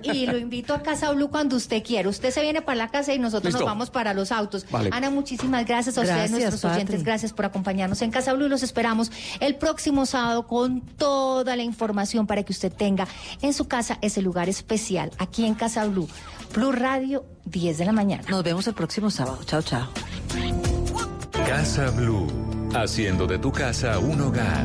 Y lo invito a Casa Blue cuando usted quiera. Usted se viene para la casa y nosotros Listo. nos vamos para los autos. Vale. Ana, muchísimas gracias a ustedes, nuestros Patri. oyentes. Gracias por acompañarnos en Casa Blue y los esperamos el próximo sábado con toda la información para que usted tenga en su casa ese lugar especial aquí en Casa Blue. Blue Radio, 10 de la mañana. Nos vemos el próximo sábado. Chao, chao. Casa Blue, haciendo de tu casa un hogar.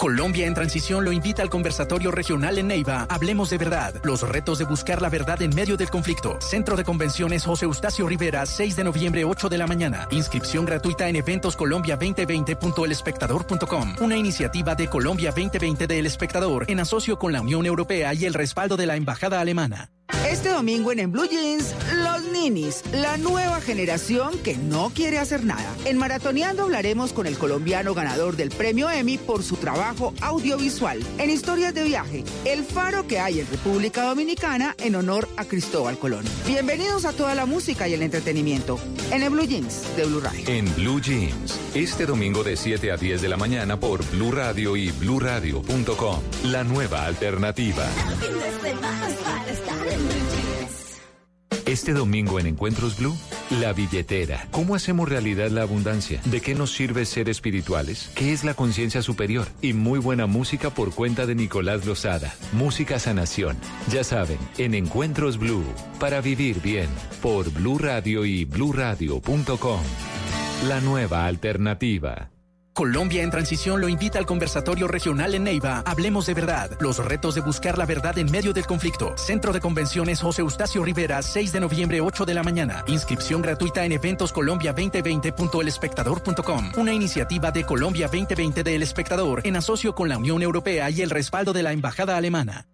Colombia en Transición lo invita al conversatorio regional en Neiva. Hablemos de verdad. Los retos de buscar la verdad en medio del conflicto. Centro de Convenciones José Eustacio Rivera, 6 de noviembre, 8 de la mañana. Inscripción gratuita en eventoscolombia2020.elespectador.com. Una iniciativa de Colombia 2020 de El Espectador en asocio con la Unión Europea y el respaldo de la Embajada Alemana. Este domingo en En Blue Jeans, los ninis, la nueva generación que no quiere hacer nada. En Maratoneando hablaremos con el colombiano ganador del premio Emmy por su trabajo audiovisual. En Historias de Viaje, el faro que hay en República Dominicana en honor a Cristóbal Colón. Bienvenidos a toda la música y el entretenimiento en En Blue Jeans de Blue Radio. En Blue Jeans, este domingo de 7 a 10 de la mañana por Blue Radio y bluradio.com. La nueva alternativa. Este domingo en Encuentros Blue, la billetera. ¿Cómo hacemos realidad la abundancia? ¿De qué nos sirve ser espirituales? ¿Qué es la conciencia superior? Y muy buena música por cuenta de Nicolás Lozada. Música Sanación. Ya saben, en Encuentros Blue, para vivir bien, por Blue Radio y bluradio.com. La nueva alternativa. Colombia en Transición lo invita al conversatorio regional en Neiva. Hablemos de verdad. Los retos de buscar la verdad en medio del conflicto. Centro de Convenciones José Eustacio Rivera, 6 de noviembre, 8 de la mañana. Inscripción gratuita en eventoscolombia2020.elespectador.com. Una iniciativa de Colombia 2020 de El Espectador en asocio con la Unión Europea y el respaldo de la Embajada Alemana.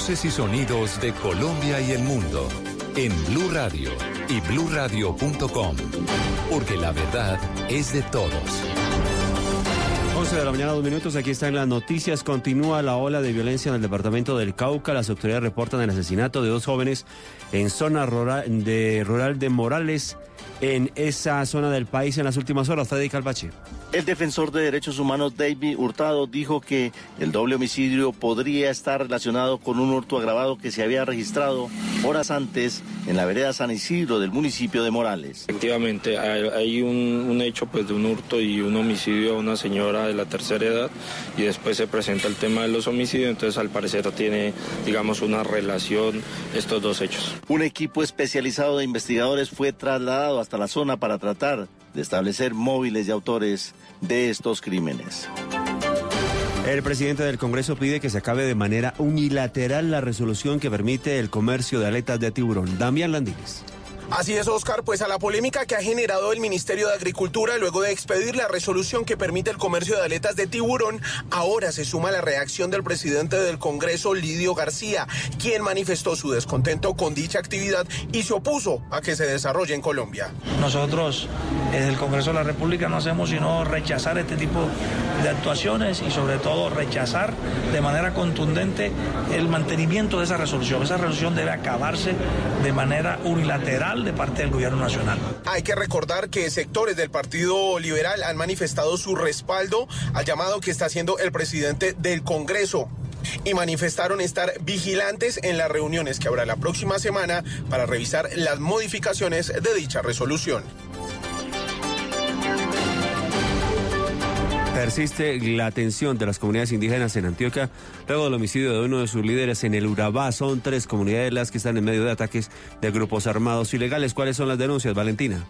Voces y sonidos de Colombia y el mundo en Blue Radio y bluradio.com. Porque la verdad es de todos. 11 de la mañana, dos minutos. Aquí están las noticias. Continúa la ola de violencia en el departamento del Cauca. Las autoridades reportan el asesinato de dos jóvenes en zona rural de, rural de Morales, en esa zona del país en las últimas horas. Freddy Calvache. El defensor de derechos humanos David Hurtado dijo que el doble homicidio podría estar relacionado con un hurto agravado que se había registrado horas antes en la vereda San Isidro del municipio de Morales. Efectivamente, hay, un hecho pues, de un hurto y un homicidio a una señora de la tercera edad y después se presenta el tema de los homicidios, entonces al parecer tiene, digamos, una relación estos dos hechos. Un equipo especializado de investigadores fue trasladado hasta la zona para tratar de establecer móviles y autores de estos crímenes. El presidente del Congreso pide que se acabe de manera unilateral la resolución que permite el comercio de aletas de tiburón. Damián Landines. Así es, Oscar, pues a la polémica que ha generado el Ministerio de Agricultura luego de expedir la resolución que permite el comercio de aletas de tiburón, ahora se suma la reacción del presidente del Congreso, Lidio García, quien manifestó su descontento con dicha actividad y se opuso a que se desarrolle en Colombia. Nosotros desde el Congreso de la República no hacemos sino rechazar este tipo de actuaciones y sobre todo rechazar de manera contundente el mantenimiento de esa resolución. Esa resolución debe acabarse de manera unilateral de parte del Gobierno Nacional. Hay que recordar que sectores del Partido Liberal han manifestado su respaldo al llamado que está haciendo el presidente del Congreso y manifestaron estar vigilantes en las reuniones que habrá la próxima semana para revisar las modificaciones de dicha resolución. Persiste la tensión de las comunidades indígenas en Antioquia luego del homicidio de uno de sus líderes en el Urabá. Son tres comunidades las que están en medio de ataques de grupos armados ilegales. ¿Cuáles son las denuncias, Valentina?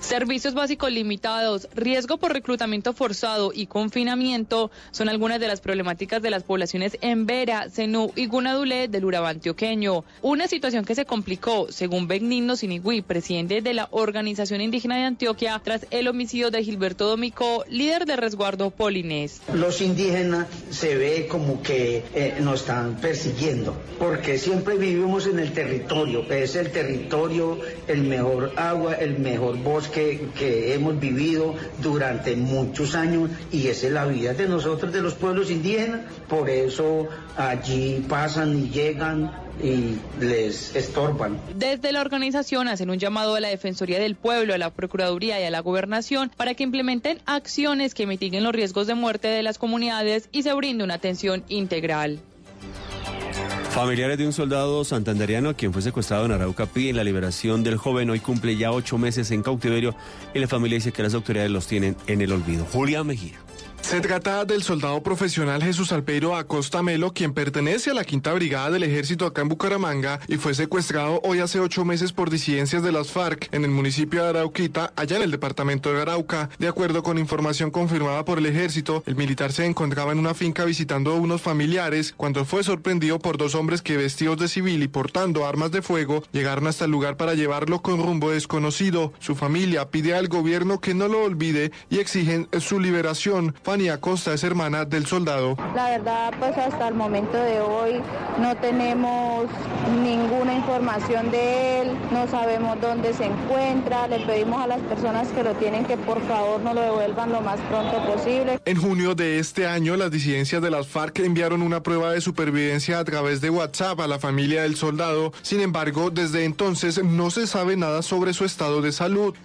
Servicios básicos limitados, riesgo por reclutamiento forzado y confinamiento son algunas de las problemáticas de las poblaciones en Vera, Zenú y Gunadulé del Urabá antioqueño. Una situación que se complicó, según Benigno Sinigüí, presidente de la Organización Indígena de Antioquia, tras el homicidio de Gilberto Domicó, líder de resguardo Polinés. Los indígenas se ve como que eh, nos están persiguiendo, porque siempre vivimos en el territorio, es el territorio, el mejor agua, el mejor bosque que hemos vivido durante muchos años y esa es la vida de nosotros, de los pueblos indígenas, por eso allí pasan y llegan y les estorban. Desde la organización hacen un llamado a la Defensoría del Pueblo, a la Procuraduría y a la Gobernación para que implementen acciones que mitiguen los riesgos de muerte de las comunidades y se brinde una atención integral. Familiares de un soldado santanderiano quien fue secuestrado en Arauca piden la liberación del joven. Hoy cumple ya ocho meses en cautiverio y la familia dice que las autoridades los tienen en el olvido. Julia Mejía. Se trata del soldado profesional Jesús Alpeiro Acosta Melo, quien pertenece a la quinta brigada del ejército acá en Bucaramanga y fue secuestrado hoy hace ocho meses por disidencias de las FARC en el municipio de Arauquita, allá en el departamento de Arauca. De acuerdo con información confirmada por el ejército, el militar se encontraba en una finca visitando a unos familiares cuando fue sorprendido por dos hombres que vestidos de civil y portando armas de fuego llegaron hasta el lugar para llevarlo con rumbo desconocido. Su familia pide al gobierno que no lo olvide y exigen su liberación. Fanny Acosta es hermana del soldado. La verdad, pues hasta el momento de hoy no tenemos ninguna información de él, no sabemos dónde se encuentra, le pedimos a las personas que lo tienen que por favor nos lo devuelvan lo más pronto posible. En junio de este año, las disidencias de las FARC enviaron una prueba de supervivencia a través de WhatsApp a la familia del soldado. Sin embargo, desde entonces no se sabe nada sobre su estado de salud.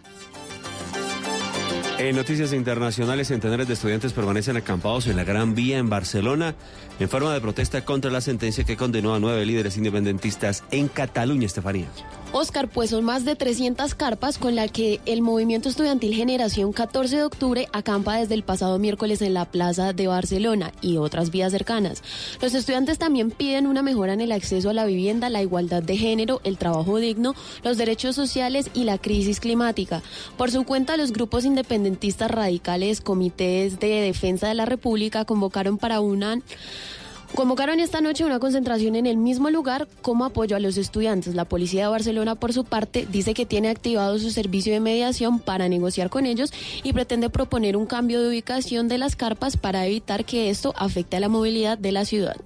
En noticias internacionales, centenares de estudiantes permanecen acampados en la Gran Vía en Barcelona en forma de protesta contra la sentencia que condenó a nueve líderes independentistas en Cataluña, Estefanía. Oscar, pues son más de 300 carpas con las que el movimiento estudiantil Generación 14 de Octubre acampa desde el pasado miércoles en la Plaza de Barcelona y otras vías cercanas. Los estudiantes también piden una mejora en el acceso a la vivienda, la igualdad de género, el trabajo digno, los derechos sociales y la crisis climática. Por su cuenta, los grupos independentistas radicales, comités de defensa de la República convocaron para una Convocaron esta noche una concentración en el mismo lugar como apoyo a los estudiantes. La policía de Barcelona, por su parte, dice que tiene activado su servicio de mediación para negociar con ellos y pretende proponer un cambio de ubicación de las carpas para evitar que esto afecte a la movilidad de la ciudad.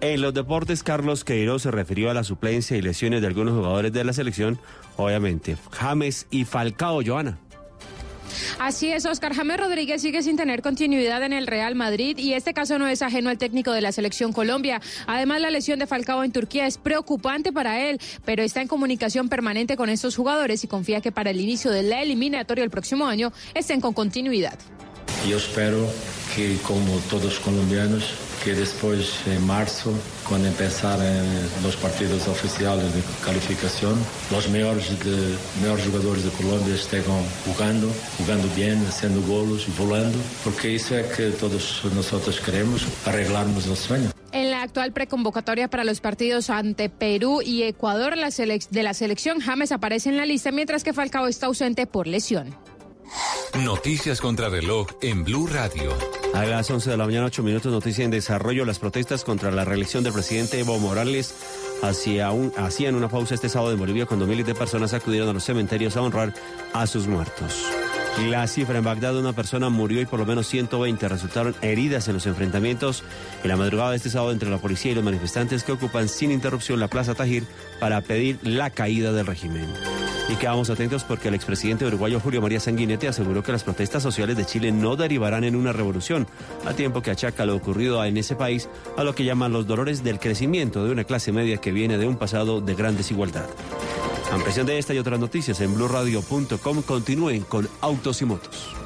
En los deportes, Carlos Queiroz se refirió a la suplencia y lesiones de algunos jugadores de la selección, obviamente, James y Falcao, Joana. Así es, Oscar James Rodríguez sigue sin tener continuidad en el Real Madrid y este caso no es ajeno al técnico de la selección Colombia. Además, la lesión de Falcao en Turquía es preocupante para él, pero está en comunicación permanente con estos jugadores y confía que para el inicio de la eliminatoria el próximo año estén con continuidad. Yo espero que como todos colombianos que después en marzo, cuando empezaran los partidos oficiales de calificación, los mejores, jugadores de Colombia estén jugando, jugando bien, haciendo golos, volando, porque eso es que todos nosotros queremos, arreglarnos los sueños. En la actual preconvocatoria para los partidos ante Perú y Ecuador de la selección, James aparece en la lista, mientras que Falcao está ausente por lesión. Noticias contra reloj en Blue Radio. A las 11 de la mañana, 8 minutos, noticia en desarrollo. Las protestas contra la reelección del presidente Evo Morales hacían una pausa este sábado en Bolivia cuando miles de personas acudieron a los cementerios a honrar a sus muertos. La cifra en Bagdad, una persona murió y por lo menos 120 resultaron heridas en los enfrentamientos en la madrugada de este sábado entre la policía y los manifestantes que ocupan sin interrupción la Plaza Tajir para pedir la caída del régimen. Y quedamos atentos porque el expresidente uruguayo Julio María Sanguinetti aseguró que las protestas sociales de Chile no derivarán en una revolución, a tiempo que achaca lo ocurrido en ese país a lo que llaman los dolores del crecimiento de una clase media que viene de un pasado de gran desigualdad. Ampliación de esta y otras noticias en blurradio.com. Continúen con Autos y Motos.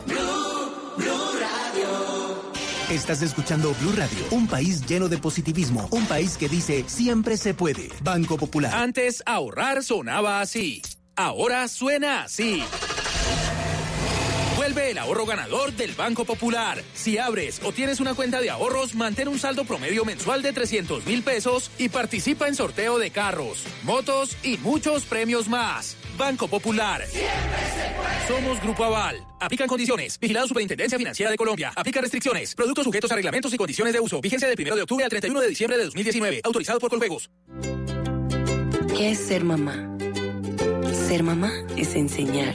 Estás escuchando Blue Radio, un país lleno de positivismo, un país que dice siempre se puede. Banco Popular. Antes ahorrar sonaba así. Ahora suena así. Vuelve el ahorro ganador del Banco Popular. Si abres o tienes una cuenta de ahorros, mantén un saldo promedio mensual de 300 mil pesos y participa en sorteo de carros, motos y muchos premios más. Banco Popular. Somos Grupo Aval. Aplican condiciones. Vigilado Superintendencia Financiera de Colombia. Aplica restricciones. Productos sujetos a reglamentos y condiciones de uso. Vigencia del 1 de octubre al 31 de diciembre de 2019. Autorizado por Coljuegos. ¿Qué es ser mamá? Ser mamá es enseñar.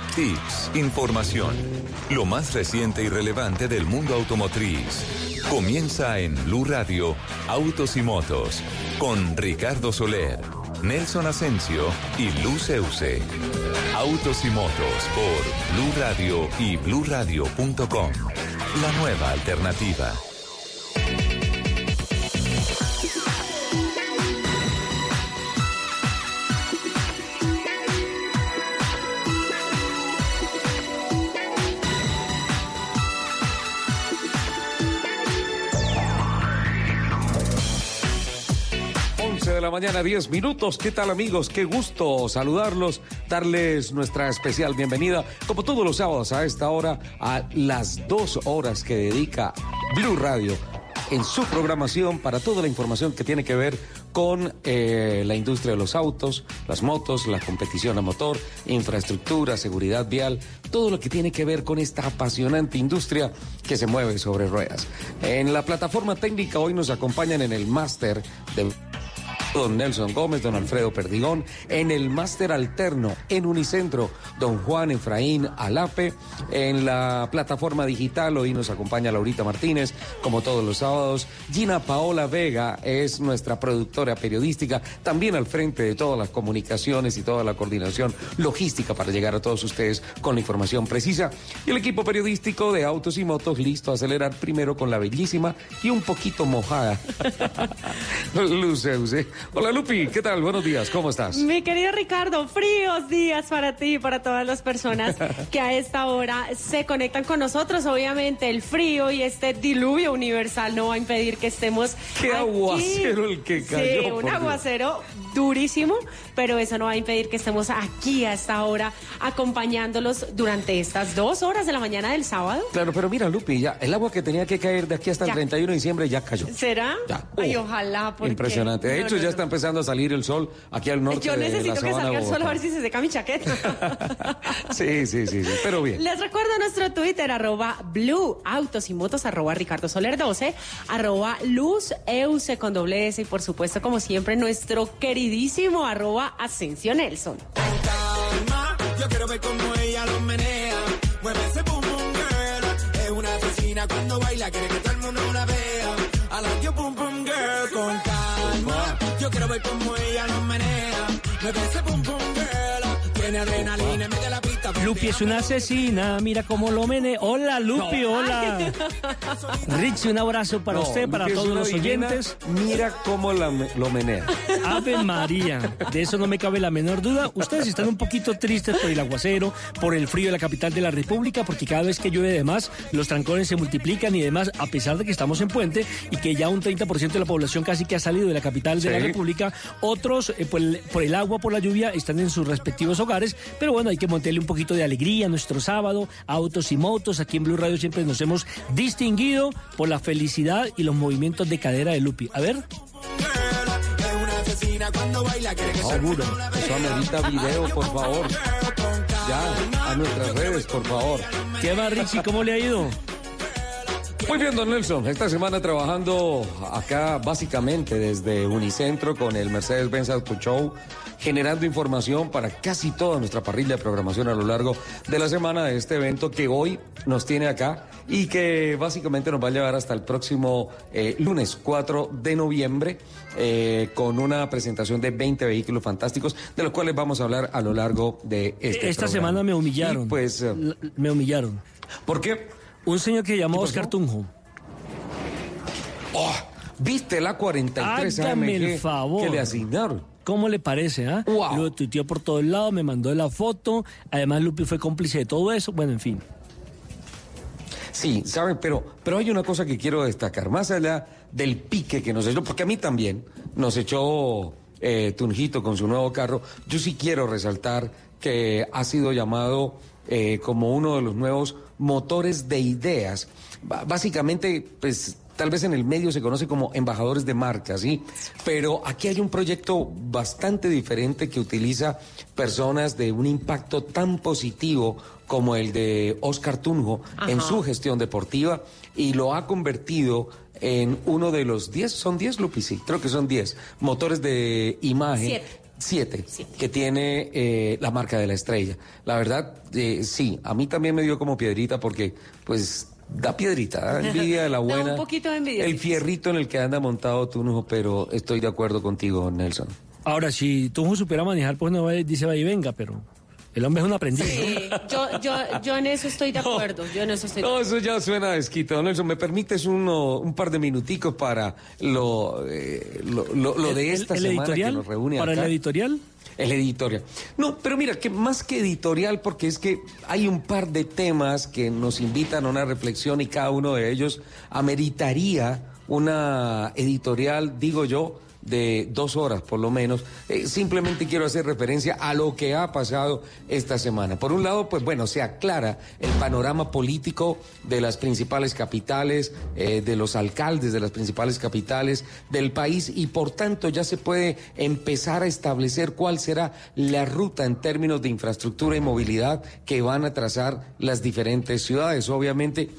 tips, información. Lo más reciente y relevante del mundo automotriz. Comienza en Blue Radio, Autos y Motos, con Ricardo Soler, Nelson Asensio y Luz Euse. Autos y Motos por Blue Radio y bluradio.com. La nueva alternativa. La mañana, 10 minutos. ¿Qué tal amigos? Qué gusto saludarlos, darles nuestra especial bienvenida, como todos los sábados a esta hora, a las dos horas que dedica Blue Radio en su programación para toda la información que tiene que ver con eh, la industria de los autos, las motos, la competición a motor, infraestructura, seguridad vial, todo lo que tiene que ver con esta apasionante industria que se mueve sobre ruedas. En la plataforma técnica hoy nos acompañan en el máster de don Nelson Gómez, don Alfredo Perdigón, en el máster alterno en Unicentro, don Juan Efraín Alape, en la plataforma digital. Hoy nos acompaña Laurita Martínez, como todos los sábados, Gina Paola Vega es nuestra productora periodística, también al frente de todas las comunicaciones y toda la coordinación logística para llegar a todos ustedes con la información precisa, y el equipo periodístico de Autos y Motos listo a acelerar primero con la bellísima y un poquito mojada. Luceuse. Hola Lupi, ¿qué tal? Buenos días, ¿cómo estás? Mi querido Ricardo, fríos días para ti y para todas las personas que a esta hora se conectan con nosotros. Obviamente el frío y este diluvio universal no va a impedir que estemos. Qué aquí. aguacero el que cayó. Sí, un Dios. Durísimo, pero eso no va a impedir que estemos aquí a esta hora acompañándolos durante estas dos horas de la mañana del sábado. Claro, pero mira Lupi, ya el agua que tenía que caer de aquí hasta el Ya. 31 de diciembre ya cayó. ¿Será? Ya. Ay, ojalá. Porque... Impresionante. De hecho, no, ya está empezando a salir el sol aquí al norte Yo de la necesito que salga el sol a ver si se seca mi chaqueta. Sí, sí, sí, sí, pero bien. Les recuerdo nuestro Twitter, arroba Blue Autos y Motos, arroba Ricardo Soler 12, arroba Luz Euse con doble S y por supuesto, como siempre, nuestro queridísimo arroba Asensio Nelson. Yo quiero ver cómo ella menea. Mueve cuando baila, quiere que todo el mundo la vea. I like your boom boom girl con calma. Yo quiero ver cómo ella menea. Mueve ese boom boom girl. Tiene adrenalina, mete la. Lupi es una asesina, mira cómo lo mene. Hola Lupi, No. hola. Richie, un abrazo para No, usted, para Lupi todos los divina. oyentes. Mira cómo la lo menea. Ave María, de eso no me cabe la menor duda. Ustedes están un poquito tristes por el aguacero, por el frío de la capital de la República, porque cada vez que llueve de más, los trancones se multiplican y demás, a pesar de que estamos en puente y que ya un 30% de la población casi que ha salido de la capital de la. República, otros eh, por, el, por el agua, por la lluvia, están en sus respectivos hogares, pero bueno, hay que montarle un poquito de alegría nuestro sábado, autos y motos. Aquí en Blue Radio siempre nos hemos distinguido por la felicidad y los movimientos de cadera de Lupi. A ver. Cuando baila, que Seguro. Eso amerita video, por favor. Ya, a nuestras redes, por favor. ¿Qué va, Richie? ¿Cómo le ha ido? Muy bien, don Nelson. Esta semana trabajando acá básicamente desde Unicentro con el Mercedes-Benz Auto Show, generando información para casi toda nuestra parrilla de programación a lo largo de la semana de este evento que hoy nos tiene acá y que básicamente nos va a llevar hasta el próximo eh, lunes 4 de noviembre eh, con una presentación de 20 vehículos fantásticos de los cuales vamos a hablar a lo largo de este Esta programa. semana me humillaron. Y, pues, eh, me humillaron. ¿por qué? Un señor que llamó. Oscar Tunjo. Oh, ¿Viste la 43 Hágame AMG el favor. que le asignaron? ¿Cómo le parece? ah? Lo tuiteó por todos lados, me mandó la foto. Además, Lupi fue cómplice de todo eso. Bueno, en fin. Sí, saben, pero, pero hay una cosa que quiero destacar, más allá del pique que nos echó, porque a mí también nos echó eh, Tunjito con su nuevo carro, yo sí quiero resaltar que ha sido llamado eh, como uno de los nuevos motores de ideas. Básicamente, pues tal vez en el medio se conoce como embajadores de marca, ¿sí? Pero aquí hay un proyecto bastante diferente que utiliza personas de un impacto tan positivo como el de Oscar Tunjo en su gestión deportiva y lo ha convertido en uno de los 10, son 10 Lupi, sí, creo que son 10 motores de imagen. Siete. Siete, que tiene eh, la marca de la estrella. La verdad, eh, sí, a mí también me dio como piedrita porque, pues, da piedrita, da envidia de la Da un buena. poquito de envidia, El fierrito en el que anda montado Tunjo, pero estoy de acuerdo contigo, Nelson. Ahora, si Tunjo supiera manejar, pues no va- dice va y venga, pero el hombre es un aprendiz. Sí, yo, yo, yo en eso estoy de acuerdo. Yo en eso estoy de No, acuerdo. eso ya suena desquito. Nelson, ¿me permites uno, un par de minuticos para lo, eh, lo, lo- lo de El- esta el semana editorial? que nos reúne ¿Para acá? el editorial? El editorial. No, pero mira, que más que editorial, porque es que hay un par de temas que nos invitan a una reflexión y cada uno de ellos ameritaría una editorial, digo yo, de dos horas por lo menos. Eh, simplemente quiero hacer referencia a lo que ha pasado esta semana. Por un lado, pues bueno, se aclara el panorama político de las principales capitales, eh, de los alcaldes de las principales capitales del país y por tanto ya se puede empezar a establecer cuál será la ruta en términos de infraestructura y movilidad que van a trazar las diferentes ciudades. Obviamente,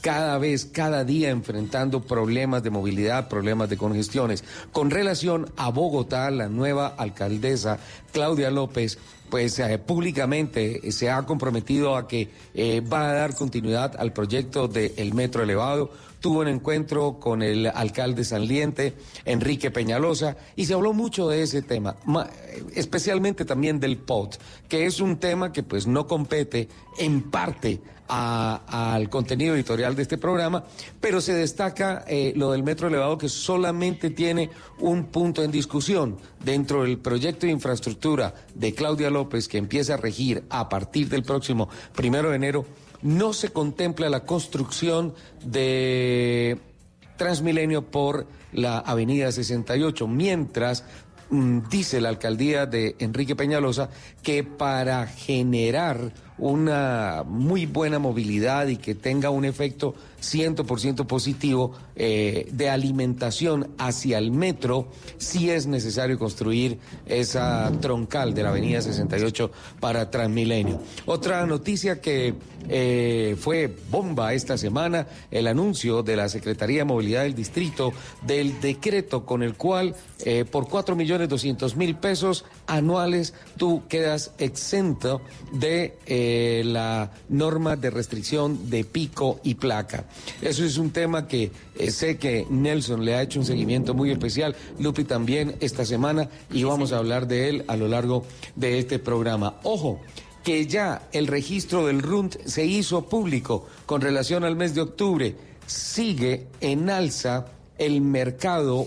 cada vez, cada día enfrentando problemas de movilidad, problemas de congestiones. Con relación a Bogotá, la nueva alcaldesa Claudia López, pues eh, públicamente se ha comprometido a que eh, va a dar continuidad al proyecto del metro elevado. Tuvo un encuentro con el alcalde saliente, Enrique Peñalosa, y se habló mucho de ese tema, ma- especialmente también del POT, que es un tema que pues no compete en parte al contenido editorial de este programa, pero se destaca eh, lo del metro elevado que solamente tiene un punto en discusión dentro del proyecto de infraestructura de Claudia López que empieza a regir a partir del próximo primero de enero. No se contempla la construcción de Transmilenio por la Avenida 68, mientras mm, dice la alcaldía de Enrique Peñalosa que para generar una muy buena movilidad y que tenga un efecto 100% positivo eh, de alimentación hacia el metro, sí es necesario construir esa troncal de la Avenida 68 para Transmilenio. Otra noticia que eh, fue bomba esta semana, el anuncio de la Secretaría de Movilidad del Distrito del decreto con el cual eh, por 4 millones 200 mil pesos anuales tú quedas exento de eh, la norma de restricción de pico y placa. Eso es un tema que eh, sé que Nelson le ha hecho un seguimiento muy especial, Lupi también esta semana y vamos a hablar de él a lo largo de este programa. Ojo, que ya el registro del RUNT se hizo público con relación al mes de octubre. Sigue en alza el mercado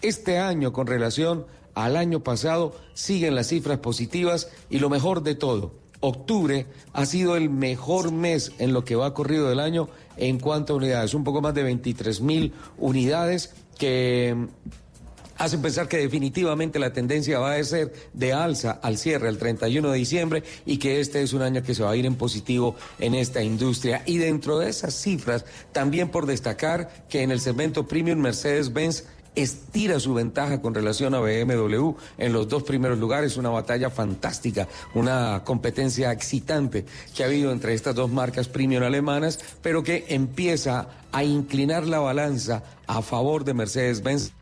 este año con relación al año pasado, siguen las cifras positivas y lo mejor de todo, octubre ha sido el mejor mes en lo que va corrido del año en cuanto a unidades, un poco más de 23 mil unidades que hacen pensar que definitivamente la tendencia va a ser de alza al cierre el 31 de diciembre y que este es un año que se va a ir en positivo en esta industria. Y dentro de esas cifras, también por destacar que en el segmento premium Mercedes-Benz estira su ventaja con relación a BMW en los dos primeros lugares, una batalla fantástica, una competencia excitante que ha habido entre estas dos marcas premium alemanas, pero que empieza a inclinar la balanza a favor de Mercedes-Benz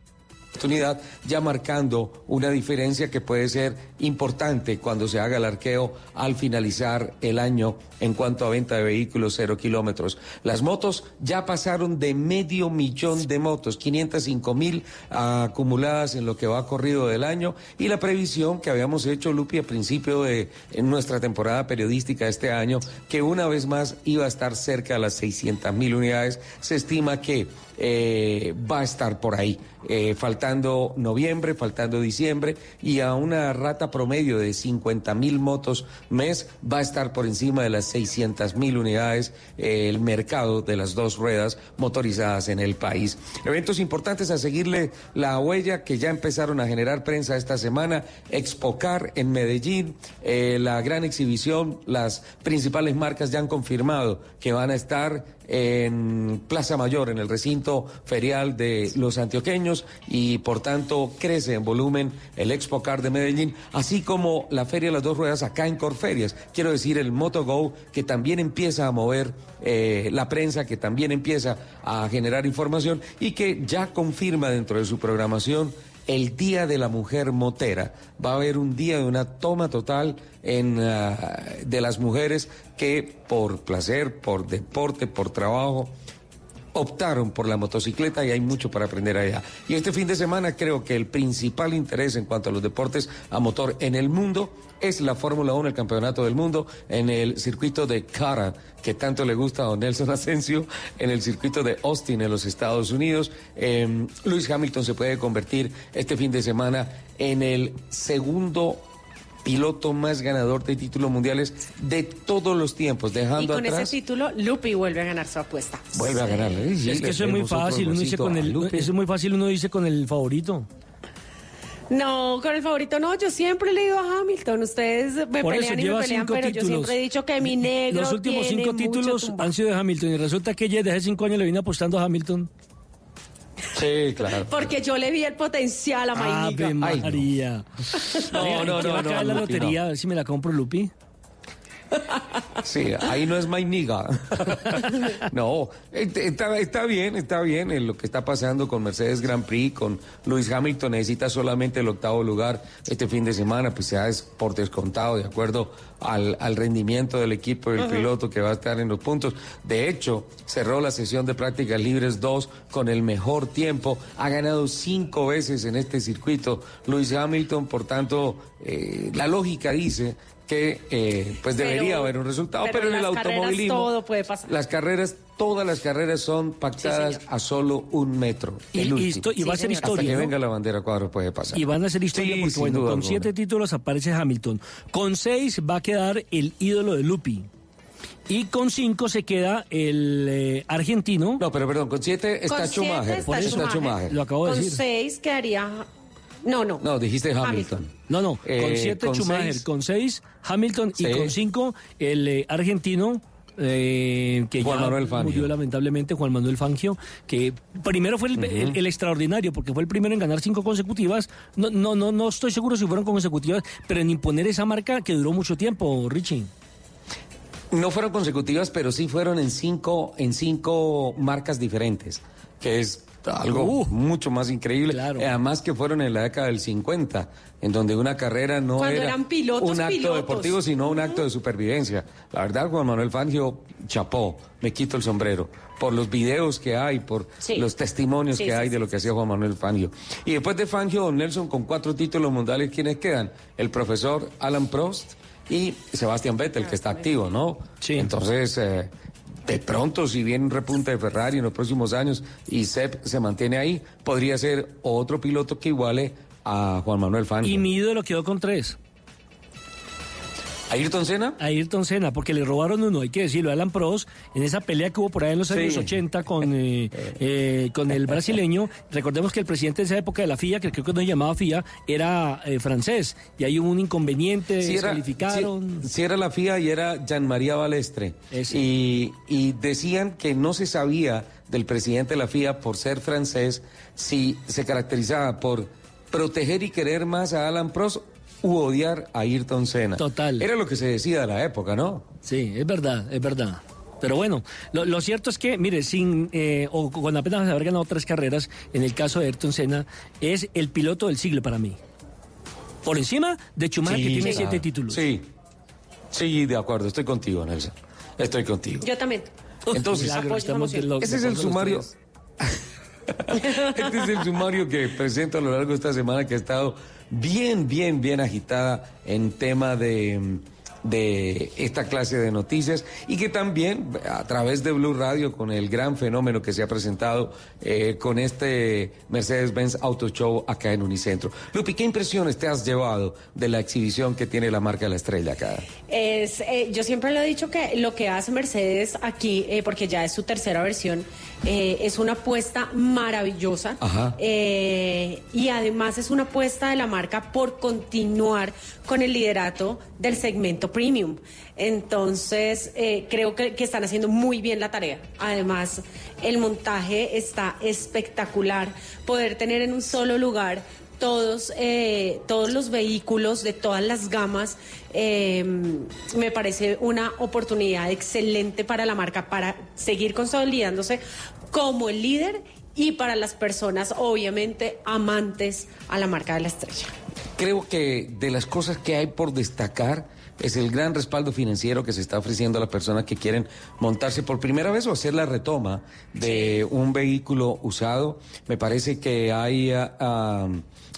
oportunidad, ya marcando una diferencia que puede ser importante cuando se haga el arqueo al finalizar el año en cuanto a venta de vehículos cero kilómetros. Las motos ya pasaron de medio millón de motos, 505 mil acumuladas en lo que va corrido del año y la previsión que habíamos hecho, Lupi, a principio de nuestra temporada periodística este año, que una vez más iba a estar cerca de las 600 mil unidades, se estima que eh, va a estar por ahí, eh, faltando noviembre, faltando diciembre, y a una rata promedio de 50 mil motos mes va a estar por encima de las 600 mil unidades eh, el mercado de las dos ruedas motorizadas en el país. Eventos importantes a seguirle la huella que ya empezaron a generar prensa esta semana, Expocar en Medellín, la gran exhibición, las principales marcas ya han confirmado que van a estar en Plaza Mayor, en el recinto ferial de los antioqueños y por tanto crece en volumen el Expo Car de Medellín, así como la Feria de las Dos Ruedas acá en Corferias. Quiero decir, el MotoGo que también empieza a mover eh, la prensa, que también empieza a generar información y que ya confirma dentro de su programación el Día de la Mujer Motera. Va a haber un día de una toma total en, ah, de las mujeres que por placer, por deporte, por trabajo, optaron por la motocicleta y hay mucho para aprender allá. Y este fin de semana creo que el principal interés en cuanto a los deportes a motor en el mundo es la Fórmula 1, el Campeonato del Mundo, en el circuito de Cara, que tanto le gusta a don Nelson Asensio, en el circuito de Austin, en los Estados Unidos. Eh, Luis Hamilton se puede convertir este fin de semana en el segundo piloto más ganador de títulos mundiales de todos los tiempos, dejando y con atrás... ese título, Lupi vuelve a ganar su apuesta. Vuelve a ganar. ¿eh? es que eso es muy fácil, uno dice con el, eso es muy fácil, uno dice con el favorito. No, con el favorito no, yo siempre le digo a Hamilton, ustedes me Por pelean eso, y me pelean, pero títulos. yo siempre he dicho que mi negro Los últimos tiene cinco títulos tumba. han sido de Hamilton y resulta que ella desde hace cinco años le viene apostando a Hamilton. Sí, claro. Porque yo le vi el potencial a Mainika. Ave María. No, no, ¿qué no, va a caer no, la Lupi, lotería, no. a ver si me la compro, Lupi. Sí, ahí no es my nigga. no, está, está bien, está bien en lo que está pasando con Mercedes Grand Prix, con Luis Hamilton, necesita solamente el octavo lugar este fin de semana, pues ya es por descontado, de acuerdo al, al rendimiento del equipo y del piloto que va a estar en los puntos. De hecho, cerró la sesión de prácticas libres 2 con el mejor tiempo, ha ganado cinco veces en este circuito Luis Hamilton, por tanto, eh, la lógica dice que eh, pues Pero- debería haber un resultado, pero, en el automovilismo todo puede pasar. las carreras, todas las carreras son pactadas a solo un metro. Y- el y último. esto- y va a ser Hasta historia, que ¿no? venga la bandera cuadro puede pasar. Y van a ser historia Sí, porque, bueno, con alguna. siete títulos aparece Hamilton. Con seis va a quedar el ídolo de Lupi. Y con cinco se queda el eh, argentino. No, pero perdón, con siete Con siete está Por eso Schumacher. Lo acabo de Con decir. seis quedaría... No, no. No, dijiste Hamilton. No, no, Eh, con siete con Schumacher, seis- con seis Hamilton y con cinco el eh, argentino. eh, que Juan ya Manuel Fangio. murió lamentablemente Juan Manuel Fangio que primero fue el, el- el extraordinario porque fue el primero en ganar cinco consecutivas no no no no estoy seguro si fueron consecutivas pero en imponer esa marca que duró mucho tiempo Richie No fueron consecutivas, pero sí fueron en cinco, en cinco marcas diferentes, que es algo Uh. mucho más increíble. Eh, Además que fueron en la década del 50, en donde una carrera no Cuando era eran pilotos, un acto pilotos. deportivo, sino un acto de supervivencia. La verdad, Juan Manuel Fangio, chapó, me quito el sombrero, por los videos que hay, por Sí. los testimonios Sí, que sí, hay de lo que hacía Juan Manuel Fangio. Y después de Fangio, don Nelson, con cuatro títulos mundiales, ¿quiénes quedan? El profesor Alan Prost y Sebastián Vettel, que está activo, ¿no? Sí. Entonces, eh, de pronto, si bien repunta de Ferrari en los próximos años y Sepp se mantiene ahí, podría ser otro piloto que iguale a Juan Manuel Fangio. y mi ídolo quedó con tres ¿Ayrton Senna? Ayrton Senna, porque le robaron uno, hay que decirlo, a Alan Prost, en esa pelea que hubo por ahí en los Sí. años 80 con, eh, eh, con el brasileño. Recordemos que el presidente de esa época de la FIA, que creo que no se llamaba FIA, era eh, francés, y ahí hubo un inconveniente, Sí era, descalificaron. sí- sí era la FIA y era Jean María Balestre. Y, y decían que no se sabía del presidente de la FIA por ser francés si se caracterizaba por proteger y querer más a Alan Prost u odiar a Ayrton Senna. Total. Era lo que se decía de la época, ¿no? Sí, es verdad, es verdad. Pero bueno, lo, lo cierto es que, mire, sin eh, o con apenas haber ganado tres carreras, en el caso de Ayrton Senna, es el piloto del siglo para mí. Por encima de Schumacher, que tiene claro. siete títulos. Sí, sí, de acuerdo, estoy contigo, Nelson. Estoy contigo. Yo también. Entonces, Milagro, estamos de lo- ese es el sumario. Este es el sumario que presento a lo largo de esta semana que ha estado bien, bien, bien agitada en tema de, de esta clase de noticias y que también a través de Blue Radio con el gran fenómeno que se ha presentado eh, con este Mercedes-Benz Auto Show acá en Unicentro. Lupi, ¿qué impresiones te has llevado de la exhibición que tiene la marca La Estrella acá? Es, eh, yo siempre lo he dicho que lo que hace Mercedes aquí, eh, porque ya es su tercera versión, eh, es una apuesta maravillosa. Eh, y además es una apuesta de la marca por continuar con el liderato del segmento premium. Entonces, eh, creo que, que están haciendo muy bien la tarea. Además, el montaje está espectacular. Poder tener en un solo lugar todos, eh, todos los vehículos de todas las gamas, eh, me parece una oportunidad excelente para la marca para seguir consolidándose como el líder y para las personas, obviamente, amantes a la marca de la estrella. Creo que de las cosas que hay por destacar es el gran respaldo financiero que se está ofreciendo a las personas que quieren montarse por primera vez o hacer la retoma de un vehículo usado. Me parece que hay ah, ah,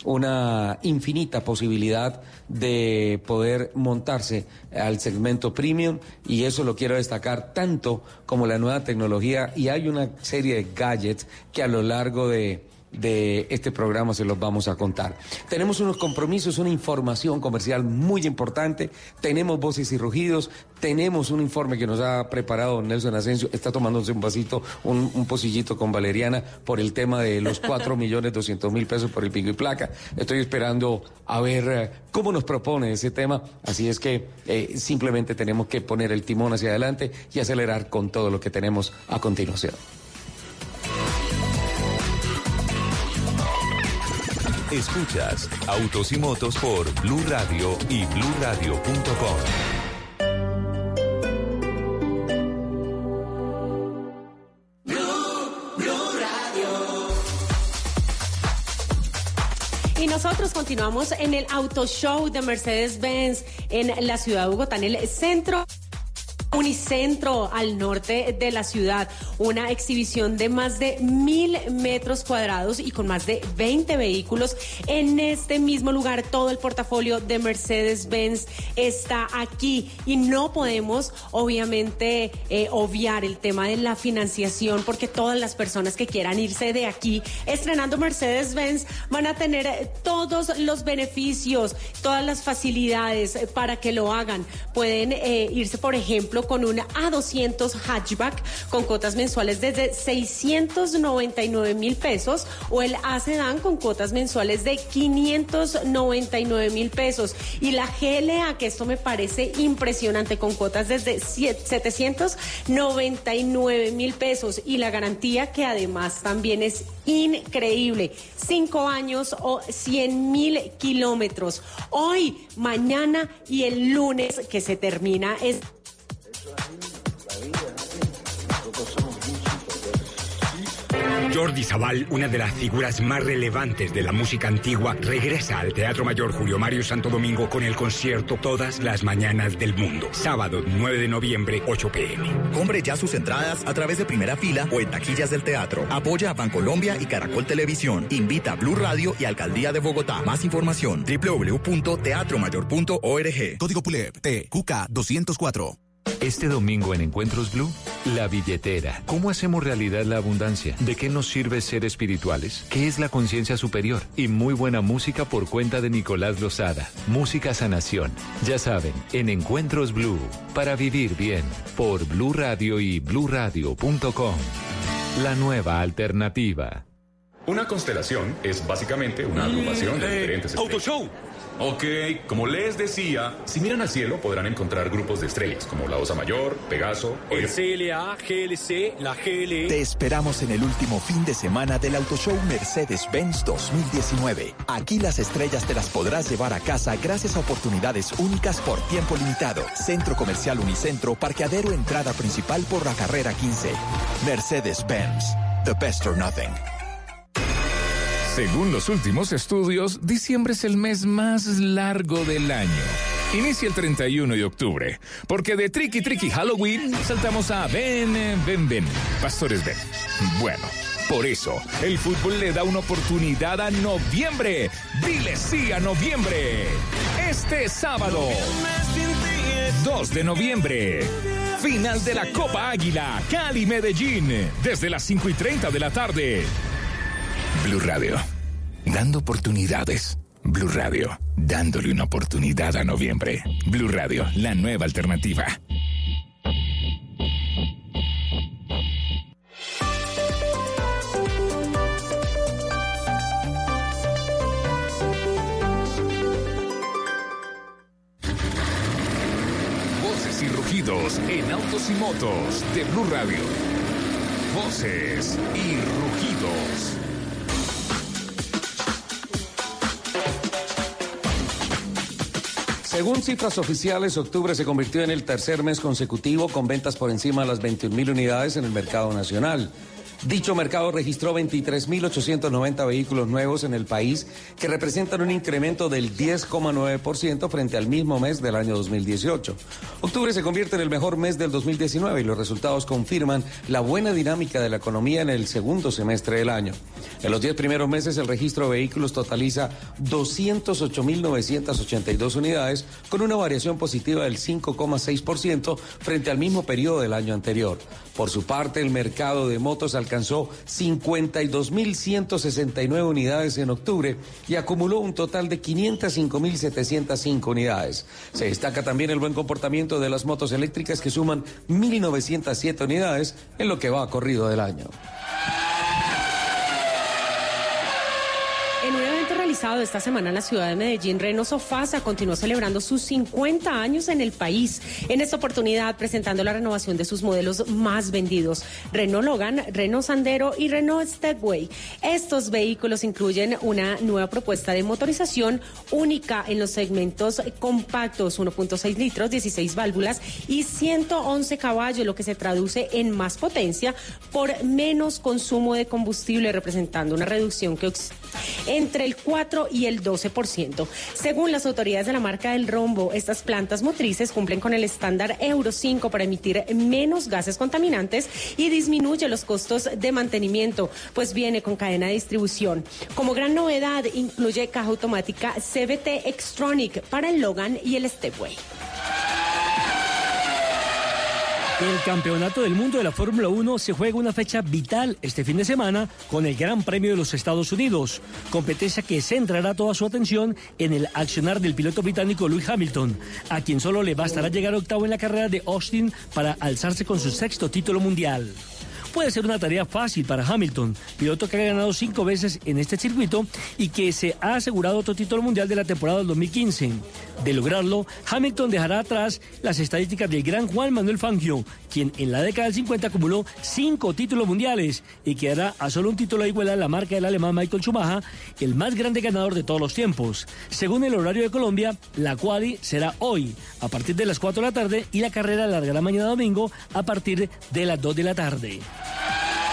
una infinita posibilidad de poder montarse al segmento premium y eso lo quiero destacar tanto como la nueva tecnología y hay una serie de gadgets que a lo largo de de este programa se los vamos a contar. Tenemos unos compromisos, una información comercial muy importante, tenemos voces y rugidos, tenemos un informe que nos ha preparado Nelson Asensio, está tomándose un vasito, un, un pocillito con Valeriana por el tema de los 4 millones 200 mil pesos por el pico y placa. Estoy esperando a ver eh, cómo nos propone ese tema, así es que eh, simplemente tenemos que poner el timón hacia adelante y acelerar con todo lo que tenemos a continuación. Escuchas Autos y Motos por Blue Radio y bluradio.com. Y nosotros continuamos en el Auto Show de Mercedes-Benz en la ciudad de Bogotá, en el centro. Unicentro al norte de la ciudad, una exhibición de más de mil metros cuadrados y con más de 20 vehículos en este mismo lugar. Todo el portafolio de Mercedes-Benz está aquí y no podemos obviamente eh, obviar el tema de la financiación porque todas las personas que quieran irse de aquí estrenando Mercedes-Benz van a tener todos los beneficios, todas las facilidades para que lo hagan. Pueden eh, irse, por ejemplo, con un A200 hatchback con cuotas mensuales desde 699 mil pesos o el A Sedan con cuotas mensuales de 599 mil pesos y la GLA, que esto me parece impresionante, con cuotas desde 799 mil pesos y la garantía que además también es increíble, cinco años o 100 mil kilómetros. Hoy, mañana y el lunes que se termina es Jordi Zabal, una de las figuras más relevantes de la música antigua, regresa al Teatro Mayor Julio Mario Santo Domingo con el concierto Todas las Mañanas del Mundo. Sábado 9 de noviembre, 8 pm. Compre ya sus entradas a través de primera fila o en taquillas del teatro. Apoya a Bancolombia y Caracol Televisión. Invita a Blue Radio y Alcaldía de Bogotá. Más información www.teatromayor.org. Código PULEP TQK 204. Este domingo en Encuentros Blue, la billetera. ¿Cómo hacemos realidad la abundancia? ¿De qué nos sirve ser espirituales? ¿Qué es la conciencia superior? Y muy buena música por cuenta de Nicolás Lozada. Música Sanación. Ya saben, en Encuentros Blue, para vivir bien, por Blue Radio y bluradio.com. La nueva alternativa. Una constelación es básicamente una agrupación de diferentes Auto Show. Ok, como les decía, si miran al cielo podrán encontrar grupos de estrellas como la Osa Mayor, Pegaso, el CLA, GLC, la GLE. Te esperamos en el último fin de semana del Auto Show Mercedes-Benz 2019. Aquí las estrellas te las podrás llevar a casa gracias a oportunidades únicas por tiempo limitado. Centro Comercial Unicentro, parqueadero entrada principal por la carrera 15. Mercedes-Benz, the best or nothing. Según los últimos estudios, diciembre es el mes más largo del año. Inicia el 31 de octubre, porque de Tricky Tricky Halloween saltamos a Ven, Ven, Ven, Pastores Ven. Bueno, por eso, el fútbol le da una oportunidad a noviembre. Dile sí a noviembre. Este sábado, 2 de noviembre. Final de la Copa Águila, Cali Medellín, desde las 5 y 30 de la tarde. Blue Radio, dando oportunidades. Blue Radio, dándole una oportunidad a noviembre. Blue Radio, la nueva alternativa. Voces y rugidos en autos y motos de Blue Radio. Voces y rugidos. Según cifras oficiales, octubre se convirtió en el tercer mes consecutivo con ventas por encima de las 21.000 unidades en el mercado nacional. Dicho mercado registró 23.890 vehículos nuevos en el país, que representan un incremento del 10,9% frente al mismo mes del año 2018. Octubre se convierte en el mejor mes del 2019 y los resultados confirman la buena dinámica de la economía en el segundo semestre del año. En los 10 primeros meses el registro de vehículos totaliza 208.982 unidades, con una variación positiva del 5,6% frente al mismo periodo del año anterior. Por su parte, el mercado de motos alcanzó 52.169 unidades en octubre y acumuló un total de 505.705 unidades. Se destaca también el buen comportamiento de las motos eléctricas que suman 1.907 unidades en lo que va corrido del año. En un evento realizado esta semana en la ciudad de Medellín, Renault Sofasa continuó celebrando sus 50 años en el país. En esta oportunidad, presentando la renovación de sus modelos más vendidos, Renault Logan, Renault Sandero y Renault Stepway. Estos vehículos incluyen una nueva propuesta de motorización única en los segmentos compactos, 1.6 litros, 16 válvulas y 111 caballos, lo que se traduce en más potencia por menos consumo de combustible, representando una reducción que entre el 4 y el 12%. Según las autoridades de la marca del rombo, estas plantas motrices cumplen con el estándar Euro 5 para emitir menos gases contaminantes y disminuye los costos de mantenimiento, pues viene con cadena de distribución. Como gran novedad, incluye caja automática CBT Extronic para el Logan y el Stepway. El Campeonato del Mundo de la Fórmula 1 se juega una fecha vital este fin de semana con el Gran Premio de los Estados Unidos, competencia que centrará toda su atención en el accionar del piloto británico Lewis Hamilton, a quien solo le bastará llegar octavo en la carrera de Austin para alzarse con su sexto título mundial puede ser una tarea fácil para Hamilton, piloto que ha ganado cinco veces en este circuito y que se ha asegurado otro título mundial de la temporada del 2015. De lograrlo, Hamilton dejará atrás las estadísticas del gran Juan Manuel Fangio, quien en la década del 50 acumuló cinco títulos mundiales y quedará a solo un título de igualdad la marca del alemán Michael Schumacher, el más grande ganador de todos los tiempos. Según el horario de Colombia, la quali será hoy a partir de las 4 de la tarde y la carrera largará mañana domingo a partir de las 2 de la tarde. Yeah.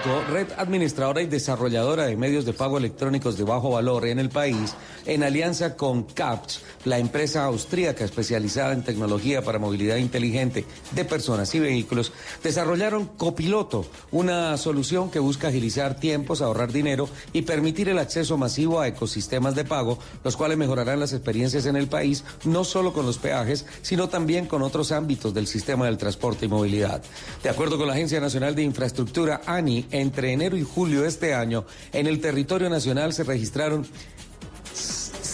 Credibanco, red administradora y desarrolladora de medios de pago electrónicos de bajo valor en el país, en alianza con CAPS, la empresa austríaca especializada en tecnología para movilidad inteligente de personas y vehículos, desarrollaron Copiloto, una solución que busca agilizar tiempos, ahorrar dinero y permitir el acceso masivo a ecosistemas de pago, los cuales mejorarán las experiencias en el país, no solo con los peajes, sino también con otros ámbitos del sistema del transporte y movilidad. De acuerdo con la Agencia Nacional de Infraestructura, ANI, entre enero y julio de este año, en el territorio nacional se registraron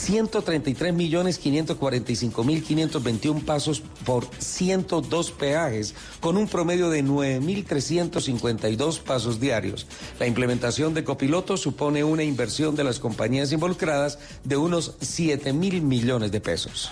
133 millones 545 mil 521 pasos por 102 peajes, con un promedio de 9.352 pasos diarios. La implementación de copilotos supone una inversión de las compañías involucradas de unos 7 mil millones de pesos.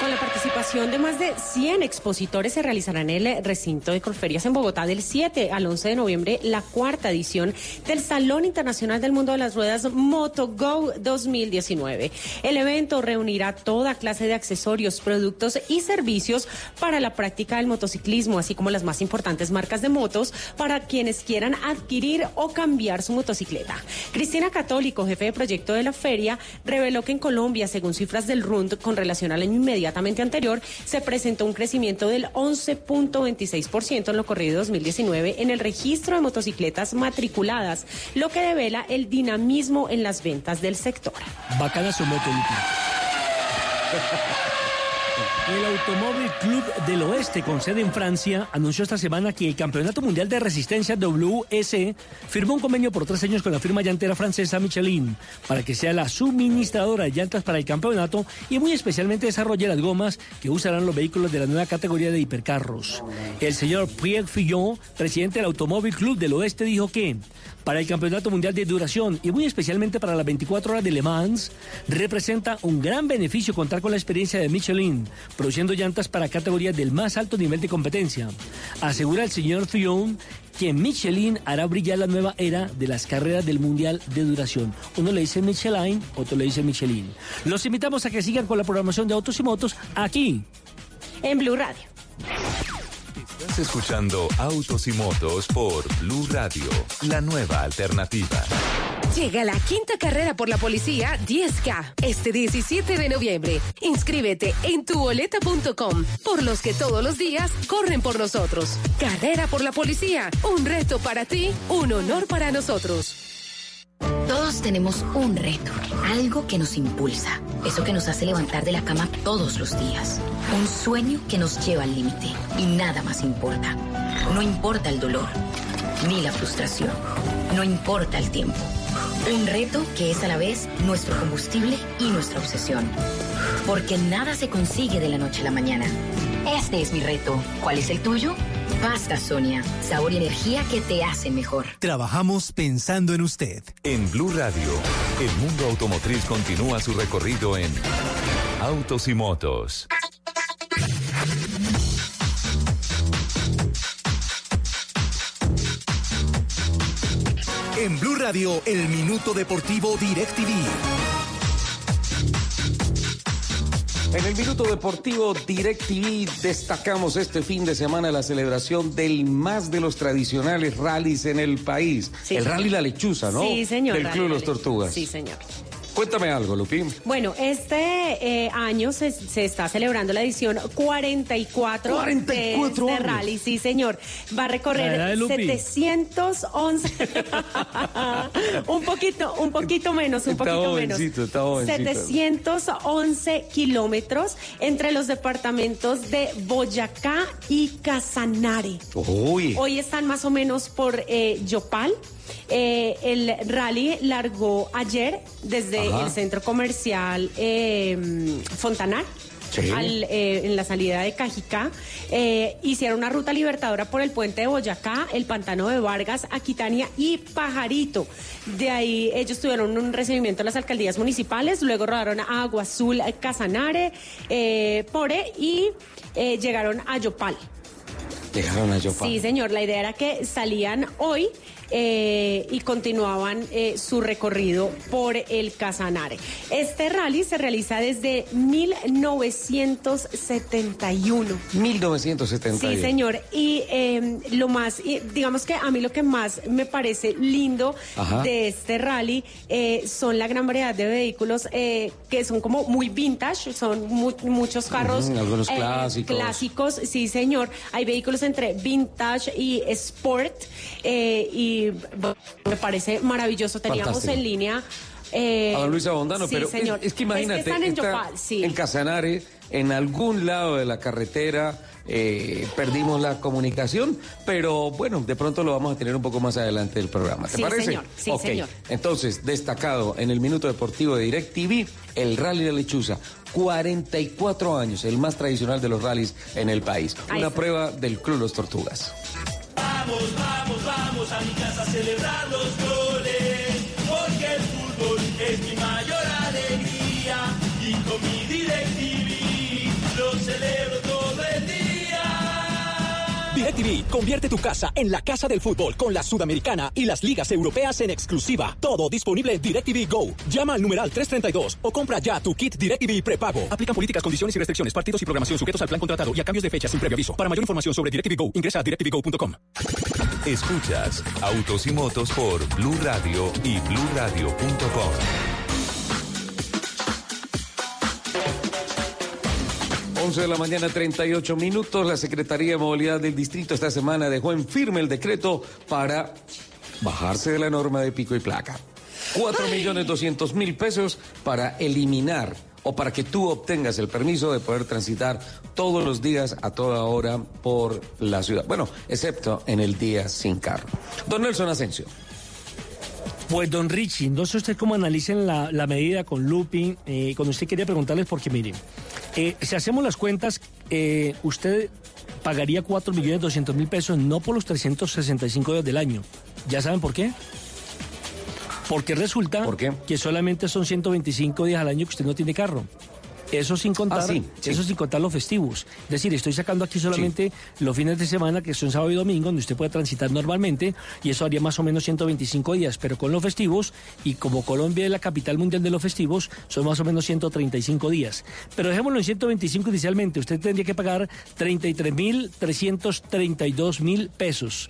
Con la participación de más de 100 expositores se realizará en el recinto de Corferias en Bogotá del 7 al 11 de noviembre la cuarta edición del Salón Internacional del Mundo de las Ruedas MotoGo 2019. El evento reunirá toda clase de accesorios, productos y servicios para la práctica del motociclismo, así como las más importantes marcas de motos para quienes quieran adquirir o cambiar su motocicleta. Cristina Católico, jefe de proyecto de la feria, reveló que en Colombia, según cifras del RUND con relación al año inmediatamente anterior, se presentó un crecimiento del 11.26% en lo corrido 2019 en el registro de motocicletas matriculadas, lo que devela el dinamismo en las ventas del sector. Bacana su moto. El Automóvil Club del Oeste, con sede en Francia, anunció esta semana que el Campeonato Mundial de Resistencia WS firmó un convenio por tres años con la firma llantera francesa Michelin para que sea la suministradora de llantas para el campeonato y muy especialmente desarrolle las gomas que usarán los vehículos de la nueva categoría de hipercarros. El señor Pierre Fillon, presidente del Automóvil Club del Oeste, dijo que para el Campeonato Mundial de Duración y muy especialmente para las 24 horas de Le Mans, representa un gran beneficio contar con la experiencia de Michelin, produciendo llantas para categorías del más alto nivel de competencia. Asegura el señor Fillon que Michelin hará brillar la nueva era de las carreras del Mundial de Duración. Uno le dice Michelin, otro le dice Michelin. Los invitamos a que sigan con la programación de Autos y Motos aquí en Blue Radio. Estás escuchando Autos y Motos por Blue Radio, la nueva alternativa. Llega la quinta carrera por la policía 10K este 17 de noviembre. Inscríbete en tuboleta.com por los que todos los días corren por nosotros. Carrera por la policía, un reto para ti, un honor para nosotros. Todos tenemos un reto, algo que nos impulsa, eso que nos hace levantar de la cama todos los días, un sueño que nos lleva al límite y nada más importa. No importa el dolor, ni la frustración, no importa el tiempo. Un reto que es a la vez nuestro combustible y nuestra obsesión. Porque nada se consigue de la noche a la mañana. Este es mi reto. ¿Cuál es el tuyo? Pasta Sonia, sabor y energía que te hacen mejor. Trabajamos pensando en usted. En Blue Radio, el mundo automotriz continúa su recorrido en Autos y Motos. En Blue Radio, el minuto deportivo DirecTV. En el Minuto Deportivo DirecTV destacamos este fin de semana la celebración del más de los tradicionales rallies en el país. Sí, el señor. Rally La Lechuza, ¿no? Sí, señor. Del Club Los. Tortugas. Sí, señor. Cuéntame algo, Lupín. Bueno, este eh, año se, se está celebrando la edición 44, 44 de este rally, sí señor. Va a recorrer de Lupi. 711, un poquito, un poquito menos, un Está poquito menos. está jovencito. 711 kilómetros entre los departamentos de Boyacá y Casanare. Uy. Hoy están más o menos por eh, Yopal. Eh, el rally largó ayer desde Ajá. el centro comercial eh, Fontanar. Sí. al, eh, en la salida de Cajicá, eh, hicieron una ruta libertadora por el puente de Boyacá, el pantano de Vargas, Aquitania y Pajarito. De ahí ellos tuvieron un recibimiento en las alcaldías municipales, luego rodaron a Agua Azul, Casanare, eh, Pore y llegaron a Yopal. Dejaron a Yopal. Sí, señor. La idea era que salían hoy eh, y continuaban eh, su recorrido por el Casanare. Este rally se realiza desde 1971. 1971. Sí, señor. Y eh, lo más, digamos que a mí lo que más me parece lindo Ajá. de este rally eh, son la gran variedad de vehículos eh, que son como muy vintage, son mu- muchos carros. Algunos clásicos. clásicos, sí, señor. Hay vehículos entre vintage y sport eh, y bueno, me parece maravilloso. Teníamos Fantástico. en línea Eh, a don Luis Abondano, sí, pero señor. Es, es que imagínate, están en está Yopal, sí. en Casanare, en algún lado de la carretera, eh, perdimos la comunicación, pero bueno, de pronto lo vamos a tener un poco más adelante del programa. ¿Te Sí, parece? señor. Sí, Ok. señor. Entonces, destacado en el minuto deportivo de DirecTV, el Rally de la Lechuza. 44 años, el más tradicional de los rallies en el país. Una prueba del Club Los Tortugas. Vamos, vamos, vamos a mi casa a celebrar los goles, porque el fútbol es mi mayor DirecTV, convierte tu casa en la casa del fútbol con la Sudamericana y las ligas europeas en exclusiva. Todo disponible en DirecTV Go. Llama al numeral 332 o compra ya tu kit DirecTV prepago. Aplican políticas, condiciones y restricciones, partidos y programación sujetos al plan contratado y a cambios de fecha sin previo aviso. Para mayor información sobre DirecTV Go, ingresa a directvgo.com. Escuchas Autos y Motos por Blue Radio y bluradio.com. 11 de la mañana, 38 minutos. La Secretaría de Movilidad del Distrito esta semana dejó en firme el decreto para bajarse de la norma de pico y placa. 4 millones 200 mil pesos para eliminar o para que tú obtengas el permiso de poder transitar todos los días a toda hora por la ciudad. Bueno, excepto en el día sin carro. Don Nelson Asensio. Pues, don Richie, no sé usted cómo analicen la, la medida con Lupi. Eh, cuando usted quería preguntarles, porque miren, eh, si hacemos las cuentas, eh, usted pagaría 4 millones 200 mil pesos no por los 365 días del año. ¿Ya saben por qué? Porque resulta que solamente son 125 días al año que usted no tiene carro. Eso sin contar, Ah, sí, sí. eso sin contar los festivos. Es decir, estoy sacando aquí solamente los fines de semana, que son sábado y domingo, donde usted puede transitar normalmente, y eso haría más o menos 125 días. Pero con los festivos, y como Colombia es la capital mundial de los festivos, son más o menos 135 días. Pero dejémoslo en 125 inicialmente. Usted tendría que pagar 33.332 mil pesos.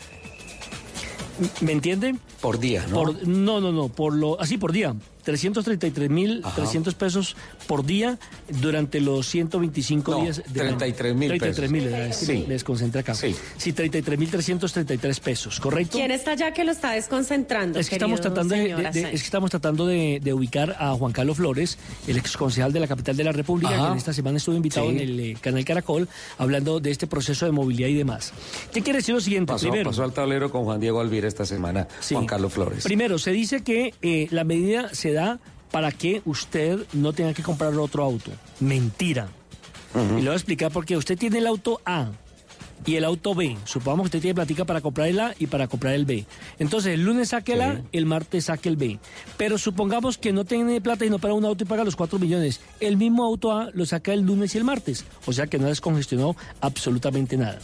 ¿Me entiende? Por día, ¿no? Por, no, no, no, por lo, así por día. 333 mil Ajá. 300 pesos por día durante los 125 No, días. año. 33.000 pesos. 33 mil, que Sí. me desconcentré acá. Sí, 33 mil 333 pesos, ¿correcto? ¿Quién está allá que lo está desconcentrando? Es que estamos tratando de, de- de- es que estamos tratando de, de ubicar a Juan Carlos Flores, el ex concejal de la capital de la República, Ajá. que en esta semana estuvo invitado Sí. en el eh, canal Caracol, hablando de este proceso de movilidad y demás. ¿Qué quiere decir lo siguiente? Pasó, Primero, pasó al tablero con Juan Diego Alvira esta semana, Juan Carlos Flores. Primero, se dice que eh, la medida se da para que usted no tenga que comprar otro auto. Mentira. Y le voy a explicar por qué. Usted tiene el auto A y el auto B. Supongamos que usted tiene platica para comprar el A y para comprar el B. Entonces, el lunes saque el A, el martes saque el B. Pero supongamos que no tiene plata y no paga un auto y paga los 4 millones. El mismo auto A lo saca el lunes y el martes. O sea que no descongestionó absolutamente nada.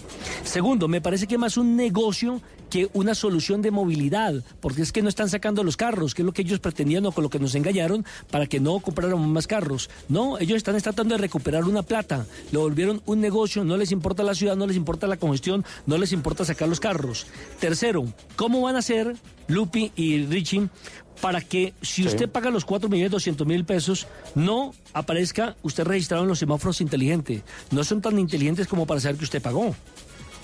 Segundo, me parece que más un negocio que una solución de movilidad, porque es que no están sacando los carros, que es lo que ellos pretendían o con lo que nos engañaron para que no compráramos más carros. No, ellos están tratando de recuperar una plata, lo volvieron un negocio, no les importa la ciudad, no les importa la congestión, no les importa sacar los carros. Tercero, ¿cómo van a hacer Lupi y Richie para que si usted paga los 4 millones 200 mil pesos, no aparezca usted registrado en los semáforos inteligentes? No son tan inteligentes como para saber que usted pagó.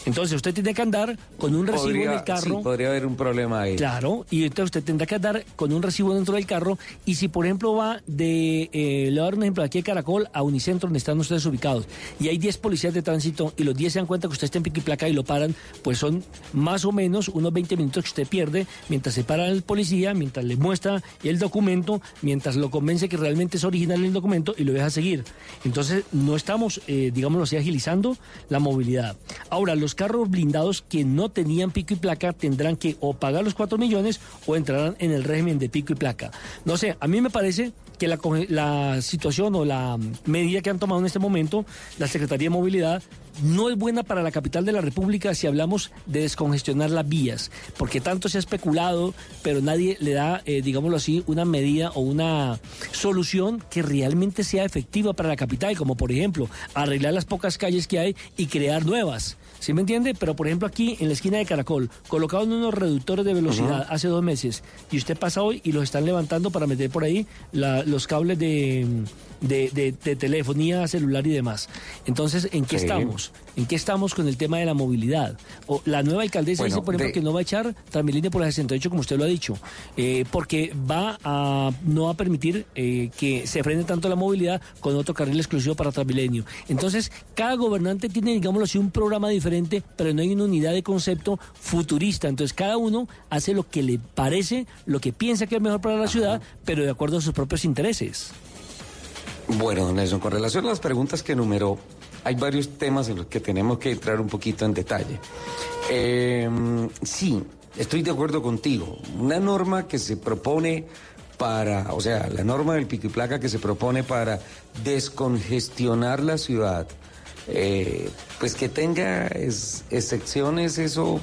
Entonces usted tiene que andar con un recibo en el carro. Sí, podría haber un problema ahí. Claro, y entonces usted tendrá que andar con un recibo dentro del carro y si por ejemplo va de, eh, le voy a dar un ejemplo, aquí de Caracol a Unicentro donde están ustedes ubicados y hay 10 policías de tránsito y los 10 se dan cuenta que usted está en pico y placa y lo paran, pues son más o menos unos 20 minutos que usted pierde mientras se para el policía, mientras le muestra el documento, mientras lo convence que realmente es original el documento y lo deja seguir. Entonces no estamos, eh, digámoslo así, agilizando la movilidad. Ahora, los carros blindados que no tenían pico y placa tendrán que o pagar los 4 millones o entrarán en el régimen de pico y placa. No sé, a mí me parece que la, la situación o la medida que han tomado en este momento la Secretaría de Movilidad no es buena para la capital de la República si hablamos de descongestionar las vías, porque tanto se ha especulado, pero nadie le da, eh, digámoslo así, una medida o una solución que realmente sea efectiva para la capital, como por ejemplo arreglar las pocas calles que hay y crear nuevas. ¿Sí me entiende? Pero por ejemplo aquí en la esquina de Caracol, colocaron unos reductores de velocidad hace dos meses y usted pasa hoy y los están levantando para meter por ahí la- los cables de, de, de- de telefonía celular y demás. Entonces, ¿en qué Sí. estamos? ¿En qué estamos con el tema de la movilidad? O, la nueva alcaldesa Bueno, dice, por ejemplo, de- que no va a echar Transmilenio por la 68, como usted lo ha dicho, eh, porque va a no va a permitir eh, que se frene tanto la movilidad con otro carril exclusivo para Transmilenio. Entonces, cada gobernante tiene, digámoslo así, un programa diferente, pero no hay una unidad de concepto futurista. Entonces, cada uno hace lo que le parece, lo que piensa que es mejor para la ciudad, pero de acuerdo a sus propios intereses. Bueno, don Nelson, con relación a las preguntas que enumeró, hay varios temas en los que tenemos que entrar un poquito en detalle. Eh, sí, estoy de acuerdo contigo. Una norma que se propone para, o sea, la norma del pico y placa que se propone para descongestionar la ciudad, eh, pues que tenga es- excepciones, eso,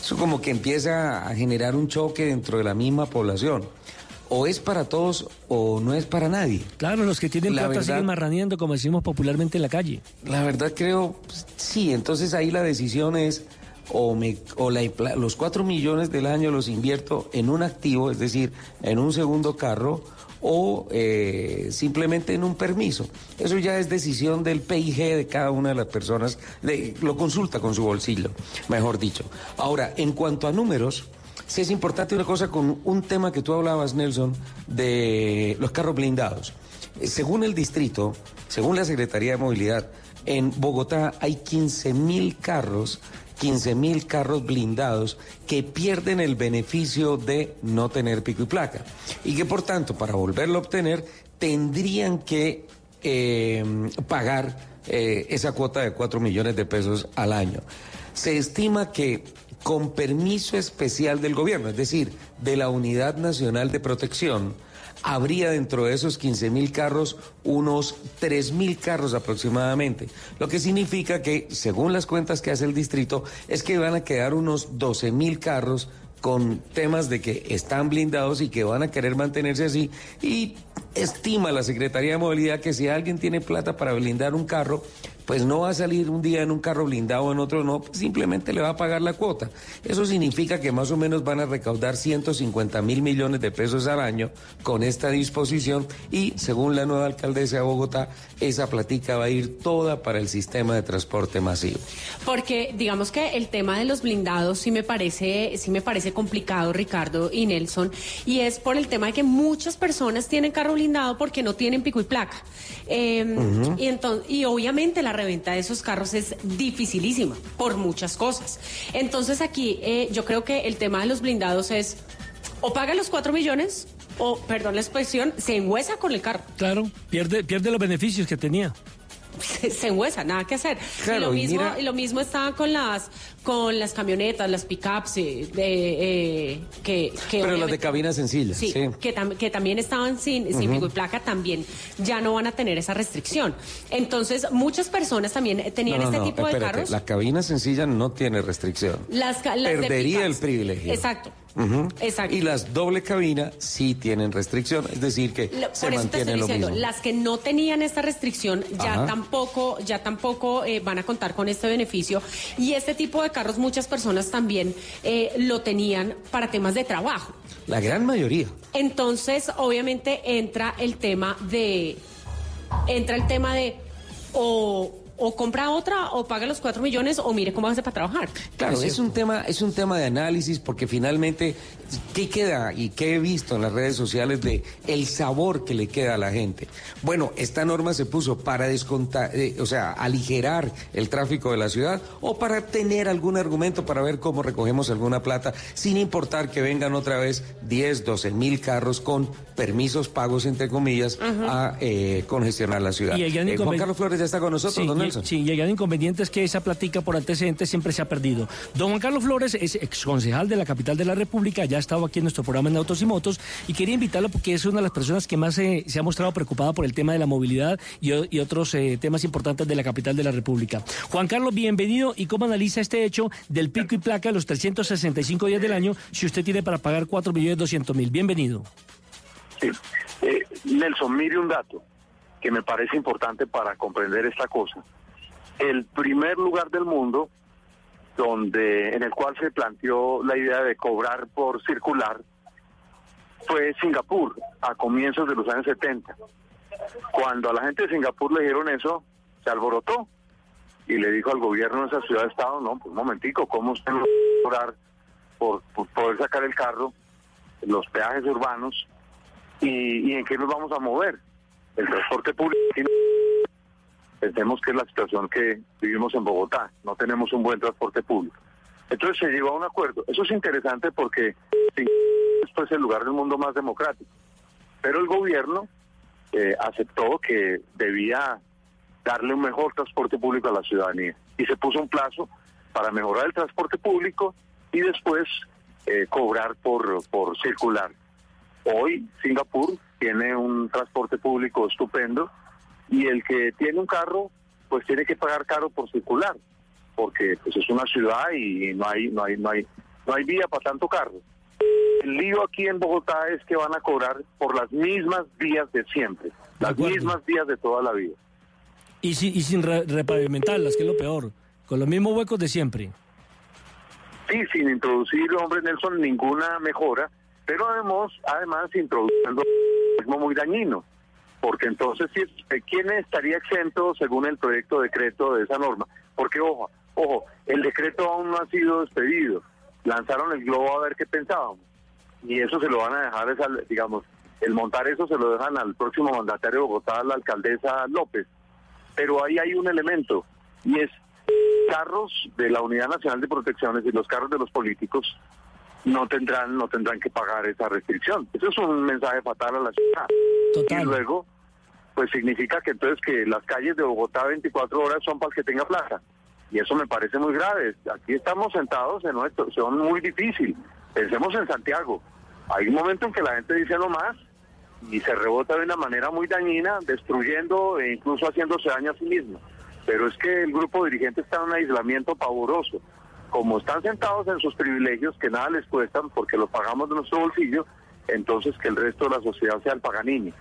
eso como que empieza a generar un choque dentro de la misma población. O es para todos o no es para nadie. Claro, los que tienen La plata verdad- siguen marraneando, como decimos popularmente en la calle. La verdad creo, pues, sí, entonces ahí la decisión es o, me, o la, los cuatro millones del año los invierto en un activo, es decir, en un segundo carro, o eh, simplemente en un permiso. Eso ya es decisión del PIG de cada una de las personas, lo consulta con su bolsillo, mejor dicho. Ahora, en cuanto a números, sí es importante una cosa con un tema que tú hablabas, Nelson, de los carros blindados. Eh, Según el distrito, según la Secretaría de Movilidad, en Bogotá hay 15 mil carros, 15 mil carros blindados que pierden el beneficio de no tener pico y placa. Y que por tanto, para volverlo a obtener, tendrían que eh, pagar eh, esa cuota de 4 millones de pesos al año. Se estima que con permiso especial del gobierno, es decir, de la Unidad Nacional de Protección, habría dentro de esos 15 mil carros unos 3 mil carros aproximadamente. Lo que significa que, según las cuentas que hace el distrito, es que van a quedar unos 12 mil carros con temas de que están blindados y que van a querer mantenerse así. Y estima la Secretaría de Movilidad que si alguien tiene plata para blindar un carro, pues no va a salir un día en un carro blindado, en otro no, pues simplemente le va a pagar la cuota. Eso significa que más o menos van a recaudar 150 mil millones de pesos al año con esta disposición y según la nueva alcaldesa de Bogotá, esa platica va a ir toda para el sistema de transporte masivo. Porque digamos que el tema de los blindados sí me parece, sí me parece complicado, Ricardo y Nelson, y es por el tema de que muchas personas tienen carro blindado porque no tienen pico y placa. Eh, Ujú. y, entonces, y obviamente la reventa de esos carros es dificilísima por muchas cosas. Entonces aquí eh, yo creo que el tema de los blindados es o paga los cuatro millones o, perdón la expresión, se enhuesa con el carro. Claro, pierde, pierde los beneficios que tenía. se, enhuesa, nada que hacer. Claro, y lo y mismo, mira- y lo mismo estaba con las con las camionetas, las pickups, eh, eh, que, que Pero las de cabina sencilla, Sí, sí. Que, tam- que también estaban sin, sin pico y placa, también ya no van a tener esa restricción. Entonces, muchas personas también tenían No, no, este no, tipo de carros. La cabina sencilla no tiene restricción. Las, las Perdería el privilegio. Exacto. Exacto. Y las doble cabina sí tienen restricción, es decir, que Lo- se por eso te mantiene estoy lo diciendo, mismo. las que no tenían esta restricción ya Ajá. tampoco, ya tampoco eh, van a contar con este beneficio. Y este tipo de carros muchas personas también eh, lo tenían para temas de trabajo. La gran mayoría. Entonces, obviamente entra el tema de, entra el tema de o, o compra otra o paga los cuatro millones o mire cómo hace para trabajar. Claro, es un tema, es un tema de análisis porque finalmente qué queda y qué he visto en las redes sociales de el sabor que le queda a la gente. Bueno, esta norma se puso para descontar, eh, o sea, aligerar el tráfico de la ciudad o para tener algún argumento para ver cómo recogemos alguna plata, sin importar que vengan otra vez 10, 12 mil carros con permisos pagos entre comillas a eh, congestionar la ciudad. Y el gran Eh, Juan Carlos Flores ya está con nosotros, Sí, don y- Nelson. Sí, y el gran inconveniente es que esa platica por antecedentes siempre se ha perdido. Don Juan Carlos Flores es exconcejal de la capital de la República, ya ha estado aquí en nuestro programa en Autos y Motos, y quería invitarlo porque es una de las personas que más eh, se ha mostrado preocupada por el tema de la movilidad y, otros eh, temas importantes de la capital de la República. Juan Carlos, bienvenido. ¿Y cómo analiza este hecho del pico y placa de los 365 días del año si usted tiene para pagar 4 millones 200 mil? Bienvenido. Sí. Eh, Nelson, mire un dato que me parece importante para comprender esta cosa. El primer lugar del mundo donde en el cual se planteó la idea de cobrar por circular fue Singapur a comienzos de los años 70. Cuando a la gente de Singapur le dijeron eso, se alborotó y le dijo al gobierno de esa ciudad-estado, no, pues un momentico, ¿cómo usted va a cobrar por, por poder sacar el carro, los peajes urbanos y, y en qué nos vamos a mover? El transporte público. Pensemos que es la situación que vivimos en Bogotá, no tenemos un buen transporte público. Entonces se llegó a un acuerdo. Eso es interesante porque esto es el lugar del mundo más democrático. Pero el gobierno eh, aceptó que debía darle un mejor transporte público a la ciudadanía. Y se puso un plazo para mejorar el transporte público y después eh, cobrar por, por circular. Hoy Singapur tiene un transporte público estupendo y el que tiene un carro pues tiene que pagar caro por circular porque pues es una ciudad y no hay no hay no hay no hay vía para tanto carro. El lío aquí en Bogotá es que van a cobrar por las mismas vías de siempre, las mismas vías de toda la vida. Y, si, y sin re repavimentarlas, que es lo peor, con los mismos huecos de siempre. Sí, sin introducir, hombre Nelson, ninguna mejora, pero además, además introduciendo un muy dañino, porque entonces, ¿quién estaría exento según el proyecto de decreto de esa norma? Porque, ojo, ojo, el decreto aún no ha sido despedido, lanzaron el globo a ver qué pensábamos, y eso se lo van a dejar, digamos, el montar eso se lo dejan al próximo mandatario de Bogotá, la alcaldesa López, pero ahí hay un elemento, y es carros de la Unidad Nacional de Protecciones y los carros de los políticos no tendrán no tendrán que pagar esa restricción. Eso es un mensaje fatal a la ciudad. Y luego, pues significa que entonces que las calles de Bogotá 24 horas son para el que tenga plaza. Y eso me parece muy grave. Aquí estamos sentados en nuestro, son muy difícil. Pensemos en Santiago. Hay un momento en que la gente dice no más y se rebota de una manera muy dañina, destruyendo e incluso haciéndose daño a sí mismo. Pero es que el grupo dirigente está en un aislamiento pavoroso como están sentados en sus privilegios que nada les cuestan porque los pagamos de nuestro bolsillo, entonces que el resto de la sociedad sea el paganini.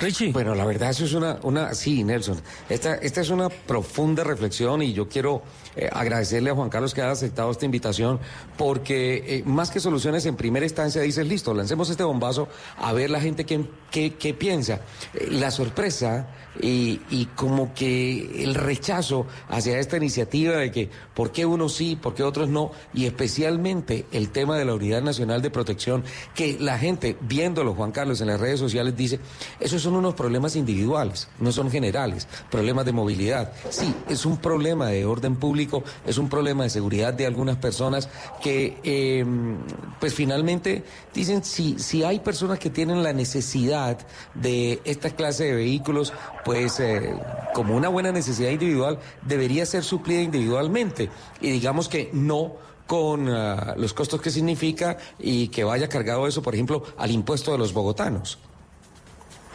Richie. Bueno, la verdad eso es una, una, sí, Nelson. Esta, esta es una profunda reflexión y yo quiero eh, agradecerle a Juan Carlos que haya aceptado esta invitación porque eh, más que soluciones en primera instancia dices, listo, lancemos este bombazo a ver la gente qué, qué, piensa. Eh, la sorpresa y, y, como que el rechazo hacia esta iniciativa de que por qué unos sí, por qué otros no, y especialmente el tema de la Unidad Nacional de Protección, que la gente viéndolo, Juan Carlos, en las redes sociales dice, esos son unos problemas individuales, no son generales, problemas de movilidad. Sí, es un problema de orden público, es un problema de seguridad de algunas personas que, em, pues finalmente dicen, si, si hay personas que tienen la necesidad de esta clase de vehículos, pues eh, como una buena necesidad individual debería ser suplida individualmente y digamos que no con ah, los costos que significa y que vaya cargado eso, por ejemplo, al impuesto de los bogotanos.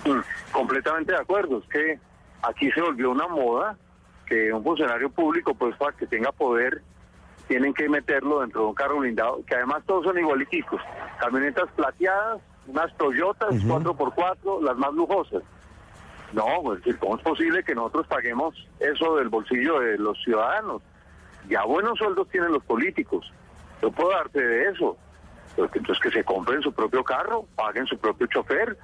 Mm, completamente de acuerdo, es que aquí se volvió una moda que un funcionario público, pues para que tenga poder, tienen que meterlo dentro de un carro blindado, que además todos son igualiticos, camionetas plateadas, unas Toyotas 4x4, las más lujosas. No, pues, ¿cómo es posible que nosotros paguemos eso del bolsillo de los ciudadanos? Ya buenos sueldos tienen los políticos. Yo puedo darte de eso. entonces que se compren su propio carro, paguen su propio chofer.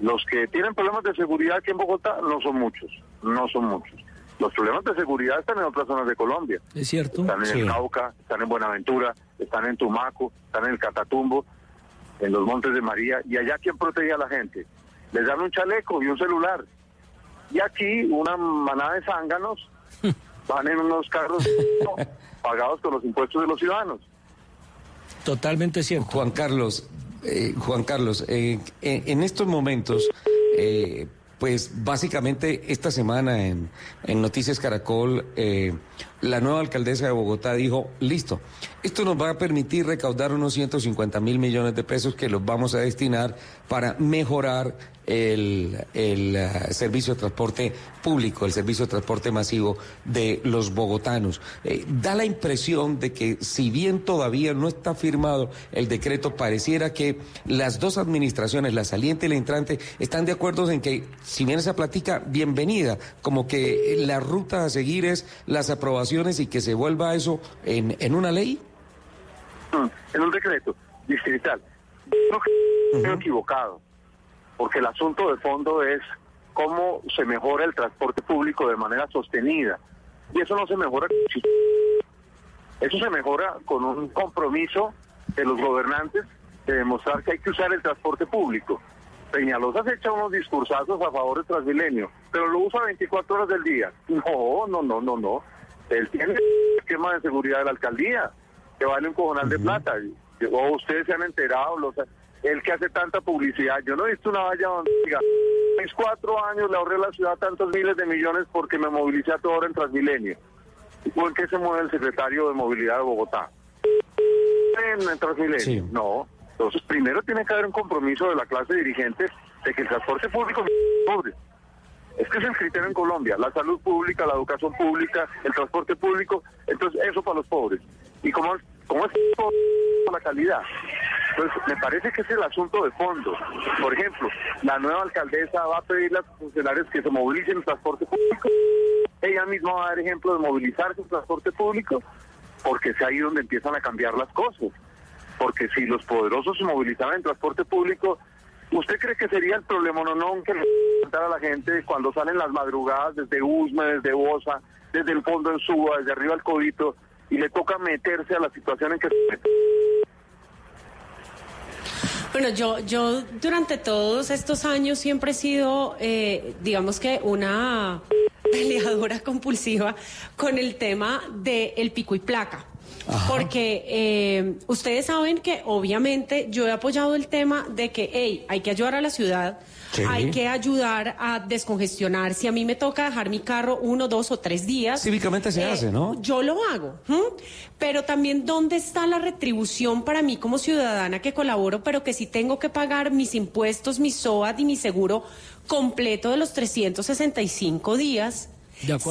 Los que tienen problemas de seguridad aquí en Bogotá no son muchos, no son muchos. Los problemas de seguridad están en otras zonas de Colombia. Es cierto. Están en el Cauca, están en Buenaventura, están en Tumaco, están en el Catatumbo, en los Montes de María. ¿Y allá quién protege a la gente? Les dan un chaleco y un celular. Y aquí una manada de zánganos van en unos carros pagados con los impuestos de los ciudadanos. Totalmente cierto. Juan Carlos, eh, Juan Carlos, eh, en estos momentos, eh, pues básicamente esta semana en, Noticias Caracol, la nueva alcaldesa de Bogotá dijo, listo, esto nos va a permitir recaudar unos 150 mil millones de pesos que los vamos a destinar para mejorar el, el uh, servicio de transporte público, el servicio de transporte masivo de los bogotanos. Eh, da la impresión de que si bien todavía no está firmado el decreto, pareciera que las dos administraciones, la saliente y la entrante, están de acuerdo en que si bien esa platica, bienvenida, como que la ruta a seguir es las aprobaciones y que se vuelva eso en, en una ley. mm, en un decreto distrital. Yo estoy equivocado, porque el asunto de fondo es cómo se mejora el transporte público de manera sostenida. Y eso no se mejora. Eso se mejora con un compromiso de los gobernantes de demostrar que hay que usar el transporte público. Peñalosa se echa unos discursazos a favor del Transmilenio, pero lo usa 24 horas del día. No, no, no, no, no. Él tiene el esquema de seguridad de la alcaldía, que vale un cojonal de plata. O ustedes se han enterado, los, él que hace tanta publicidad. Yo no he visto una valla donde diga, mis cuatro años le ahorré a la ciudad tantos miles de millones porque me movilicé a toda hora en Transmilenio. ¿O en qué se mueve el secretario de Movilidad de Bogotá? En, Transmilenio. No. Entonces, primero tiene que haber un compromiso de la clase dirigente de que el transporte público es Es que es el criterio en Colombia, la salud pública, la educación pública, el transporte público, entonces eso para los pobres. ¿Y cómo, cómo es la calidad? Entonces, me parece que es el asunto de fondo. Por ejemplo, la nueva alcaldesa va a pedirle a sus funcionarios que se movilicen en transporte público. Ella misma va a dar ejemplo de movilizarse en transporte público, porque es ahí donde empiezan a cambiar las cosas. Porque si los poderosos se movilizaran en transporte público, ¿usted cree que sería el problema no, no que le a la gente cuando salen las madrugadas desde Usme, desde Bosa, desde el fondo en Suba, desde arriba al Codito, y le toca meterse a la situación en que se? Bueno, yo, yo durante todos estos años siempre he sido, eh, digamos que una peleadora compulsiva con el tema del pico y placa. Porque eh, ustedes saben que obviamente yo he apoyado el tema de que, hey, hay que ayudar a la ciudad, hay que ayudar a descongestionar. Si a mí me toca dejar mi carro uno, dos o tres días. Cívicamente se eh, hace, ¿no? Yo lo hago. Pero también, ¿dónde está la retribución para mí como ciudadana que colaboro, pero que sí tengo que pagar mis impuestos, mi SOAT y mi seguro completo de los 365 días?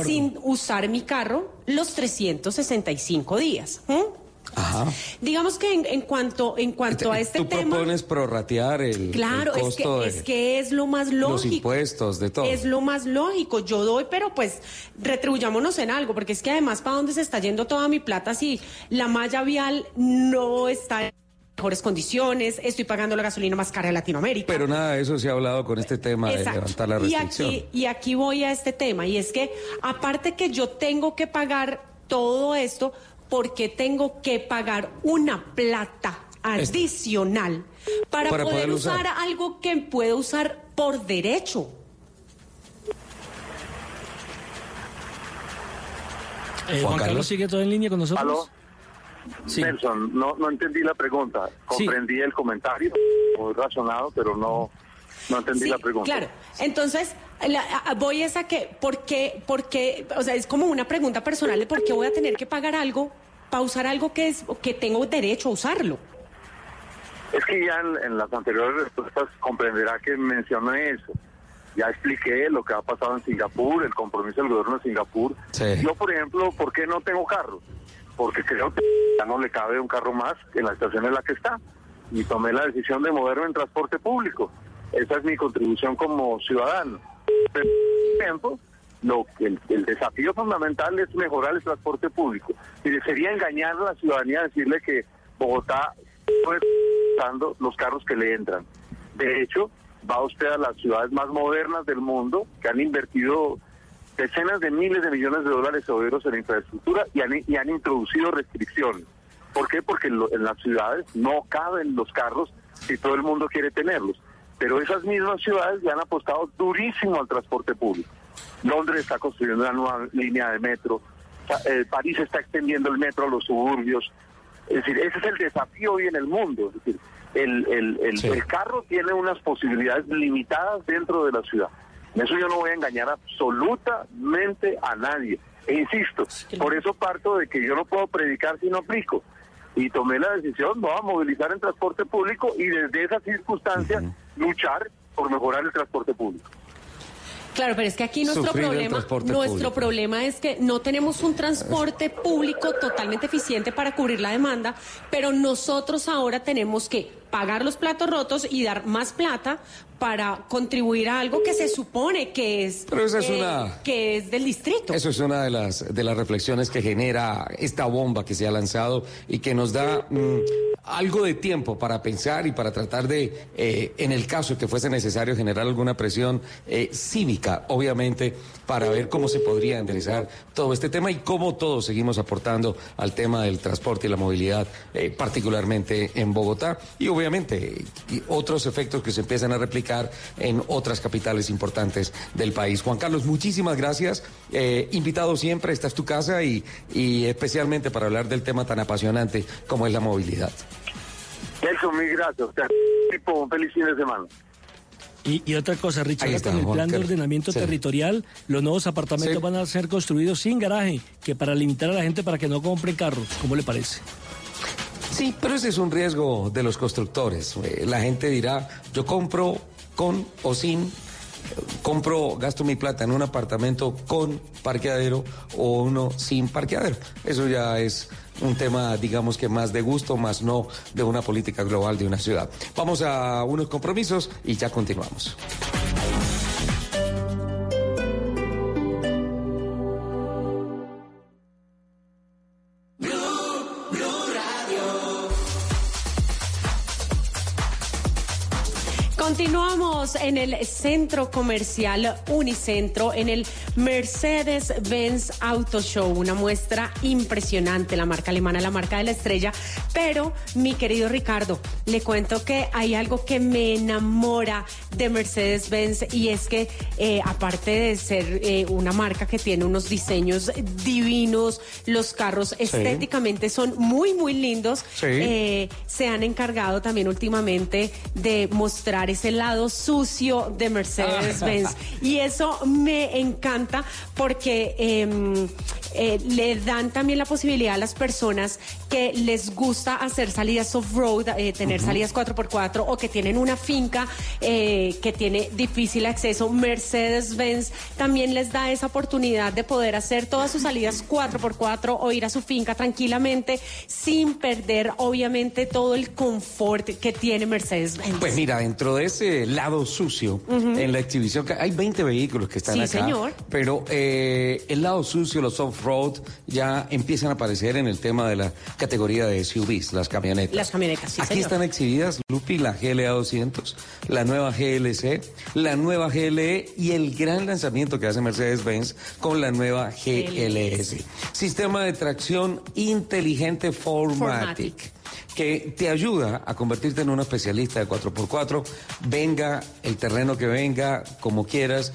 Sin usar mi carro los 365 días. Digamos que en, cuanto en cuanto a este tú tema propones prorratear el claro el es que es que es lo más lógico. los impuestos de todo. Es lo más lógico. Yo doy pero pues retribuyámonos en algo porque es que además para dónde se está yendo toda mi plata si la malla vial no está en mejores condiciones estoy pagando la gasolina más cara de Latinoamérica pero nada de eso se ha hablado con este tema de levantar la restricción y aquí y aquí voy a este tema y es que aparte que yo tengo que pagar todo esto porque tengo que pagar una plata adicional para, poder, usar. algo que puedo usar por derecho. Eh, Juan, Carlos sigue todo en línea con nosotros. Nelson, no, no entendí la pregunta. Comprendí el comentario, muy razonado, pero no, no entendí la pregunta. Claro, entonces voy a esa que, ¿por qué, por qué, o sea, es como una pregunta personal de por qué voy a tener que pagar algo para usar algo que, es, que tengo derecho a usarlo? Es que ya en, las anteriores respuestas comprenderá que mencioné eso. Ya expliqué lo que ha pasado en Singapur, el compromiso del gobierno de Singapur. Yo, por ejemplo, ¿por qué no tengo carro? Porque creo que ya no le cabe un carro más en la estación en la que está. Y tomé la decisión de moverme en transporte público. Esa es mi contribución como ciudadano. Pero, ejemplo, lo que el, desafío fundamental es mejorar el transporte público. Y sería engañar a la ciudadanía decirle que Bogotá no está los carros que le entran. De hecho, va usted a las ciudades más modernas del mundo que han invertido decenas de miles de millones de dólares euros en infraestructura y han, y han introducido restricciones. ¿Por qué? Porque en, en las ciudades no caben los carros si todo el mundo quiere tenerlos. Pero esas mismas ciudades le han apostado durísimo al transporte público. Londres está construyendo una nueva línea de metro, eh, París está extendiendo el metro a los suburbios. Es decir, ese es el desafío hoy en el mundo. Es decir, el, el, el, carro tiene unas posibilidades limitadas dentro de la ciudad. En eso yo no voy a engañar absolutamente a nadie. E insisto, por eso parto de que yo no puedo predicar si no aplico. Y tomé la decisión, no, a movilizar en transporte público y desde esa circunstancia luchar por mejorar el transporte público. Claro, pero es que aquí nuestro problema, nuestro problema es que no tenemos un transporte público totalmente eficiente para cubrir la demanda, pero nosotros ahora tenemos que pagar los platos rotos y dar más plata para contribuir a algo que se supone que es, Pero esa es eh, una- que es del distrito. Eso es una de las, de las reflexiones que genera esta bomba que se ha lanzado y que nos da mm, algo de tiempo para pensar y para tratar de, eh, en el caso que fuese necesario, generar alguna presión eh, cívica, obviamente, para ver cómo se podría enderezar todo este tema y cómo todos seguimos aportando al tema del transporte y la movilidad, eh, particularmente en Bogotá y obviamente y otros efectos que se empiezan a replicar en otras capitales importantes del país. Juan Carlos, muchísimas gracias. Eh, invitado siempre, esta es tu casa y, y especialmente para hablar del tema tan apasionante como es la movilidad. Nelson, mil gracias. Tipo, un feliz fin de semana. Y, y otra cosa, Richard, está, con el Juan plan de ordenamiento Sí. territorial, los nuevos apartamentos Sí. van a ser construidos sin garaje, que para limitar a la gente para que no compre carros. ¿Cómo le parece? Sí, pero ese es un riesgo de los constructores. Eh, La gente dirá, yo compro con o sin, compro, gasto mi plata en un apartamento con parqueadero o uno sin parqueadero. Eso ya es un tema, digamos que más de gusto, más no de una política global de una ciudad. Vamos a unos compromisos y ya continuamos. Continuamos en el centro comercial Unicentro, en el Mercedes-Benz Auto Show, una muestra impresionante, la marca alemana, la marca de la estrella. Pero, mi querido Ricardo, le cuento que hay algo que me enamora de Mercedes-Benz y es que, eh, aparte de ser eh, una marca que tiene unos diseños divinos, los carros estéticamente son muy, muy lindos. Sí. Eh, se han encargado también últimamente de mostrar ese lado sucio de Mercedes-Benz. y eso me encanta porque em, eh, le dan también la posibilidad a las personas que les gusta hacer salidas off-road, eh, tener salidas 4x4 o que tienen una finca eh, que tiene difícil acceso. Mercedes-Benz también les da esa oportunidad de poder hacer todas sus salidas 4x4 o ir a su finca tranquilamente sin perder obviamente todo el confort que tiene Mercedes-Benz. Pues mira, dentro de ese lado sucio, en la exhibición, que hay 20 vehículos que están Sí, acá, señor. pero eh, el lado sucio, los off-road, ya empiezan a aparecer en el tema de la categoría de SUVs, las camionetas. Las camionetas, sí, Aquí señor. están exhibidas, Lupi, la GLA 200, la nueva GLC, la nueva GLE y el gran lanzamiento que hace Mercedes-Benz con la nueva GLS. Sistema de tracción inteligente Formatic que te ayuda a convertirte en un especialista de 4x4, venga el terreno que venga, como quieras.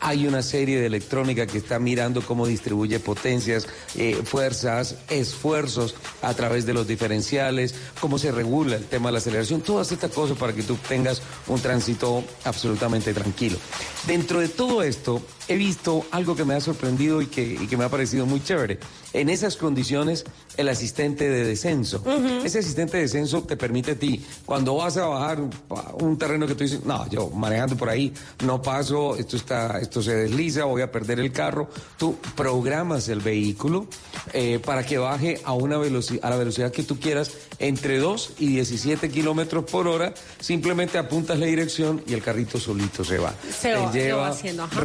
Hay una serie de electrónica que está mirando cómo distribuye potencias, eh, fuerzas, esfuerzos a través de los diferenciales, cómo se regula el tema de la aceleración, todas estas cosas para que tú tengas un tránsito absolutamente tranquilo. Dentro de todo esto, he visto algo que me ha sorprendido y que, y que me ha parecido muy chévere. En esas condiciones, el asistente de descenso. Ese asistente de descenso te permite a ti, cuando vas a bajar un, terreno que tú dices, no, yo manejando por ahí no paso, esto, está, esto se desliza, voy a perder el carro, tú programas el vehículo eh, para que baje a, una a la velocidad que tú quieras entre 2 y 17 kilómetros por hora, simplemente apuntas la dirección y el carrito solito se va. Se va- Te se lleva, va haciendo, ajá.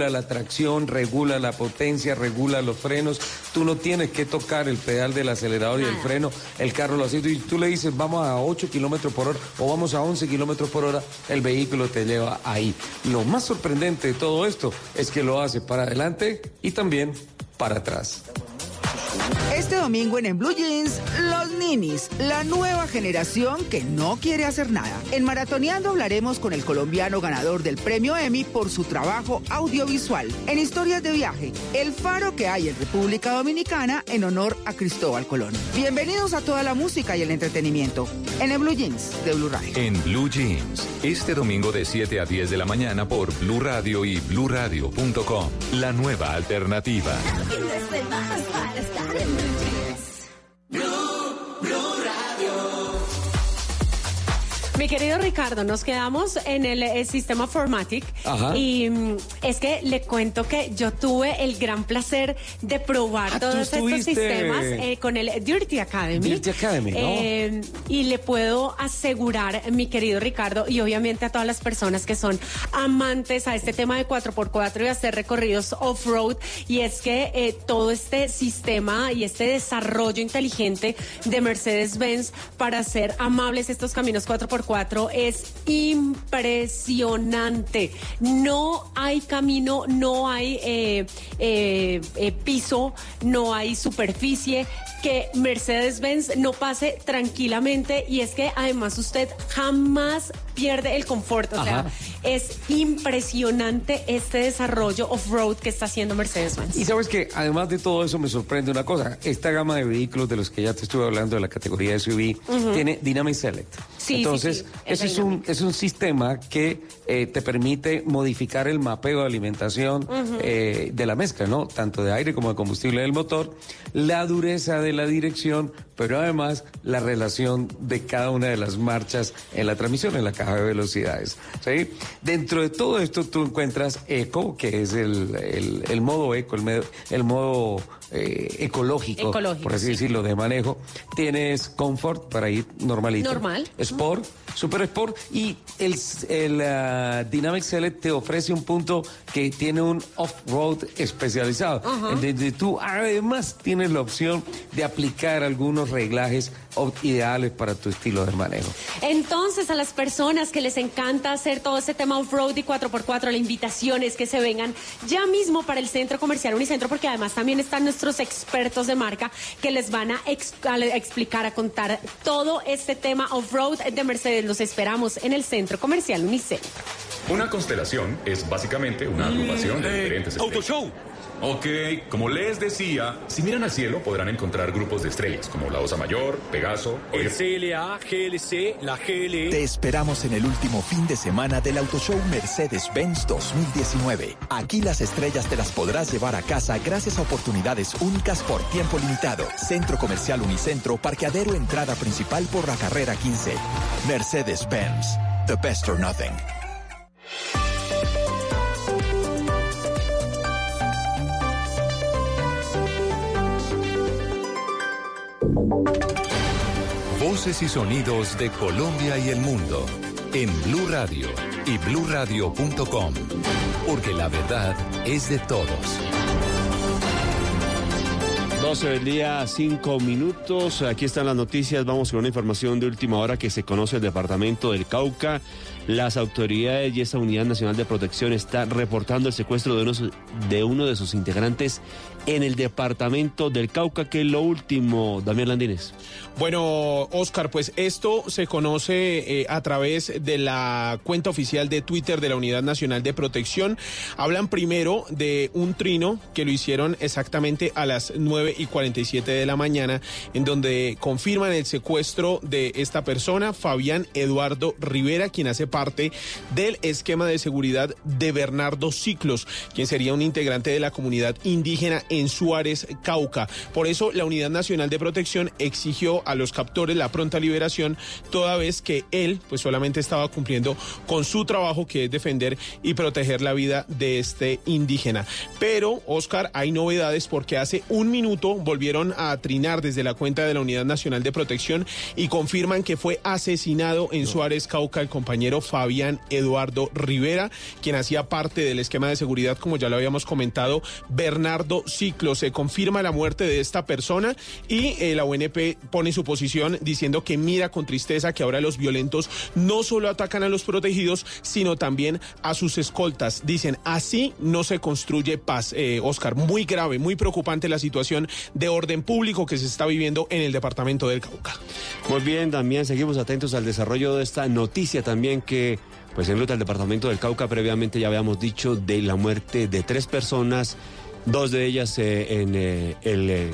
Regula la tracción, regula la potencia, regula los frenos. Tú no tienes que tocar el pedal del acelerador y el freno, el carro lo hace. Y tú le dices, vamos a 8 kilómetros por hora o vamos a 11 kilómetros por hora, el vehículo te lleva ahí. Lo más sorprendente de todo esto es que lo hace para adelante y también para atrás. Este domingo en En Blue Jeans, los ninis, la nueva generación que no quiere hacer nada. En Maratoneando hablaremos con el colombiano ganador del premio Emmy por su trabajo audiovisual. En Historias de Viaje, el faro que hay en República Dominicana en honor a Cristóbal Colón. Bienvenidos a toda la música y el entretenimiento en En Blue Jeans de Blue Radio. En Blue Jeans, este domingo de 7 a 10 de la mañana por Blue Radio y bluradio.com. La nueva alternativa. Yes. No. Mi querido Ricardo, nos quedamos en el, eh, sistema Formatic Ajá. y mm, es que le cuento que yo tuve el gran placer de probar Ah, todos estos estuviste. sistemas eh, con el Dirty Academy. Dirty Academy, ¿no? Eh, y le puedo asegurar, mi querido Ricardo, y obviamente a todas las personas que son amantes a este tema de 4x4 y hacer recorridos off-road, y es que eh, todo este sistema y este desarrollo inteligente de Mercedes-Benz para hacer amables estos caminos 4x4 es impresionante. No hay camino, no hay eh, eh, eh, piso, no hay superficie que Mercedes-Benz no pase tranquilamente y es que además usted jamás pierde el confort. O sea, Ajá. es impresionante este desarrollo off-road que está haciendo Mercedes-Benz. Y sabes que además de todo eso me sorprende una cosa. Esta gama de vehículos de los que ya te estuve hablando de la categoría SUV tiene Dynamic Select. Sí, Entonces, sí, es ese es un, es un sistema que eh, te permite modificar el mapeo de alimentación eh, de la mezcla, ¿no? Tanto de aire como de combustible del motor, la dureza de la dirección, pero además la relación de cada una de las marchas en la transmisión, en la caja de velocidades. ¿sí? Dentro de todo esto tú encuentras Eco, que es el, el- modo eco, el, el modo eh, ecológico, Ecológico, por así sí. decirlo, de manejo. Tienes Comfort para ir normalito. Normal. Sport, Super Sport y el, el ah, Dynamic Select te ofrece un punto que tiene un off-road especializado, Ajá. en donde tú además tienes la opción de aplicar algunos reglajes ideales para tu estilo de manejo. Entonces, a las personas que les encanta hacer todo ese tema off-road y 4x4, la invitación es que se vengan ya mismo para el Centro Comercial Unicentro, porque además también están nuestros expertos de marca que les van a, ex- a le- explicar, a contar todo este tema off-road de Mercedes. Los esperamos en el Centro Comercial Unicentro. Una constelación es básicamente una agrupación de diferentes Autoshow. Ok, como les decía, si miran al cielo podrán encontrar grupos de estrellas como la Osa Mayor, Pegaso, El CLA, GLC, la GLE. Te esperamos en el último fin de semana del Auto Show Mercedes-Benz 2019. Aquí las estrellas te las podrás llevar a casa gracias a oportunidades únicas por tiempo limitado. Centro Comercial Unicentro, parqueadero entrada principal por la carrera 15. Mercedes-Benz, the best or nothing. Voces y sonidos de Colombia y el mundo en Blue Radio y bluradio.com, porque la verdad es de todos. 12 del día, 5 minutos. Aquí están las noticias. Vamos con una información de última hora que se conoce el departamento del Cauca. Las autoridades y esta Unidad Nacional de Protección están reportando el secuestro de uno, de uno de sus integrantes en el departamento del Cauca, que es lo último, Damián Landines. Bueno, Oscar, pues esto se conoce eh, a través de la cuenta oficial de Twitter de la Unidad Nacional de Protección. Hablan primero de un trino que lo hicieron exactamente a las 9 y 47 de la mañana, en donde confirman el secuestro de esta persona, Fabián Eduardo Rivera, quien hace parte del esquema de seguridad de Bernardo Ciclos, quien sería un integrante de la comunidad indígena en Suárez, Cauca. Por eso la Unidad Nacional de Protección exigió a los captores la pronta liberación, toda vez que él pues solamente estaba cumpliendo con su trabajo que es defender y proteger la vida de este indígena. Pero, Oscar, hay novedades porque hace un minuto volvieron a trinar desde la cuenta de la Unidad Nacional de Protección y confirman que fue asesinado en Suárez, Cauca, el compañero Fabián Eduardo Rivera, quien hacía parte del esquema de seguridad, como ya lo habíamos comentado, Bernardo Se confirma la muerte de esta persona y eh, la UNP pone su posición diciendo que mira con tristeza que ahora los violentos no solo atacan a los protegidos, sino también a sus escoltas. Dicen, así no se construye paz. Eh, Oscar, muy grave, muy preocupante la situación de orden público que se está viviendo en el departamento del Cauca. Muy bien, también seguimos atentos al desarrollo de esta noticia también que, pues en ruta al departamento del Cauca, previamente ya habíamos dicho de la muerte de tres personas, dos de ellas eh, en eh, el eh,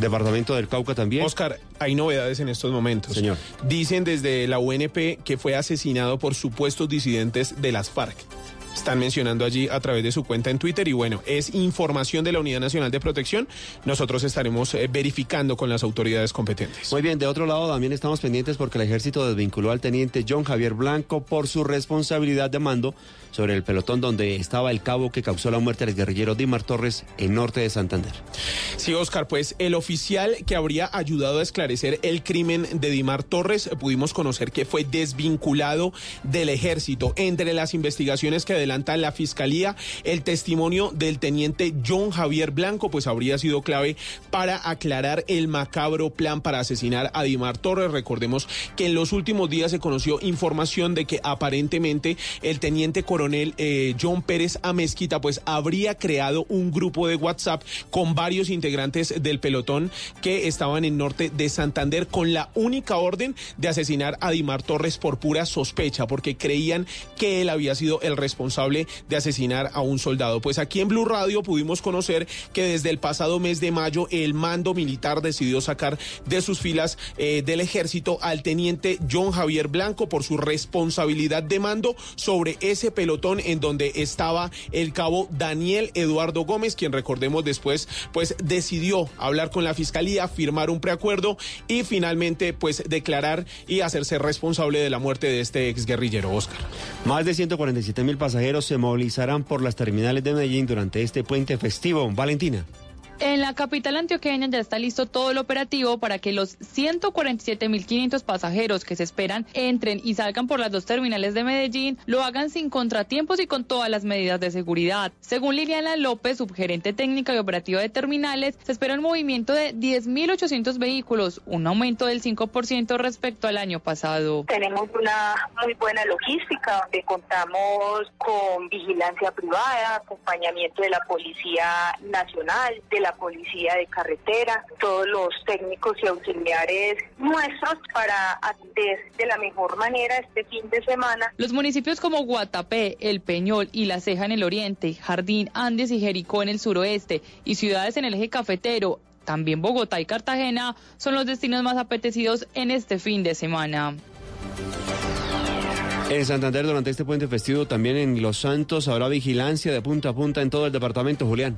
departamento del Cauca también. Oscar, hay novedades en estos momentos. Señor. Dicen desde la UNP que fue asesinado por supuestos disidentes de las FARC. Están mencionando allí a través de su cuenta en Twitter. Y bueno, es información de la Unidad Nacional de Protección. Nosotros estaremos eh, verificando con las autoridades competentes. Muy bien, de otro lado también estamos pendientes porque el ejército desvinculó al teniente John Javier Blanco por su responsabilidad de mando sobre el pelotón donde estaba el cabo que causó la muerte del guerrillero Dimar Torres en norte de Santander. Sí, Oscar, pues el oficial que habría ayudado a esclarecer el crimen de Dimar Torres, pudimos conocer que fue desvinculado del ejército. Entre las investigaciones que adelanta la fiscalía, el testimonio del teniente John Javier Blanco, pues habría sido clave para aclarar el macabro plan para asesinar a Dimar Torres. Recordemos que en los últimos días se conoció información de que aparentemente el teniente coronel eh, John Pérez Amezquita pues habría creado un grupo de WhatsApp con varios integrantes del pelotón que estaban en norte de Santander con la única orden de asesinar a Dimar Torres por pura sospecha porque creían que él había sido el responsable de asesinar a un soldado. Pues aquí en Blue Radio pudimos conocer que desde el pasado mes de mayo el mando militar decidió sacar de sus filas eh, del ejército al teniente John Javier Blanco por su responsabilidad de mando sobre ese pelotón en donde estaba el cabo Daniel Eduardo Gómez, quien recordemos después pues decidió hablar con la fiscalía, firmar un preacuerdo y finalmente pues declarar y hacerse responsable de la muerte de este exguerrillero Oscar. Más de 147 mil pasajeros se movilizarán por las terminales de Medellín durante este puente festivo. Valentina. En la capital antioqueña ya está listo todo el operativo para que los 147.500 pasajeros que se esperan entren y salgan por las dos terminales de Medellín lo hagan sin contratiempos y con todas las medidas de seguridad. Según Liliana López, subgerente técnica y operativa de terminales, se espera un movimiento de 10.800 vehículos, un aumento del 5% respecto al año pasado. Tenemos una muy buena logística donde contamos con vigilancia privada, acompañamiento de la Policía Nacional, de la policía de carretera, todos los técnicos y auxiliares nuestros para atender de la mejor manera este fin de semana. Los municipios como Guatapé, El Peñol y La Ceja en el oriente, Jardín, Andes y Jericó en el suroeste y ciudades en el eje cafetero también Bogotá y Cartagena son los destinos más apetecidos en este fin de semana. En Santander, durante este puente festivo, también en Los Santos, habrá vigilancia de punta a punta en todo el departamento, Julián.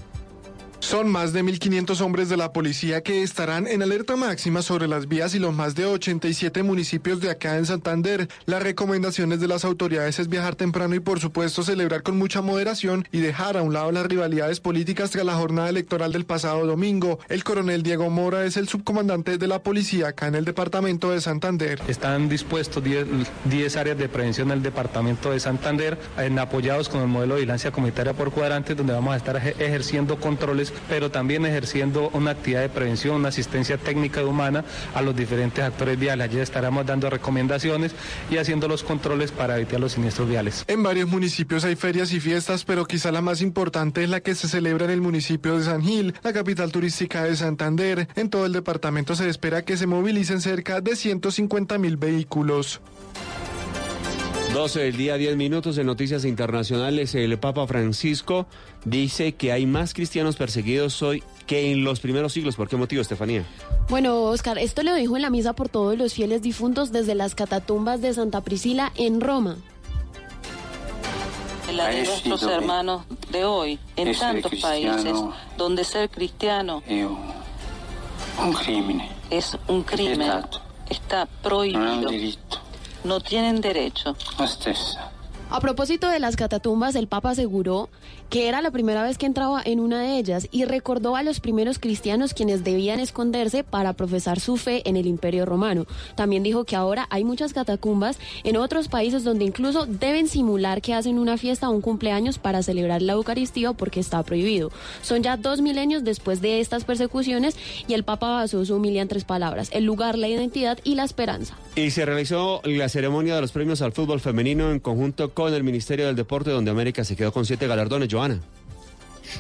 Son más de 1.500 hombres de la policía que estarán en alerta máxima sobre las vías y los más de 87 municipios de acá en Santander. Las recomendaciones de las autoridades es viajar temprano y por supuesto celebrar con mucha moderación y dejar a un lado las rivalidades políticas tras la jornada electoral del pasado domingo. El coronel Diego Mora es el subcomandante de la policía acá en el departamento de Santander. Están dispuestos 10 áreas de prevención en el departamento de Santander, en, apoyados con el modelo de vigilancia comunitaria por cuadrantes, donde vamos a estar ejerciendo controles pero también ejerciendo una actividad de prevención, una asistencia técnica y humana a los diferentes actores viales. Allí estaremos dando recomendaciones y haciendo los controles para evitar los siniestros viales. En varios municipios hay ferias y fiestas, pero quizá la más importante es la que se celebra en el municipio de San Gil, la capital turística de Santander. En todo el departamento se espera que se movilicen cerca de 150 mil vehículos. 12 del día, 10 minutos de noticias internacionales. El Papa Francisco dice que hay más cristianos perseguidos hoy que en los primeros siglos. ¿Por qué motivo, Estefanía? Bueno, Oscar, esto lo dijo en la misa por todos los fieles difuntos desde las catatumbas de Santa Priscila en Roma. La de nuestros hermanos de hoy, en tantos países, donde ser cristiano es un crimen, está prohibido no tienen derecho. A propósito de las catatumbas, el Papa aseguró que era la primera vez que entraba en una de ellas y recordó a los primeros cristianos quienes debían esconderse para profesar su fe en el Imperio Romano. También dijo que ahora hay muchas catacumbas en otros países donde incluso deben simular que hacen una fiesta o un cumpleaños para celebrar la Eucaristía porque está prohibido. Son ya dos milenios después de estas persecuciones y el Papa basó su humilía en tres palabras, el lugar, la identidad y la esperanza. Y se realizó la ceremonia de los premios al fútbol femenino en conjunto con el Ministerio del Deporte donde América se quedó con siete galardones. Joana.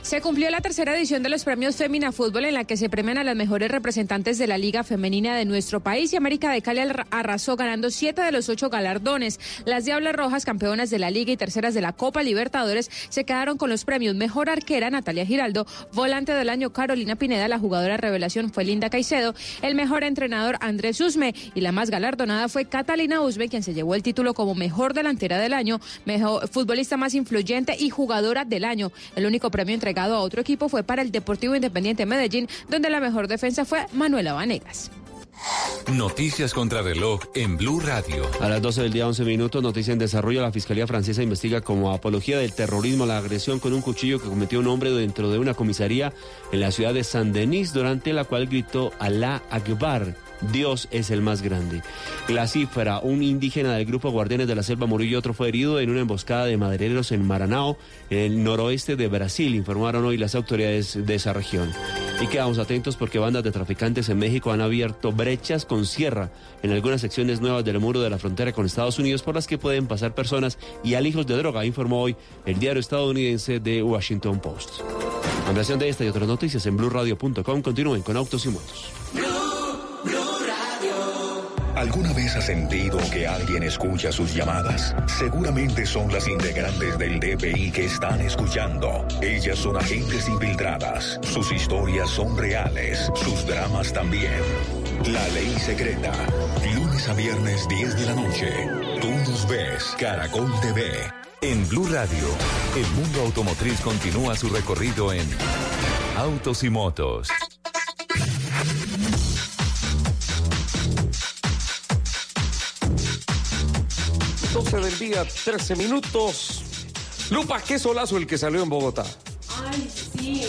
Se cumplió la tercera edición de los premios Femina Fútbol en la que se premian a las mejores representantes de la Liga Femenina de nuestro país y América de Cali arrasó ganando siete de los ocho galardones. Las Diablas Rojas, campeonas de la Liga y terceras de la Copa Libertadores, se quedaron con los premios Mejor Arquera Natalia Giraldo, Volante del Año Carolina Pineda, la jugadora revelación fue Linda Caicedo, el mejor entrenador Andrés Usme y la más galardonada fue Catalina Usme, quien se llevó el título como Mejor Delantera del Año, Mejor Futbolista más influyente y Jugadora del Año. El único premio entregado a otro equipo fue para el Deportivo Independiente Medellín, donde la mejor defensa fue Manuela Vanegas. Noticias contra reloj en Blue Radio. A las 12 del día, 11 minutos, noticia en desarrollo. La Fiscalía Francesa investiga como apología del terrorismo la agresión con un cuchillo que cometió un hombre dentro de una comisaría en la ciudad de Saint-Denis, durante la cual gritó Alá Akbar Dios es el más grande. La cifra, un indígena del grupo Guardianes de la Selva Murillo, otro fue herido en una emboscada de madereros en Maranao, en el noroeste de Brasil, informaron hoy las autoridades de esa región. Y quedamos atentos porque bandas de traficantes en México han abierto brechas con sierra en algunas secciones nuevas del muro de la frontera con Estados Unidos por las que pueden pasar personas y alijos de droga, informó hoy el diario estadounidense de Washington Post. Ampliación de esta y otras noticias en blueradio.com. Continúen con Autos y Motos. ¿Alguna vez has sentido que alguien escucha sus llamadas? Seguramente son las integrantes del DPI que están escuchando. Ellas son agentes infiltradas. Sus historias son reales. Sus dramas también. La ley secreta. Lunes a viernes 10 de la noche. Tú nos ves. Caracol TV. En Blue Radio, el mundo automotriz continúa su recorrido en Autos y Motos. 12 del día, 13 minutos. Lupa, qué solazo el que salió en Bogotá. Ay, sí.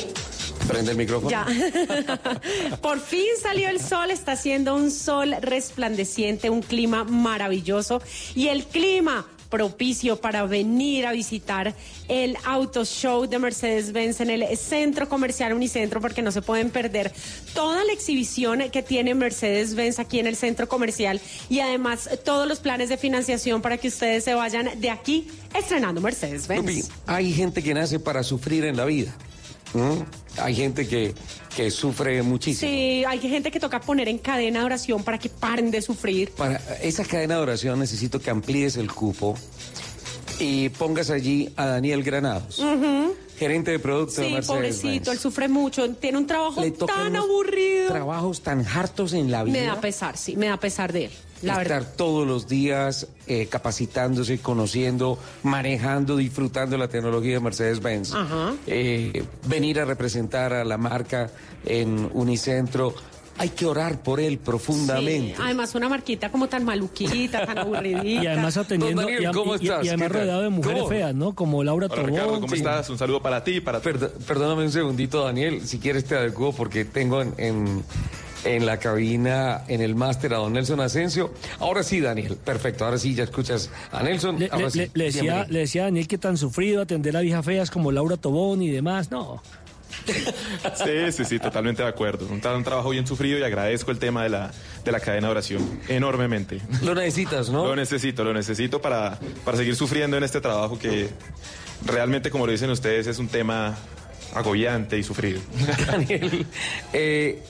Prende el micrófono. Ya. Por fin salió el sol, está haciendo un sol resplandeciente, un clima maravilloso. Y el clima propicio para venir a visitar el Auto Show de Mercedes-Benz en el Centro Comercial Unicentro, porque no se pueden perder toda la exhibición que tiene Mercedes-Benz aquí en el Centro Comercial y además todos los planes de financiación para que ustedes se vayan de aquí estrenando Mercedes-Benz. Hay gente que nace para sufrir en la vida. Hay gente que, que sufre muchísimo. Sí, hay gente que toca poner en cadena de oración para que paren de sufrir. Para esa cadena de oración necesito que amplíes el cupo y pongas allí a Daniel Granados. Gerente de producto de Sí, Mercedes pobrecito, él sufre mucho, tiene un trabajo tan aburrido. Trabajos tan hartos en la vida. Me da pesar, sí, me da pesar de él, la estar verdad. todos los días eh, capacitándose, conociendo, manejando, disfrutando la tecnología de Mercedes-Benz. Ajá. Eh, venir a representar a la marca en Unicentro. Hay que orar por él profundamente. Sí, además una marquita como tan maluquita, tan aburridita. Y además atendiendo, Don Daniel, y, ¿cómo y- y estás? además ¿Qué tal? rodeado de mujeres ¿Cómo? feas, ¿no? Como Laura Hola, Tobón. Ricardo, ¿cómo Sí. estás? Un saludo para ti y para Perd- perdóname un segundito, Daniel. Si quieres te adecuo porque tengo en, en, en la cabina, en el máster, a don Nelson Asensio. Ahora sí, Daniel. Perfecto. Ahora sí, ya escuchas a Nelson. Le, Ahora le- sí, le- le decía, le decía a Daniel que tan sufrido atender a viejas feas como Laura Tobón y demás. No. Sí, sí, sí, totalmente de acuerdo. Un, un trabajo bien sufrido y agradezco el tema de la, de la cadena de oración enormemente. Lo necesitas, ¿no? Lo necesito, lo necesito para, para seguir sufriendo en este trabajo que realmente, como lo dicen ustedes, es un tema agobiante y sufrido. Daniel, eh,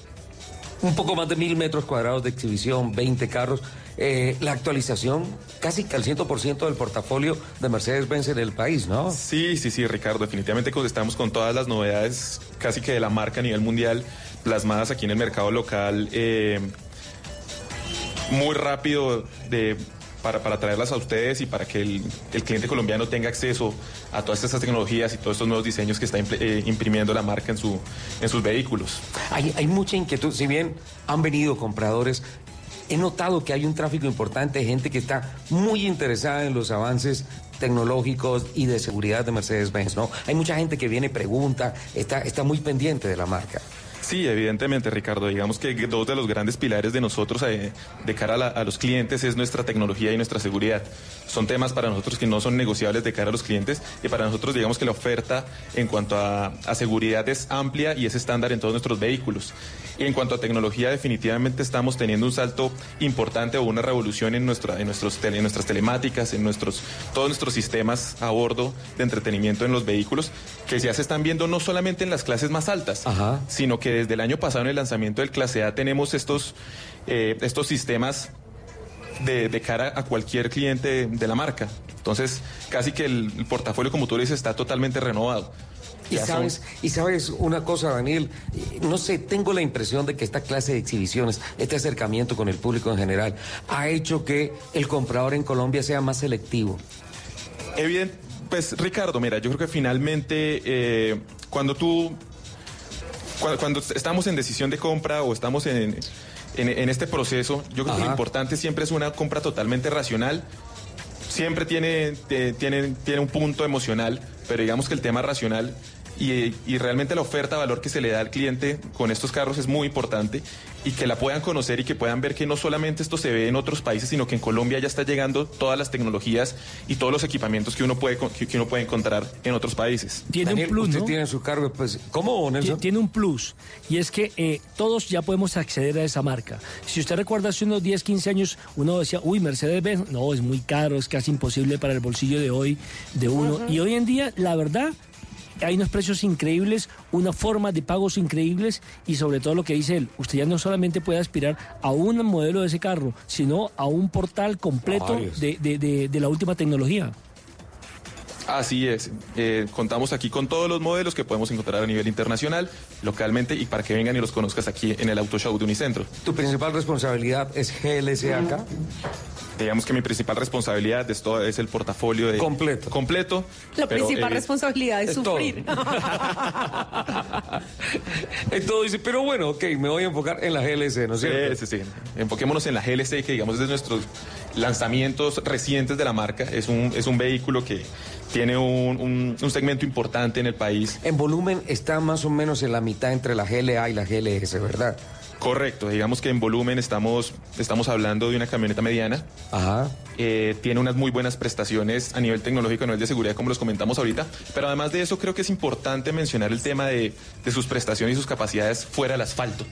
un poco más de mil metros cuadrados de exhibición, 20 carros. Eh, la actualización casi al 100% del portafolio de Mercedes-Benz en el país, ¿no? Sí, sí, sí, Ricardo. Definitivamente estamos con todas las novedades casi que de la marca a nivel mundial plasmadas aquí en el mercado local. eh, muy rápido de, para, para traerlas a ustedes y para que el, el cliente colombiano tenga acceso a todas estas tecnologías y todos estos nuevos diseños que está eh, imprimiendo la marca en, su, en sus vehículos. Hay, hay mucha inquietud. Si bien han venido compradores, he notado que hay un tráfico importante de gente que está muy interesada en los avances tecnológicos y de seguridad de Mercedes-Benz, ¿no? Hay mucha gente que viene pregunta, está, está muy pendiente de la marca. Sí, evidentemente, Ricardo. Digamos que dos de los grandes pilares de nosotros eh, de cara a, la- a los clientes es nuestra tecnología y nuestra seguridad. Son temas para nosotros que no son negociables de cara a los clientes y para nosotros digamos que la oferta en cuanto a, a seguridad es amplia y es estándar en todos nuestros vehículos. Y en cuanto a tecnología, definitivamente estamos teniendo un salto importante o una revolución en, nuestra, en, nuestros tele- en nuestras telemáticas, en nuestros, todos nuestros sistemas a bordo de entretenimiento en los vehículos, que ya se están viendo no solamente en las clases más altas, sino que desde el año pasado en el lanzamiento del clase A tenemos estos, eh, estos sistemas de, de cara a cualquier cliente de la marca. Entonces, casi que el, el portafolio, como tú dices, está totalmente renovado. Y son- sabes, y sabes una cosa, Daniel, Eh, no sé, tengo la impresión de que esta clase de exhibiciones, este acercamiento con el público en general, ha hecho que el comprador en Colombia sea más selectivo. Evidente, pues Ricardo, mira, yo creo que finalmente eh, cuando tú, cuando, cuando estamos en decisión de compra o estamos en, en, en este proceso, yo creo que lo importante siempre es una compra totalmente racional. Siempre tiene, te- tiene, tiene un punto emocional, pero digamos que el tema racional y, y realmente la oferta, valor que se le da al cliente con estos carros es muy importante y que la puedan conocer y que puedan ver que no solamente esto se ve en otros países, sino que en Colombia ya está llegando todas las tecnologías y todos los equipamientos que uno puede, que, que uno puede encontrar en otros países. Tiene Daniel, un plus, usted ¿no? tiene su cargo, pues, ¿cómo, Nelson? Ti- Tiene un plus, y es que eh, todos ya podemos acceder a esa marca. Si usted recuerda hace unos 10, 15 años, uno decía, uy, Mercedes-Benz, no, es muy caro, es casi imposible para el bolsillo de hoy, de uno. Y hoy en día, la verdad, hay unos precios increíbles, una forma de pagos increíbles y sobre todo lo que dice él, usted ya no solamente puede aspirar a un modelo de ese carro, sino a un portal completo de- de- de la última tecnología. Así es. Eh, contamos aquí con todos los modelos que podemos encontrar a nivel internacional, localmente y para que vengan y los conozcas aquí en el Auto Show de Unicentro. Tu principal responsabilidad es GLC acá. Digamos que mi principal responsabilidad de esto es el portafolio de completo. Completo. La pero, principal eh, responsabilidad es, es todo. sufrir. Entonces dice, pero bueno, ok, me voy a enfocar en la GLC, ¿no es Sí, cierto? sí, sí. Enfoquémonos en la GLC, que digamos es de nuestros lanzamientos recientes de la marca. Es un, es un vehículo que tiene un, un- un segmento importante en el país. En volumen está más o menos en la mitad entre la GLA y la GLS, ¿verdad? Correcto, digamos que en volumen estamos, estamos hablando de una camioneta mediana. Ajá. Eh, tiene unas muy buenas prestaciones a nivel tecnológico, a nivel de seguridad, como los comentamos ahorita. Pero además de eso, creo que es importante mencionar el tema de, de sus prestaciones y sus capacidades fuera del asfalto.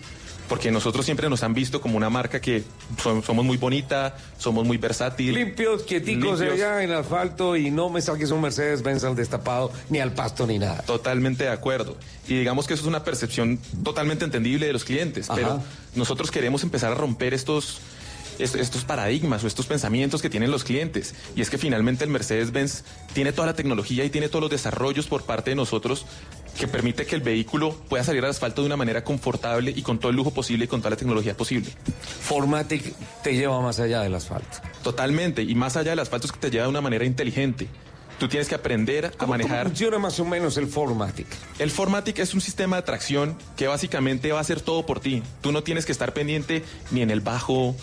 Porque nosotros siempre nos han visto como una marca que son- somos muy bonita, somos muy versátil. Limpios, quieticos Limpios. allá en asfalto y no me saques un Mercedes-Benz al destapado, ni al pasto, ni nada. Totalmente de acuerdo. Y digamos que eso es una percepción totalmente entendible de los clientes, Ajá. pero nosotros queremos empezar a romper estos, est- estos paradigmas o estos pensamientos que tienen los clientes. Y es que finalmente el Mercedes-Benz tiene toda la tecnología y tiene todos los desarrollos por parte de nosotros que permite que el vehículo pueda salir al asfalto de una manera confortable y con todo el lujo posible y con toda la tecnología posible. Formatic te lleva más allá del asfalto. Totalmente. Y más allá del asfalto es que te lleva de una manera inteligente. Tú tienes que aprender a ¿Cómo manejar. funciona más o menos el Formatic? El Formatic es un sistema de tracción que básicamente va a hacer todo por ti. Tú no tienes que estar pendiente ni en el bajo,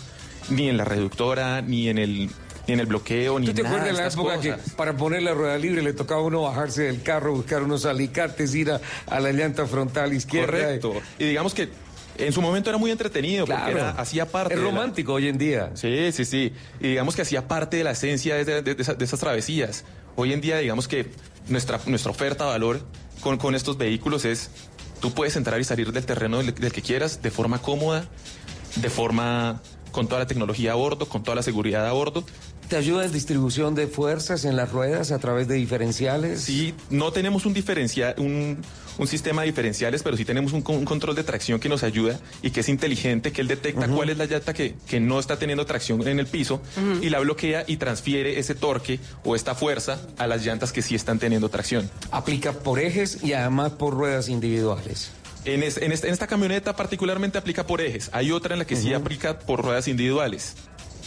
ni en la reductora, ni en el, ni en el bloqueo, ni ¿Tú te nada acuerdas de la época cosas. que para poner la rueda libre le tocaba a uno bajarse del carro, buscar unos alicates, ir a, a la llanta frontal izquierda? Correcto. Y digamos que en su momento era muy entretenido porque Claro. era- hacía parte. Es la- romántico hoy en día. Sí, sí, sí. Y digamos que hacía parte de la esencia de, de- de esa- de esas travesías. Hoy en día, digamos que nuestra, nuestra oferta de valor con, con estos vehículos es, tú puedes entrar y salir del terreno del, del que quieras de forma cómoda, de forma con toda la tecnología a bordo, con toda la seguridad a bordo. ¿Te ayuda en distribución de fuerzas en las ruedas a través de diferenciales? Sí, no tenemos un diferencial, un, un sistema de diferenciales, pero sí tenemos un, con- un control de tracción que nos ayuda y que es inteligente, que él detecta cuál es la llanta que, que no está teniendo tracción en el piso y la bloquea y transfiere ese torque o esta fuerza a las llantas que sí están teniendo tracción. Aplica por ejes y además por ruedas individuales. En, es- en esta, en esta camioneta particularmente aplica por ejes. Hay otra en la que sí aplica por ruedas individuales.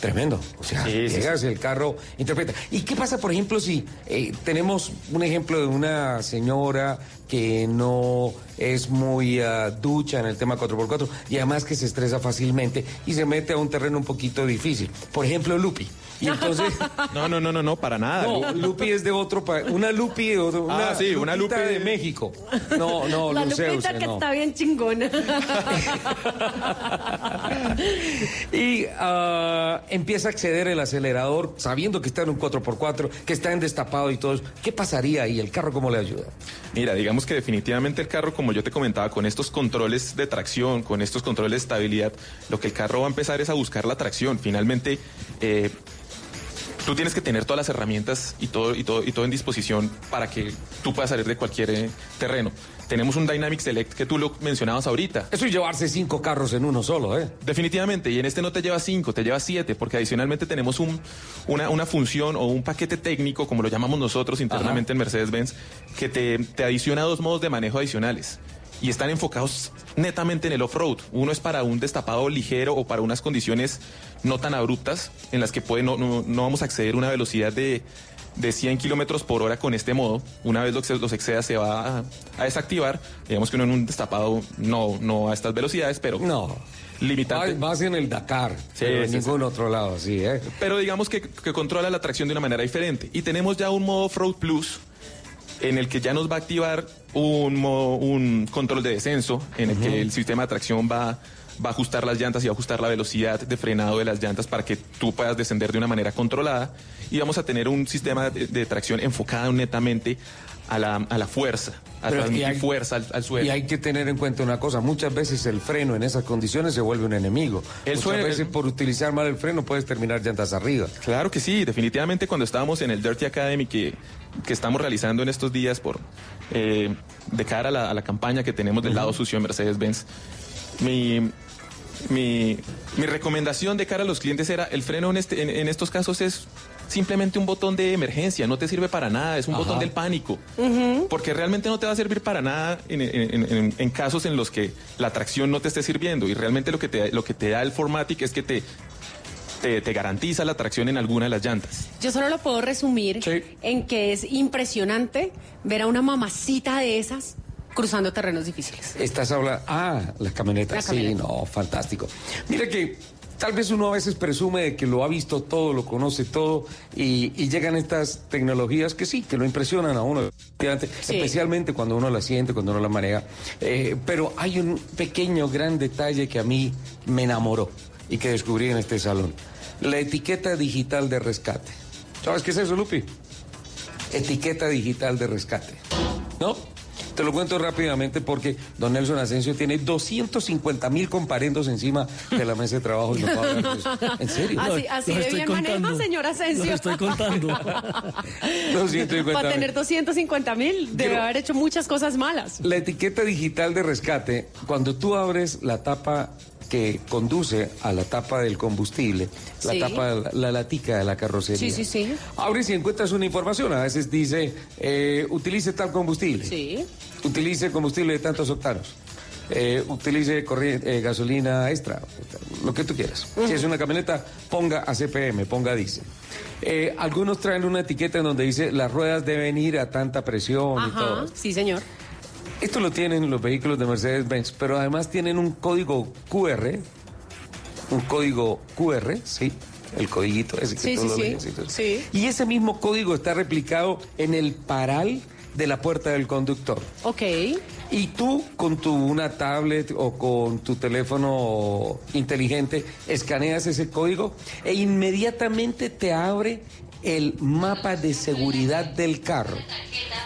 Tremendo. O sea, Sí, sí, llegas, el carro interpreta. ¿Y qué pasa, por ejemplo, si eh, tenemos un ejemplo de una señora que no es muy ah, ducha en el tema 4x4 y además que se estresa fácilmente y se mete a un terreno un poquito difícil? Por ejemplo, Lupi. Y entonces... No, no, no, no, no, para nada. No, Lupi es de otro país. Una Lupi de otro- Ah, una sí, una Lupi de México. No, no, La Luceus, Lupita que no. está bien chingona. Y ah, empieza a acceder el acelerador sabiendo que está en un 4x4, que está en destapado y todo eso. ¿Qué pasaría ahí? ¿El carro cómo le ayuda? Mira, digamos que definitivamente el carro, como yo te comentaba, con estos controles de tracción, con estos controles de estabilidad, lo que el carro va a empezar es a buscar la tracción. Finalmente, eh, tú tienes que tener todas las herramientas y todo, y todo, y todo en disposición para que tú puedas salir de cualquier eh, terreno. Tenemos un Dynamic Select que tú lo mencionabas ahorita. Eso es llevarse cinco carros en uno solo, ¿eh? Definitivamente, y en este no te lleva cinco, te lleva siete, porque adicionalmente tenemos un, una, una función o un paquete técnico, como lo llamamos nosotros internamente en Mercedes-Benz, que te, te adiciona dos modos de manejo adicionales. Y están enfocados netamente en el off-road. Uno es para un destapado ligero o para unas condiciones no tan abruptas en las que puede, no, no, no vamos a acceder a una velocidad de, de 100 kilómetros por hora con este modo. Una vez los, los exceda se va a, a desactivar. Digamos que uno en un destapado no, no a estas velocidades, pero no. limitante. Más en el Dakar, Sí, pero en sí, ningún otro lado, sí, ¿eh? Pero digamos que, que controla la tracción de una manera diferente. Y tenemos ya un modo Off-Road Plus en el que ya nos va a activar un, un control de descenso, en el que el sistema de tracción va, va a ajustar las llantas y va a ajustar la velocidad de frenado de las llantas para que tú puedas descender de una manera controlada. Y vamos a tener un sistema de, de tracción enfocado netamente a la, a la fuerza, a Pero transmitir hay- fuerza al, al suelo. Y hay que tener en cuenta una cosa, muchas veces el freno en esas condiciones se vuelve un enemigo. El muchas suelo- veces por utilizar mal el freno puedes terminar llantas arriba. Claro que sí, definitivamente cuando estábamos en el Dirty Academy que, que estamos realizando en estos días por eh, de cara a la, a la campaña que tenemos del lado sucio de Mercedes-Benz, mi, mi, mi recomendación de cara a los clientes era el freno en, este, en, en estos casos es simplemente un botón de emergencia, no te sirve para nada, es un Ajá. botón del pánico. Porque realmente no te va a servir para nada en, en- en- en casos en los que la tracción no te esté sirviendo. Y realmente lo que te, lo que te da el Formatic es que te, te, te garantiza la tracción en alguna de las llantas. Yo solo lo puedo resumir en que es impresionante ver a una mamacita de esas cruzando terrenos difíciles. Estás hablando. Ah, las camionetas. La Sí, camioneta. no, fantástico. Mira que tal vez uno a veces presume de que lo ha visto todo, lo conoce todo, y, y llegan estas tecnologías que sí, que lo impresionan a uno, Sí. especialmente cuando uno las siente, cuando uno las maneja. Eh, pero hay un pequeño, gran detalle que a mí me enamoró y que descubrí en este salón. La etiqueta digital de rescate. ¿Sabes qué es eso, Lupi? Etiqueta digital de rescate. ¿No? Te lo cuento rápidamente porque don Nelson Asensio tiene 250 mil comparendos encima de la mesa de trabajo y no hablar. ¿En serio? Así, así de bien maneja, señor Asensio. Los estoy contando. 250 Para tener 250 mil, debe Quiero- haber hecho muchas cosas malas. La etiqueta digital de rescate, cuando tú abres la tapa que conduce a la tapa del combustible, la Sí. tapa, la, la latica de la carrocería. Sí, sí, sí. Abres y encuentras una información. A veces dice, eh, utilice tal combustible. Sí. Utilice combustible de tantos octanos. Eh, utilice eh, gasolina extra, lo que tú quieras. Si es una camioneta, ponga a CPM, ponga diésel. Eh, algunos traen una etiqueta en donde dice las ruedas deben ir a tanta presión y Ajá, todo. sí, señor. Esto lo tienen los vehículos de Mercedes-Benz, pero además tienen un código QR, un código QR, sí, el codiguito ese que Sí, tú sí, lo sí. lees y todo. Sí. Y ese mismo código está replicado en el paral de la puerta del conductor. Ok. Y tú con tu una tablet o con tu teléfono inteligente escaneas ese código e inmediatamente te abre el mapa de seguridad del carro.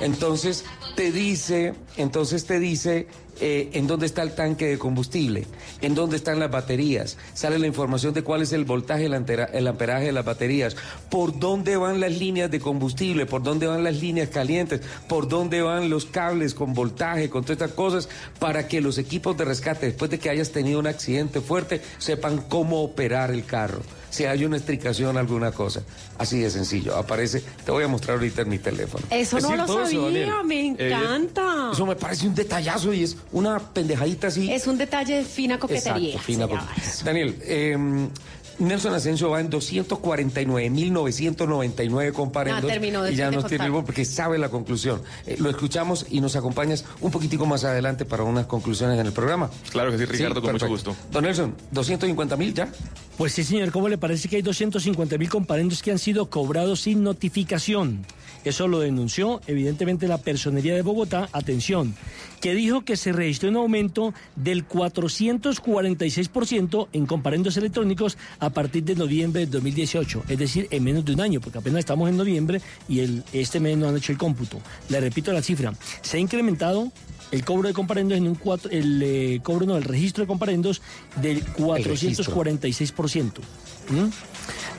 Entonces te dice, entonces te dice eh, en dónde está el tanque de combustible, en dónde están las baterías, sale la información de cuál es el voltaje, el, amperaje de las baterías, por dónde van las líneas de combustible, por dónde van las líneas calientes, por dónde van los cables con voltaje, con todas estas cosas, para que los equipos de rescate, después de que hayas tenido un accidente fuerte, sepan cómo operar el carro. Si hay una estricación, alguna cosa. Así de sencillo. Aparece, te voy a mostrar ahorita en mi teléfono. Eso Es no lo eso, sabía, me Eh, encanta. eso me parece un detallazo y es una pendejadita así. Es un detalle de fina coquetería. Exacto, fina coquetería. Daniel, eh, Nelson Asensio va en 249.999 comparendos. Terminó de- y ya nos tiene el porque sabe la conclusión. Eh, lo escuchamos y nos acompañas un poquitico más adelante para unas conclusiones en el programa. Claro que sí, Ricardo, con mucho gusto. Don Nelson, 250.000 ya. Pues sí, señor, ¿cómo le parece que hay 250 mil comparendos que han sido cobrados sin notificación? Eso lo denunció, evidentemente, la Personería de Bogotá, atención, que dijo que se registró un aumento del 446% en comparendos electrónicos a partir de noviembre de 2018, es decir, en menos de un año, porque apenas estamos en noviembre y el, este mes no han hecho el cómputo. Le repito la cifra, se ha incrementado el cobro de comparendos en un cuatro, el eh, cobro no, el registro de comparendos del 446%. ¿Mm?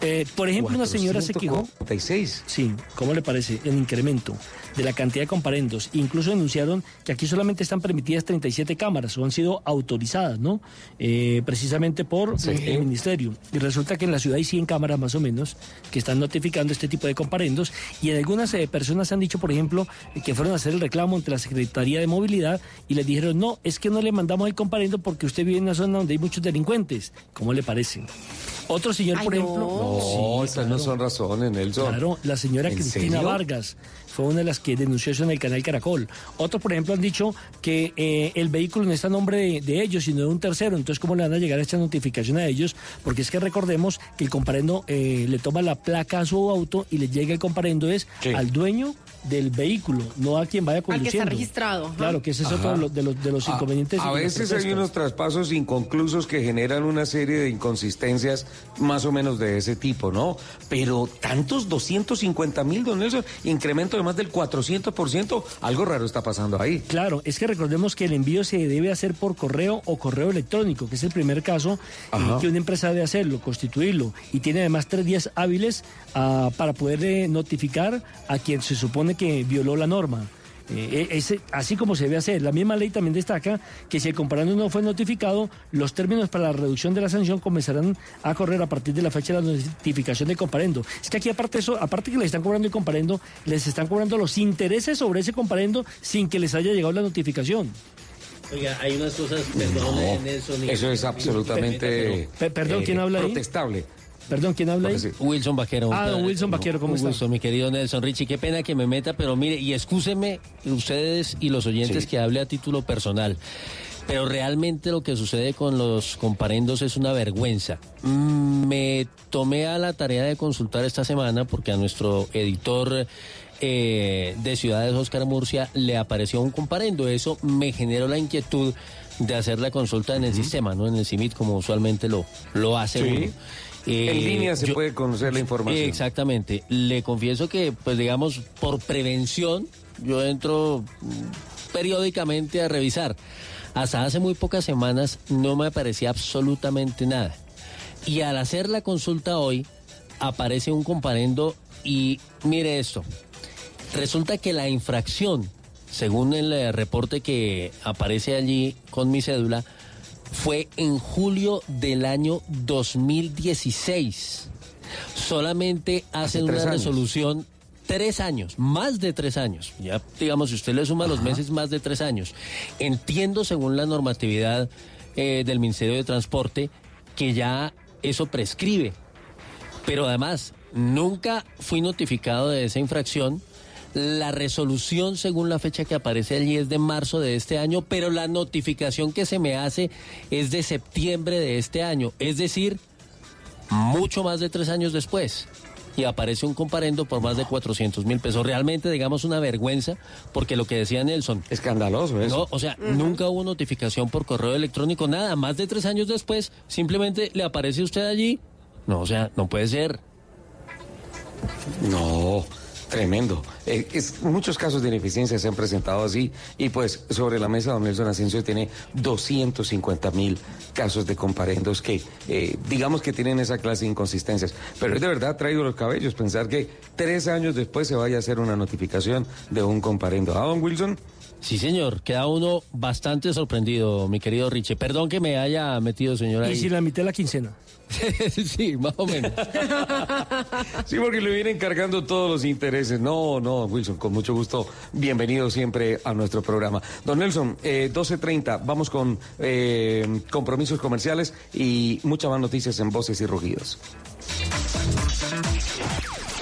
Eh, por ejemplo, una señora se quejó. 446. Sí, ¿cómo le parece? El incremento de la cantidad de comparendos. Incluso denunciaron que aquí solamente están permitidas 37 cámaras o han sido autorizadas, ¿no? Eh, precisamente por Sí. el ministerio. Y resulta que en la ciudad hay 100 cámaras más o menos que están notificando este tipo de comparendos. Y en algunas eh, personas han dicho, por ejemplo, que fueron a hacer el reclamo ante la Secretaría de Movilidad y les dijeron, no, es que no le mandamos el comparendo porque usted vive en una zona donde hay muchos delincuentes. ¿Cómo le parece? Otro señor, Ay, por no. ejemplo. No, Sí, estas no son razones, Nelson. Claro, la señora ¿En Cristina serio? Vargas fue una de las que denunció eso en el canal Caracol. Otros, por ejemplo, han dicho que eh, el vehículo no está a nombre de, de ellos, sino de un tercero. Entonces, ¿cómo le van a llegar esta notificación a ellos? Porque es que recordemos que el comparendo eh, le toma la placa a su auto y le llega el comparendo es Sí. al dueño del vehículo, no a quien vaya Al que está conduciendo. registrado. Claro, que ese es otro Ajá. de los, de los, de los A- inconvenientes. A, veces hay unos traspasos inconclusos que generan una serie de inconsistencias más o menos de ese tipo, ¿no? Pero tantos 250 mil, don Nelson, incremento de más del 400%, algo raro está pasando ahí. Claro, es que recordemos que el envío se debe hacer por correo o correo electrónico, que es el primer caso eh, Ajá. que una empresa debe hacerlo, constituirlo, y tiene además tres días hábiles ah, para poder eh, notificar a quien se supone que violó la norma. Eh, ese- así como se debe hacer. La misma ley también destaca que si el comparando no fue notificado, los términos para la reducción de la sanción comenzarán a correr a partir de la fecha de la notificación de comparendo. Es que aquí aparte de eso, aparte que le están cobrando el comparendo, les están cobrando los intereses sobre ese comparendo sin que les haya llegado la notificación. Oiga, hay unas cosas, perdón, eh, Nelson. y- Eso es absolutamente Pe- perdón, eh, ¿quién habla ahí? protestable. Perdón, ¿quién habla ahí? Wilson Vaquero. Ah, don Wilson Vaquero, ¿cómo está? mi querido Nelson Richie. Qué pena que me meta, pero mire, y excúsenme ustedes y los oyentes Sí. que hable a título personal. Pero realmente lo que sucede con los comparendos es una vergüenza. Mm, Me tomé a la tarea de consultar esta semana porque a nuestro editor eh, de Ciudades, Oscar Murcia, le apareció un comparendo. Eso me generó la inquietud de hacer la consulta en el sistema, no en el CIMIT, como usualmente lo, lo hace Sí. uno. Eh, en línea se yo- puede conocer la información. Exactamente. Le confieso que, pues digamos, por prevención, yo entro mm, periódicamente a revisar. Hasta hace muy pocas semanas no me aparecía absolutamente nada. Y al hacer la consulta hoy, aparece un comparendo y mire esto. Resulta que la infracción, según el eh, reporte que aparece allí con mi cédula, fue en julio del año 2016. Solamente hacen tres una años. resolución tres años, más de tres años. Ya, digamos, si usted le suma los meses, más de tres años. Entiendo, según la normatividad eh, del Ministerio de Transporte, que ya eso prescribe. Pero además, nunca fui notificado de esa infracción. La resolución, según la fecha que aparece allí, es de marzo de este año, pero la notificación que se me hace es de septiembre de este año. Es decir, mucho más de tres años después. Y aparece un comparendo por más de 400 mil pesos. Realmente, digamos, una vergüenza, porque lo que decía Nelson. Escandaloso eso. No, o sea, nunca hubo notificación por correo electrónico, nada. Más de tres años después, simplemente le aparece usted allí. No, o sea, no puede ser. No, tremendo. Eh, es, muchos casos de ineficiencia se han presentado así y pues sobre la mesa don Nelson Asensio tiene 250 mil casos de comparendos que eh, digamos que tienen esa clase de inconsistencias. Pero es de verdad traído los cabellos pensar que tres años después se vaya a hacer una notificación de un comparendo. ¿Ah, don Wilson? Sí, señor, queda uno bastante sorprendido, mi querido Richie. Perdón que me haya metido, señora. Y si la mitad de la quincena. sí, más o menos. Sí, porque le vienen cargando todos los intereses. No, no, Wilson, con mucho gusto. Bienvenido siempre a nuestro programa. Don Nelson, eh, 12.30, vamos con eh, compromisos comerciales y muchas más noticias en Voces y Rugidos.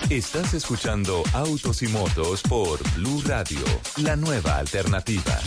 Estás escuchando Autos y Motos por Blue Radio, la nueva alternativa.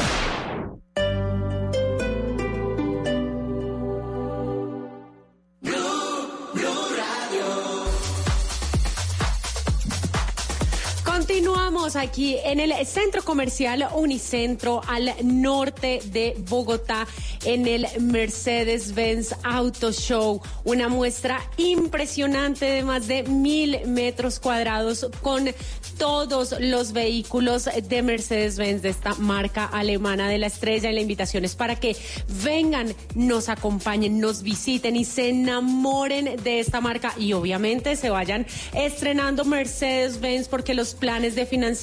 Aquí en el centro comercial Unicentro al norte de Bogotá en el Mercedes-Benz Auto Show. Una muestra impresionante de más de mil metros cuadrados con todos los vehículos de Mercedes-Benz de esta marca alemana de la estrella. Y la invitación es para que vengan, nos acompañen, nos visiten y se enamoren de esta marca y obviamente se vayan estrenando Mercedes-Benz porque los planes de financiación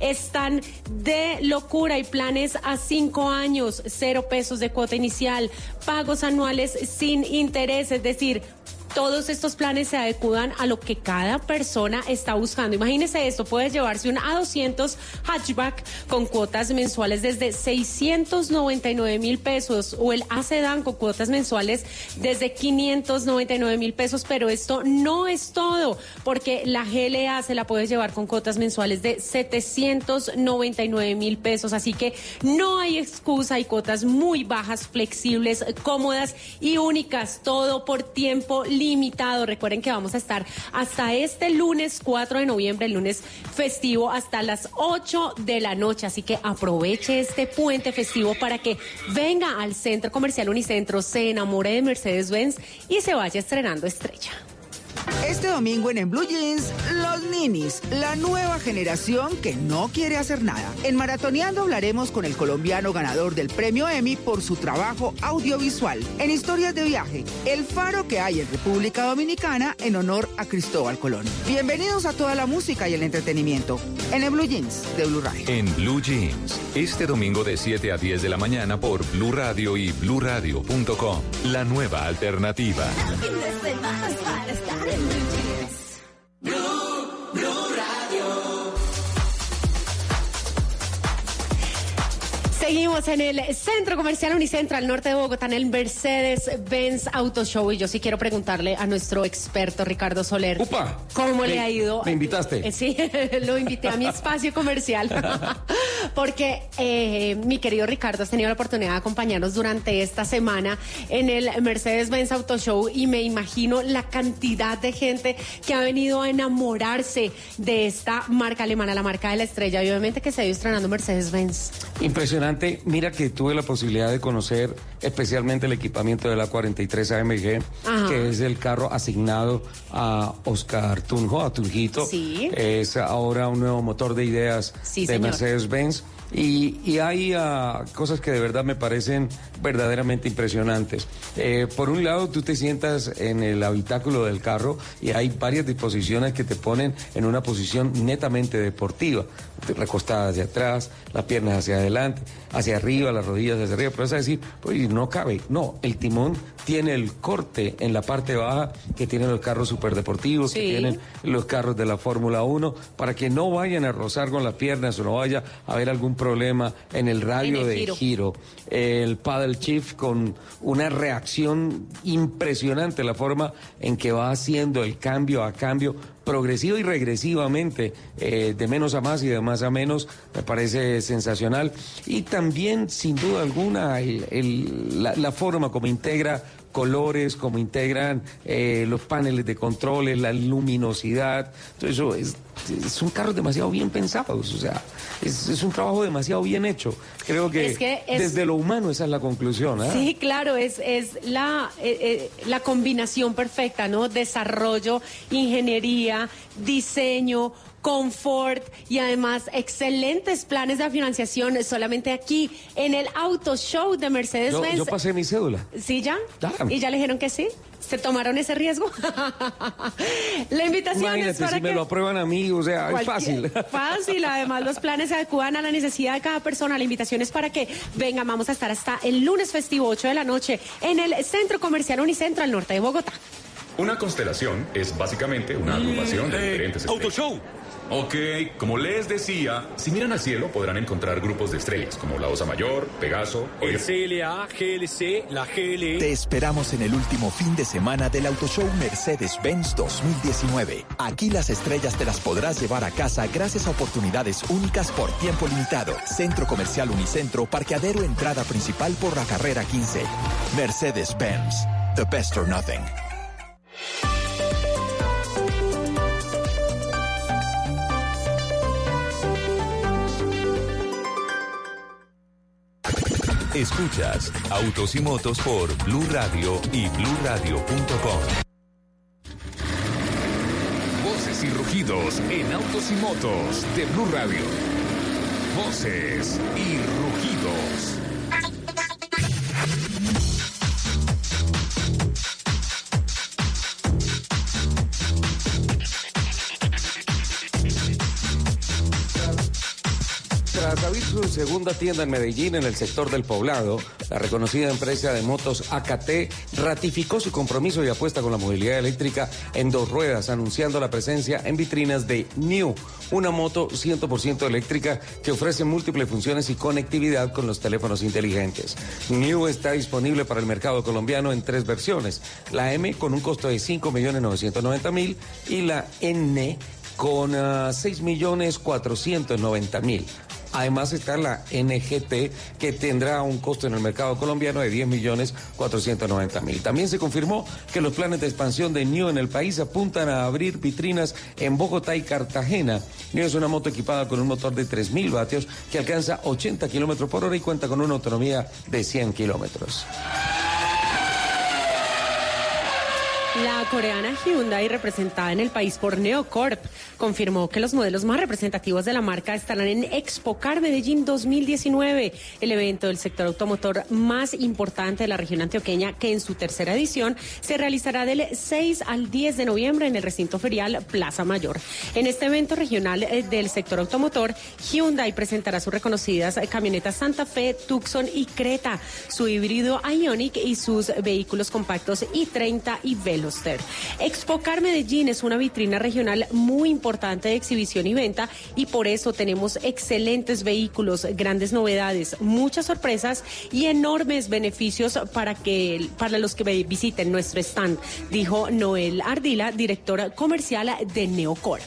están de locura y planes a cinco años, cero pesos de cuota inicial, pagos anuales sin interés, es decir, todos estos planes se adecuan a lo que cada persona está buscando. Imagínese esto, puedes llevarse un A200 hatchback con cuotas mensuales desde 699 mil pesos o el A Sedan con cuotas mensuales desde 599 mil pesos, pero esto no es todo, porque la GLA se la puedes llevar con cuotas mensuales de 799 mil pesos, así que no hay excusa, hay cuotas muy bajas, flexibles, cómodas y únicas, todo por tiempo limitado. Recuerden que vamos a estar hasta este lunes 4 de noviembre, el lunes festivo, hasta las 8 de la noche. Así que aproveche este puente festivo para que venga al Centro Comercial Unicentro, se enamore de Mercedes-Benz y se vaya estrenando estrella. Este domingo en En Blue Jeans, los ninis, la nueva generación que no quiere hacer nada. En Maratoneando hablaremos con el colombiano ganador del premio Emmy por su trabajo audiovisual. En Historias de Viaje, el faro que hay en República Dominicana en honor a Cristóbal Colón. Bienvenidos a toda la música y el entretenimiento en En Blue Jeans de Blue Radio. En Blue Jeans, este domingo de 7 a 10 de la mañana por Blue Radio y bluradio.com. La nueva alternativa. Blue, Blue Radio. Seguimos en el Centro Comercial Unicentro al norte de Bogotá, en el Mercedes-Benz Auto Show. Y yo sí quiero preguntarle a nuestro experto Ricardo Soler. Upa. ¿Cómo le ha ido? me invitaste. Eh, Sí, lo invité a mi espacio comercial. Porque eh, mi querido Ricardo has tenido la oportunidad de acompañarnos durante esta semana en el Mercedes-Benz Auto Show. Y me imagino la cantidad de gente que ha venido a enamorarse de esta marca alemana, la marca de la estrella. Y obviamente que se ha ido estrenando Mercedes-Benz. Impresionante. Mira que tuve la posibilidad de conocer especialmente el equipamiento de la 43 AMG, Ajá. que es el carro asignado a Oscar Tunjo, a Tunjito. Sí. Es ahora un nuevo motor de ideas Sí, de. Mercedes-Benz. Y, y hay ah, cosas que de verdad me parecen verdaderamente impresionantes. Eh, por un lado, tú te sientas en el habitáculo del carro y hay varias disposiciones que te ponen en una posición netamente deportiva. Recostada hacia atrás, las piernas hacia adelante, hacia arriba, las rodillas hacia arriba. Pero a decir, pues no cabe. No, el timón tiene el corte en la parte baja que tienen los carros superdeportivos, que Sí. tienen los carros de la Fórmula 1, para que no vayan a rozar con las piernas o no vaya a haber algún problema en el radio En el de giro. giro. El paddle shift con una reacción impresionante, la forma en que va haciendo el cambio a cambio progresivo y regresivamente, eh, de menos a más y de más a menos, me parece sensacional. Y también, sin duda alguna, el- el- la, la forma como integra colores, como integran eh, los paneles de controles, la luminosidad, todo eso es, es un carro demasiado bien pensados, o sea, es, es un trabajo demasiado bien hecho. Creo que, Es que es- desde lo humano esa es la conclusión. ¿ah? Sí, claro, es, es la, eh, eh, la combinación perfecta, ¿no? Desarrollo, ingeniería, diseño, confort y además excelentes planes de financiación solamente aquí en el Auto Show de Mercedes-Benz. yo pasé mi cédula. ¿Sí ya? Ya. ¿Y ya le dijeron que sí? ¿Se tomaron ese riesgo? la invitación Imagínate, es para si que... me lo aprueban a mí, o sea, es fácil. Fácil, además los planes se adecuan a la necesidad de cada persona. La invitación es para que vengan, vamos a estar hasta el lunes festivo 8 de la noche en el Centro Comercial Unicentro al norte de Bogotá. Una constelación es básicamente una agrupación de diferentes estrellas. Ok, como les decía, si miran al cielo podrán encontrar grupos de estrellas como la Osa Mayor, Pegaso, El CLA, GLC, la GLE. Te esperamos en el último fin de semana del Auto Show Mercedes-Benz 2019. Aquí las estrellas te las podrás llevar a casa gracias a oportunidades únicas por tiempo limitado. Centro Comercial Unicentro, parqueadero entrada principal por la carrera 15. Mercedes-Benz, the best or nothing. Escuchas Autos y Motos por Blue Radio y BlueRadio.com. Voces y rugidos en autos y motos de Blue Radio. Voces y rugidos. Su segunda tienda en Medellín, en el sector del poblado, la reconocida empresa de motos AKT ratificó su compromiso y apuesta con la movilidad eléctrica en dos ruedas, anunciando la presencia en vitrinas de New, una moto 100% eléctrica que ofrece múltiples funciones y conectividad con los teléfonos inteligentes. New está disponible para el mercado colombiano en tres versiones, la M con un costo de 5.990.000 y la N con ah, 6.490.000. Además está la NGT que tendrá un costo en el mercado colombiano de 10.490.000. También se confirmó que los planes de expansión de NIO en el país apuntan a abrir vitrinas en Bogotá y Cartagena. NIO es una moto equipada con un motor de 3.000 vatios que alcanza 80 kilómetros por hora y cuenta con una autonomía de 100 kilómetros. La coreana Hyundai, representada en el país por Neocorp, confirmó que los modelos más representativos de la marca estarán en Expocar Medellín 2019, el evento del sector automotor más importante de la región antioqueña, que en su tercera edición se realizará del 6 al 10 de noviembre en el recinto ferial Plaza Mayor. En este evento regional eh, del sector automotor, Hyundai presentará sus reconocidas camionetas Santa Fe, Tucson y Creta, su híbrido Ionic y sus vehículos compactos i30 y Veloster. Expocar Medellín es una vitrina regional muy importante de exhibición y venta y por eso tenemos excelentes vehículos, grandes novedades, muchas sorpresas y enormes beneficios para que para los que visiten nuestro stand, dijo Noel Ardila, directora comercial de Neocorp.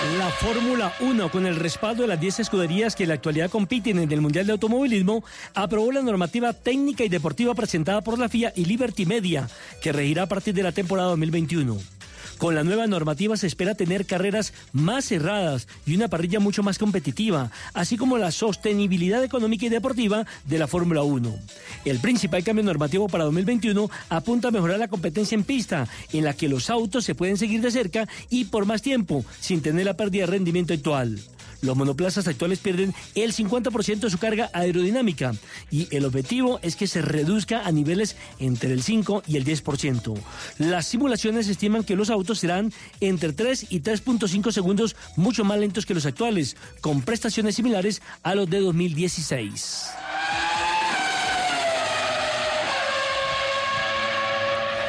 La Fórmula 1, con el respaldo de las 10 escuderías que en la actualidad compiten en el Mundial de Automovilismo, aprobó la normativa técnica y deportiva presentada por la FIA y Liberty Media, que regirá a partir de la temporada 2021. Con la nueva normativa se espera tener carreras más cerradas y una parrilla mucho más competitiva, así como la sostenibilidad económica y deportiva de la Fórmula 1. El principal cambio normativo para 2021 apunta a mejorar la competencia en pista, en la que los autos se pueden seguir de cerca y por más tiempo, sin tener la pérdida de rendimiento actual. Los monoplazas actuales pierden el 50% de su carga aerodinámica y el objetivo es que se reduzca a niveles entre el 5 y el 10%. Las simulaciones estiman que los autos serán entre 3 y 3.5 segundos mucho más lentos que los actuales, con prestaciones similares a los de 2016.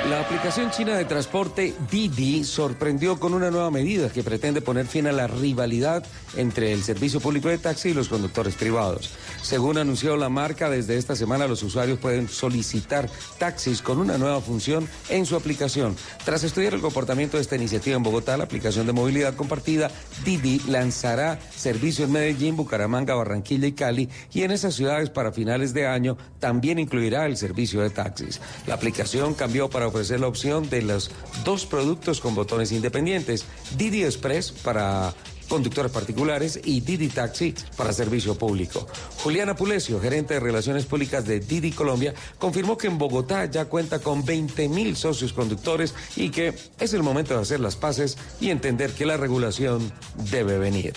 La aplicación china de transporte Didi sorprendió con una nueva medida que pretende poner fin a la rivalidad entre el servicio público de taxi y los conductores privados. Según anunció la marca, desde esta semana los usuarios pueden solicitar taxis con una nueva función en su aplicación. Tras estudiar el comportamiento de esta iniciativa en Bogotá, la aplicación de movilidad compartida Didi lanzará servicio en Medellín, Bucaramanga, Barranquilla y Cali y en esas ciudades para finales de año también incluirá el servicio de taxis. La aplicación cambió para ofrecer la opción de los dos productos con botones independientes, Didi Express para conductores particulares y Didi Taxi para servicio público. Juliana Pulesio, gerente de Relaciones Públicas de Didi Colombia, confirmó que en Bogotá ya cuenta con 20 mil socios conductores y que es el momento de hacer las paces y entender que la regulación debe venir.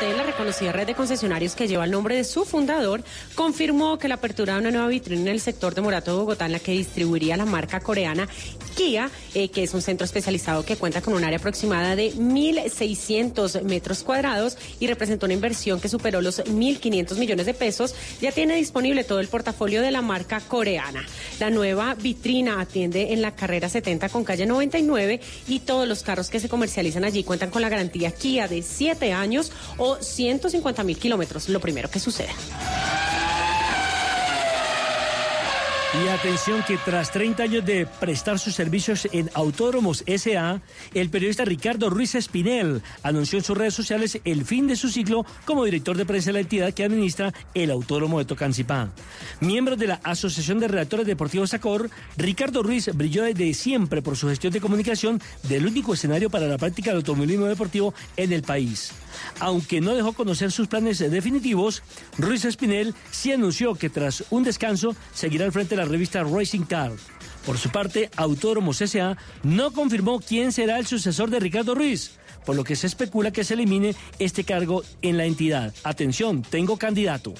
La reconocida red de concesionarios que lleva el nombre de su fundador, confirmó que la apertura de una nueva vitrina en el sector de Morato de Bogotá, en la que distribuiría la marca coreana Kia, eh, que es un centro especializado que cuenta con un área aproximada de 1.600 metros cuadrados y representó una inversión que superó los 1.500 millones de pesos, ya tiene disponible todo el portafolio de la marca coreana. La nueva vitrina atiende en la carrera 70 con calle 99 y todos los carros que se comercializan allí cuentan con la garantía Kia de 7 años o 150 mil kilómetros, lo primero que suceda. Y atención que tras 30 años de prestar sus servicios en Autódromos SA, el periodista Ricardo Ruiz Espinel anunció en sus redes sociales el fin de su ciclo como director de prensa de la entidad que administra el Autódromo de Tocancipá. Miembro de la Asociación de Redactores Deportivos SACOR, Ricardo Ruiz brilló desde siempre por su gestión de comunicación del único escenario para la práctica del automovilismo deportivo en el país. Aunque no dejó conocer sus planes definitivos, Ruiz Espinel sí anunció que tras un descanso seguirá al frente la revista Racing Car. Por su parte, Autódromos S.A. no confirmó quién será el sucesor de Ricardo Ruiz, por lo que se especula que se elimine este cargo en la entidad. Atención, tengo candidato.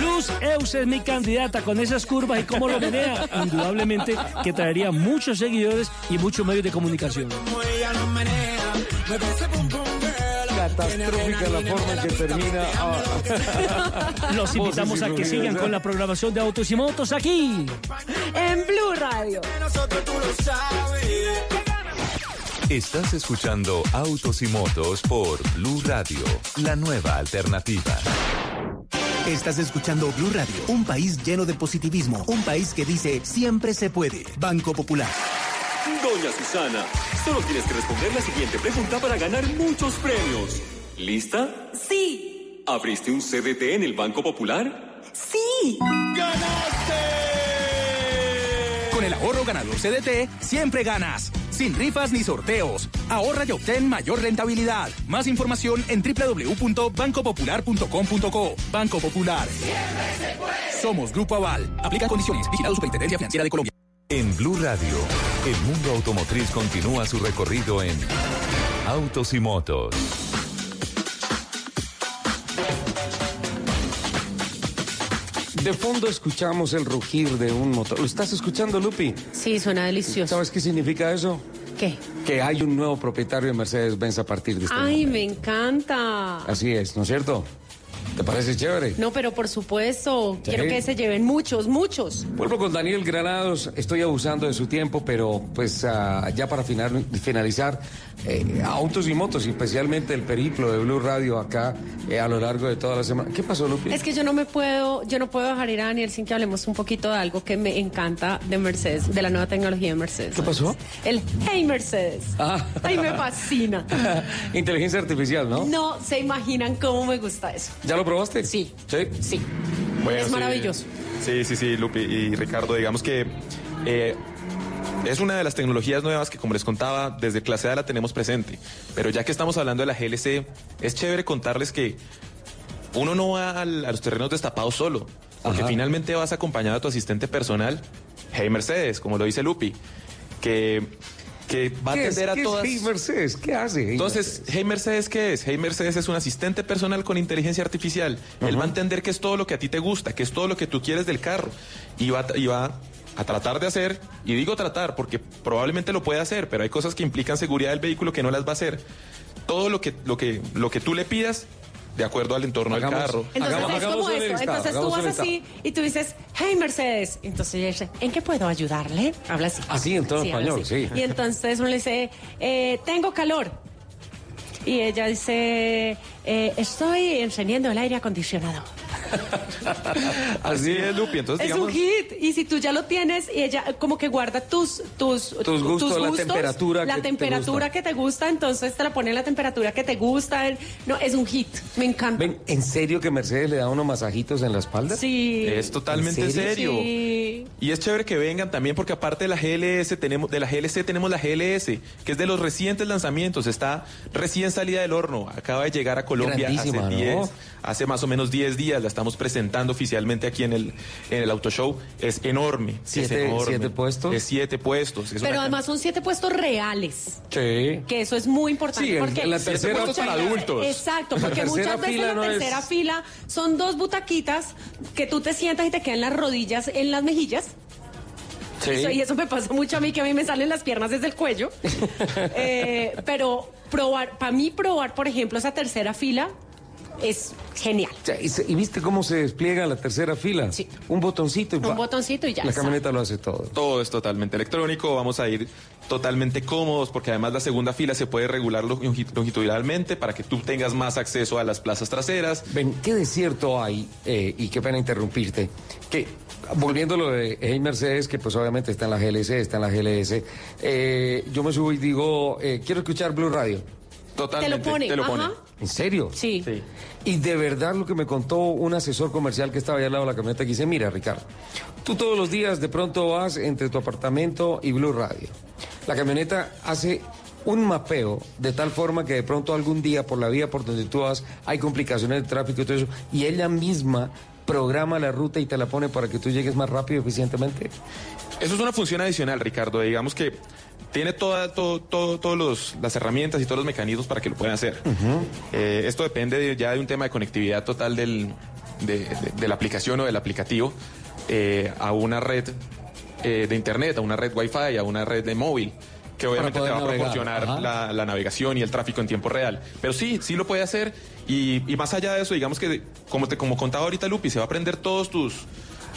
Luz Eus es mi candidata con esas curvas y cómo lo menea. Indudablemente que traería muchos seguidores y muchos medios de comunicación. Catastrófica la forma en que termina. ah. Los invitamos a que sigan con la programación de Autos y Motos aquí. En Blue Radio. Estás escuchando Autos y Motos por Blue Radio, la nueva alternativa. Estás escuchando Blue Radio, un país lleno de positivismo, un país que dice siempre se puede. Banco Popular. Doña Susana, solo tienes que responder la siguiente pregunta para ganar muchos premios. ¿Lista? Sí, ¿Abriste un CDT en el Banco Popular? sí. Con el ahorro ganador CDT, siempre ganas. Sin rifas ni sorteos. Ahorra y obtén mayor rentabilidad. Más información en www.bancopopular.com.co. Banco Popular. Somos Grupo Aval. Aplica condiciones. Vigilado Superintendencia Financiera de Colombia. En Blue Radio, el mundo automotriz continúa su recorrido en Autos y Motos. De fondo escuchamos el rugir de un motor. ¿Lo estás escuchando, Lupi? Sí, suena delicioso. ¿Sabes qué significa eso? ¿Qué? Que hay un nuevo propietario de Mercedes-Benz a partir de este Ay, momento. me encanta. Así es, ¿no es cierto? ¿Te parece chévere? No, pero por supuesto, Sí. quiero que se lleven muchos, muchos. Vuelvo con Daniel Granados. Estoy abusando de su tiempo, pero pues ah, ya para final- finalizar, eh, autos y motos, especialmente el periplo de Blue Radio acá eh, a lo largo de toda la semana. ¿Qué pasó, Lupi? Es que yo no me puedo, yo no puedo dejar ir a Daniel sin que hablemos un poquito de algo que me encanta de Mercedes, de la nueva tecnología de Mercedes. ¿Qué pasó? El Hey Mercedes. Ah. Ay, me fascina. Inteligencia artificial, ¿no? No se imaginan cómo me gusta eso. ¿Ya lo probaste? Sí. ¿Sí? Sí. Bueno, es maravilloso. Sí, sí, sí, Lupi y Ricardo, digamos que eh, es una de las tecnologías nuevas que, como les contaba, desde clase A la tenemos presente. Pero ya que estamos hablando de la GLC, es chévere contarles que uno no va al- a los terrenos destapados solo, porque Ajá. finalmente vas acompañado de tu asistente personal, Hey Mercedes, como lo dice Lupi, que, que va a ¿Qué es? atender a ¿Qué es todas. Hey Mercedes? ¿Qué hace? Hey Entonces, Hey Mercedes, ¿qué es? Hey Mercedes es un asistente personal con inteligencia artificial. Él va a entender que es todo lo que a ti te gusta, que es todo lo que tú quieres del carro. Y va, a- y va a tratar de hacer, y digo tratar porque probablemente lo puede hacer, pero hay cosas que implican seguridad del vehículo que no las va a hacer. Todo lo que, lo que, lo que tú le pidas, de acuerdo al entorno Hagamos- del carro. Entonces Hagamos- es como eso. listado, Entonces tú vas así y tú dices, hey Mercedes. Entonces ella dice, ¿en qué puedo ayudarle? Habla así. Así, en todo español, sí. Y entonces uno le dice, eh, tengo calor. Y ella dice, eh, estoy encendiendo el aire acondicionado. Así es, Lupi. Entonces, es un hit. Y si tú ya lo tienes y ella como que guarda tus tus, Tus gustos, la temperatura la que te temperatura gusta. que te gusta, entonces te la pone en la temperatura que te gusta. No, es un hit. Me encanta. Ven, ¿en serio que Mercedes le da unos masajitos en la espalda? Sí. es totalmente ¿En serio? serio. Sí. Sí. Y es chévere que vengan también porque aparte de la GLS tenemos de la GLC tenemos la GLS, que es de los recientes lanzamientos, está recién salida del horno, acaba de llegar a Colombia hace Grandísima, ¿no? 10, hace más o menos 10 días, la estamos presentando oficialmente aquí en el en el Auto Show, es enorme, Siete- es enorme. siete puestos. Es siete puestos, es Pero además son siete puestos reales. Sí. Que eso es muy importante. Sí, porque en la tercera muchas para veces- adultos. Exacto, La porque tercera muchas veces fila la no es- tercera fila son dos butaquitas que tú te sientas y te quedan las rodillas en las mejillas. Eso- y eso me pasa mucho a mí, que a mí me salen las piernas desde el cuello. Eh, pero probar, para mí probar, por ejemplo, esa tercera fila es genial. ¿Y, viste cómo se despliega la tercera fila? Sí. Un botoncito y Un botoncito y ya La camioneta lo hace todo. Todo es totalmente electrónico, vamos a ir totalmente cómodos porque además la segunda fila se puede regular longi- longitudinalmente para que tú tengas más acceso a las plazas traseras. Ven, ¿qué de cierto hay? eh, y qué pena interrumpirte. Que, volviendo a lo de Hey Mercedes, que pues obviamente está en la GLC, está en la GLS, eh, yo me subo y digo, eh, quiero escuchar Blue Radio. Totalmente, Te lo pone, te lo pone. ajá. ¿En serio? Sí. Y de verdad lo que me contó un asesor comercial que estaba allá al lado de la camioneta, que dice, mira Ricardo, tú todos los días de pronto vas entre tu apartamento y Blue Radio. La camioneta hace un mapeo de tal forma que de pronto algún día por la vía por donde tú vas hay complicaciones de tráfico y todo eso, y ella misma programa la ruta y te la pone para que tú llegues más rápido y eficientemente. Eso es una función adicional, Ricardo. Digamos que tiene todas todo, todo, todos los- las herramientas y todos los mecanismos para que lo puedan hacer. Eh, esto depende de- ya de un tema de conectividad total del, de, de- de la aplicación o del aplicativo eh, a una red eh, de internet, a una red Wi-Fi, a una red de móvil que obviamente te va a proporcionar la navegación y el tráfico en tiempo real. Pero sí, sí lo puede hacer y, y más allá de eso, digamos que como te como contaba ahorita Lupi, se va a aprender todos tus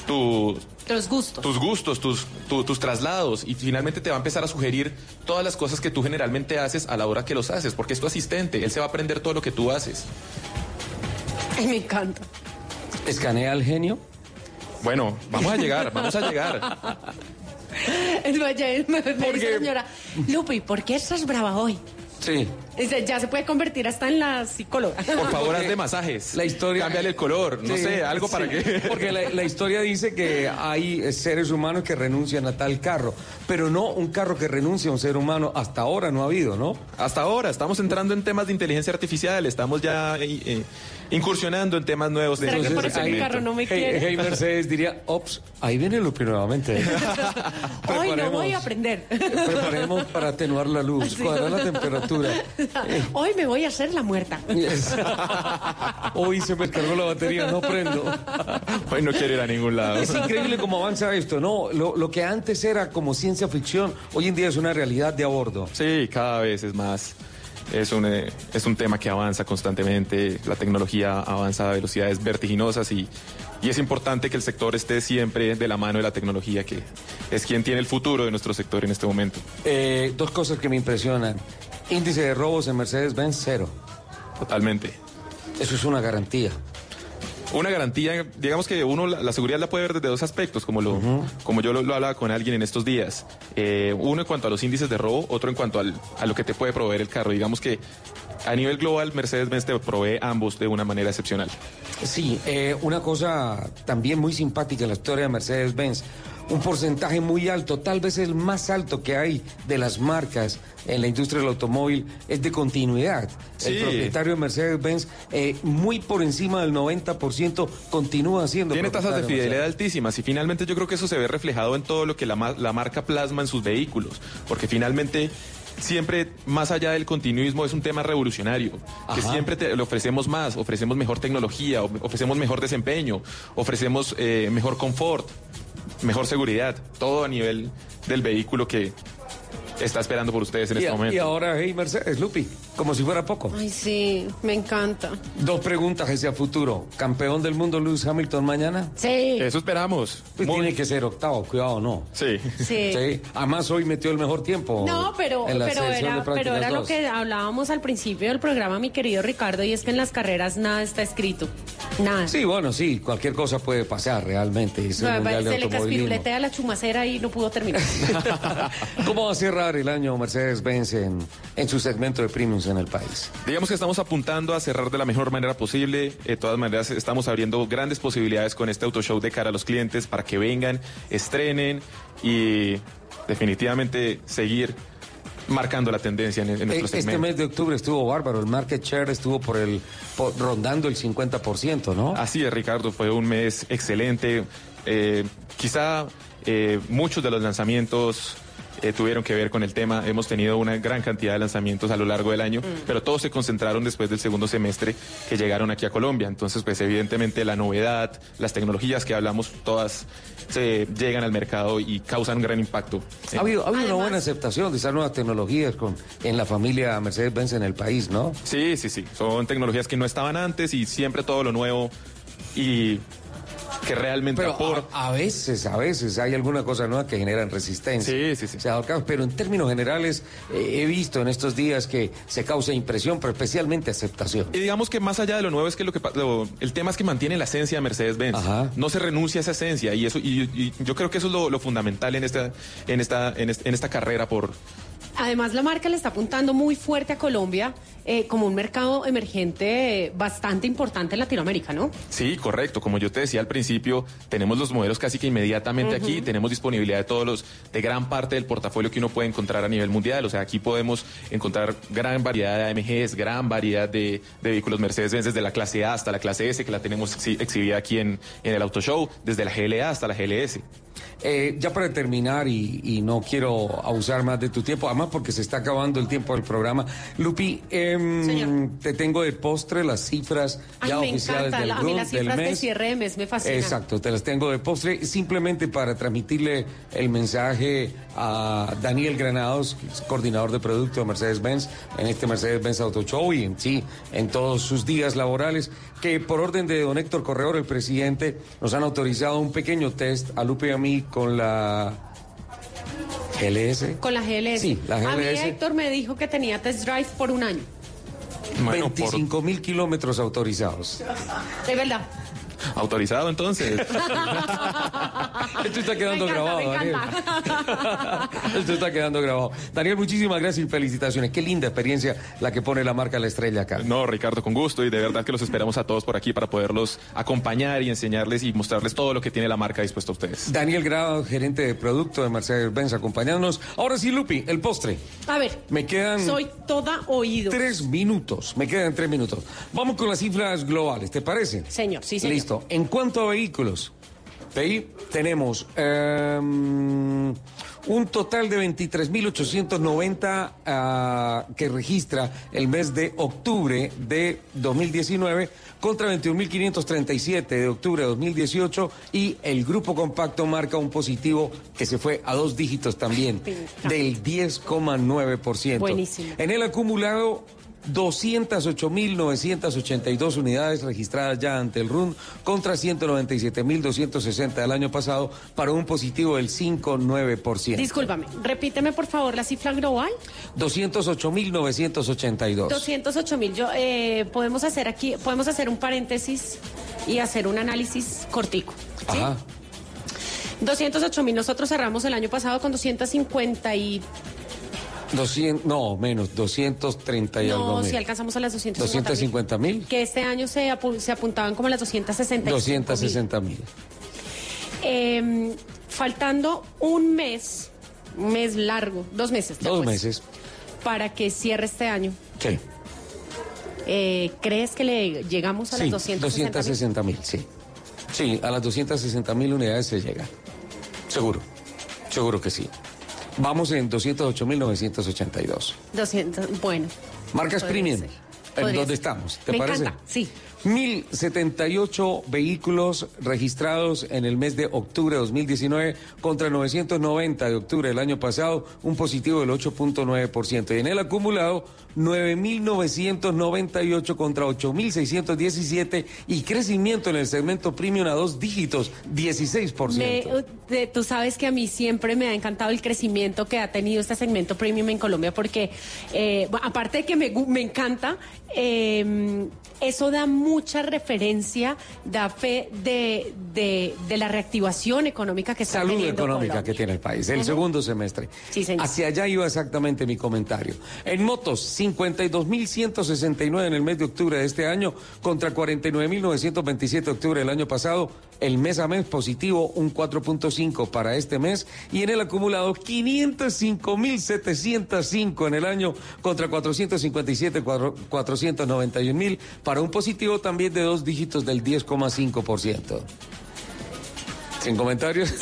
tus Los gustos. tus gustos, tus, tu- tus traslados y finalmente te va a empezar a sugerir todas las cosas que tú generalmente haces a la hora que los haces, porque es tu asistente, él se va a aprender todo lo que tú haces. Ay, me encanta. ¿Escanea al genio? Bueno, vamos a llegar, vamos a llegar. Es más, ya me, me dice la señora, Lupi, ¿por qué estás brava hoy? Sí. Dice, ya se puede convertir hasta en la psicóloga. Por favor, hazle masajes. La historia. Cámbiale el color, no Sí, sé, algo para sí, que. Porque la, la historia dice que hay seres humanos que renuncian a tal carro, pero no un carro que renuncia a un ser humano. Hasta ahora no ha habido, ¿no? Hasta ahora, estamos entrando en temas de inteligencia artificial, estamos ya eh, eh, incursionando en temas nuevos de ¿Será que de por eso mi carro no me Hey, quiere? hey, Mercedes diría, ops, ahí viene Lupi nuevamente. Hoy no voy a aprender. Preparemos para atenuar la luz, Sí. cuadrar la temperatura. Hoy me voy a hacer la muerta. Hoy se me cargó la batería, no prendo. Hoy no quiero ir a ningún lado. Es increíble cómo avanza esto, ¿no? Lo, lo que antes era como ciencia ficción, hoy en día es una realidad de a bordo. Sí, cada vez es más. Es un, eh, es un tema que avanza constantemente, la tecnología avanza a velocidades vertiginosas y, y es importante que el sector esté siempre de la mano de la tecnología, que es quien tiene el futuro de nuestro sector en este momento. Eh, dos cosas que me impresionan. Índice de robos en Mercedes-Benz, cero. Totalmente. Eso es una garantía. Una garantía, digamos que uno la, la seguridad la puede ver desde dos aspectos, como, lo, como yo lo, lo hablaba con alguien en estos días. Eh, uno en cuanto a los índices de robo, otro en cuanto al- a lo que te puede proveer el carro. Digamos que a nivel global Mercedes-Benz te provee ambos de una manera excepcional. Sí, eh, una cosa también muy simpática en la historia de Mercedes-Benz. Un porcentaje muy alto, tal vez el más alto que hay de las marcas en la industria del automóvil, es de continuidad. El propietario de Mercedes-Benz, eh, muy por encima del 90%, continúa siendo Tiene tasas de fidelidad altísimas y finalmente yo creo que eso se ve reflejado en todo lo que la, la marca plasma en sus vehículos, porque finalmente siempre más allá del continuismo es un tema revolucionario, que siempre te- le ofrecemos más, ofrecemos mejor tecnología, of- ofrecemos mejor desempeño, ofrecemos eh, mejor confort, mejor seguridad, todo a nivel del vehículo que está esperando por ustedes en Y, este momento. y ahora, hey Mercedes, Lupi, como si fuera poco. Ay, sí, me encanta. Dos preguntas hacia futuro. ¿Campeón del mundo Lewis Hamilton mañana? Sí. Eso esperamos. Pues tiene que ser octavo, cuidado, ¿no? Sí. Sí. Además, hoy metió el mejor tiempo. No, pero, en la pero era, pero prácticas era lo que hablábamos al principio del programa, mi querido Ricardo, y es que en las carreras nada está escrito. Nada. Sí, bueno, sí, cualquier cosa puede pasar realmente. De se le caspiruletea la chumacera y no pudo terminar. ¿Cómo va a cerrar cerrar el año Mercedes-Benz en, en su segmento de premiums en el país? Digamos que estamos apuntando a cerrar de la mejor manera posible. De todas maneras, estamos abriendo grandes posibilidades con este auto show de cara a los clientes para que vengan, estrenen y definitivamente seguir marcando la tendencia en, en nuestro Este segmento. mes de octubre estuvo bárbaro, el market share estuvo por el por- rondando el 50%, ¿no? Así es, Ricardo, fue un mes excelente. Eh, quizá eh, muchos de los lanzamientos eh, tuvieron que ver con el tema. Hemos tenido una gran cantidad de lanzamientos a lo largo del año, pero todos se concentraron después del segundo semestre que llegaron aquí a Colombia. Entonces, pues evidentemente la novedad, las tecnologías que hablamos, todas se llegan al mercado y causan un gran impacto. Ha habido, ha habido una buena aceptación de esas nuevas tecnologías con, en la familia Mercedes-Benz en el país, ¿no? Sí, sí, sí. Son tecnologías que no estaban antes y siempre todo lo nuevo y que realmente Pero aporta. a, a veces, a veces hay alguna cosa nueva que generan resistencia. Sí, sí, sí. Pero en términos generales eh, he visto en estos días que se causa impresión, pero especialmente aceptación. Y digamos que más allá de lo nuevo es que lo que lo- el tema es que mantiene la esencia de Mercedes-Benz. No se renuncia a esa esencia y eso y, y yo creo que eso es lo, lo fundamental en esta en esta en, est- en esta carrera por Además, la marca le está apuntando muy fuerte a Colombia eh, como un mercado emergente eh, bastante importante en Latinoamérica, ¿no? Sí, correcto. Como yo te decía al principio, tenemos los modelos casi que inmediatamente aquí, tenemos disponibilidad de todos los, de gran parte del portafolio que uno puede encontrar a nivel mundial. O sea, aquí podemos encontrar gran variedad de AMGs, gran variedad de, de vehículos Mercedes-Benz, desde la clase A hasta la clase S, que la tenemos exhi- exhibida aquí en, en el Auto Show, desde la GLA hasta la GLS. Eh, ya para terminar, y, y no quiero abusar más de tu tiempo, además porque se está acabando el tiempo del programa. Lupi, em, te tengo de postre las cifras Ay, ya oficiales encanta. del la- a mí las del cifras de mes. cierre de mes me fascinan. Exacto, te las tengo de postre simplemente para transmitirle el mensaje a Daniel Granados, que es coordinador de producto de Mercedes-Benz, en este Mercedes-Benz Auto Show y en sí, en todos sus días laborales, que por orden de don Héctor Corredor, el presidente, nos han autorizado un pequeño test a Lupe y a mí con la GLS. Con la GLS. Sí, la A mí GLS. Héctor me dijo que tenía test drive por un año. 25 mil kilómetros autorizados. De verdad. Autorizado entonces. Esto está quedando Me encanta, grabado, me Daniel. Esto está quedando grabado. Daniel, muchísimas gracias y felicitaciones. Qué linda experiencia la que pone la marca La Estrella acá. No, Ricardo, con gusto y de verdad que los esperamos a todos por aquí para poderlos acompañar y enseñarles y mostrarles todo lo que tiene la marca dispuesta a ustedes. Daniel Grado, gerente de producto de Mercedes-Benz, acompañándonos. Ahora sí, Lupi, el postre. A ver, Me quedan soy toda oído. tres minutos. Me quedan tres minutos. Vamos con las cifras globales, ¿te parece? Señor, sí, señor. Listo. En cuanto a vehículos, ahí tenemos em, un total de 23.890 ah, que registra el mes de octubre de 2019 contra 21.537 de octubre de 2018 y el grupo compacto marca un positivo que se fue a dos dígitos también del 10,9%. Buenísimo. En el acumulado 208.982 unidades registradas ya ante el RUN contra 197.260 del año pasado para un positivo del 5,9%. Discúlpame, repíteme por favor la cifra global. 208.982. 208 mil. Yo eh, podemos hacer aquí, podemos hacer un paréntesis y hacer un análisis cortico. Ajá. 208 mil. Nosotros cerramos el año pasado con 250 y 200, no, menos, 230 y algo no, si alcanzamos a las 250 mil. 250 mil. Que este año se, apu- se apuntaban como a las 260 260 mil. Eh, faltando un mes, un mes largo, dos meses. Dos meses. Para que cierre este año. Sí. Eh, ¿Crees que le llegamos a Sí, las 260 mil? 260 mil, sí. Sí, a las 260 mil unidades se llega. Seguro. Seguro que sí. Vamos en 208.982. 200, bueno. Marcas premium. ser. ¿En dónde estamos? ¿Te Me parece? encanta, sí. 1.078 vehículos registrados en el mes de octubre de 2019 contra 990 de octubre del año pasado, un positivo del 8.9%. Y en el acumulado, 9.998 contra 8.617 y crecimiento en el segmento premium a dos dígitos, 16%. Me- uh, tú sabes que a mí siempre me ha encantado el crecimiento que ha tenido este segmento premium en Colombia porque eh, aparte de que me, me encanta, eh, eso da muy mucha referencia, da fe de, de, de la reactivación económica que está Salud económica Colombia. que tiene el país, el segundo semestre. Sí, señor. Hacia allá iba exactamente mi comentario. En motos, 52.169 en el mes de octubre de este año contra 49.927 de octubre del año pasado. El mes a mes positivo, un 4.5 para este mes. Y en el acumulado, 505.705 en el año contra 457, 491.000 para un positivo también de dos dígitos del 10,5%. Sin comentarios.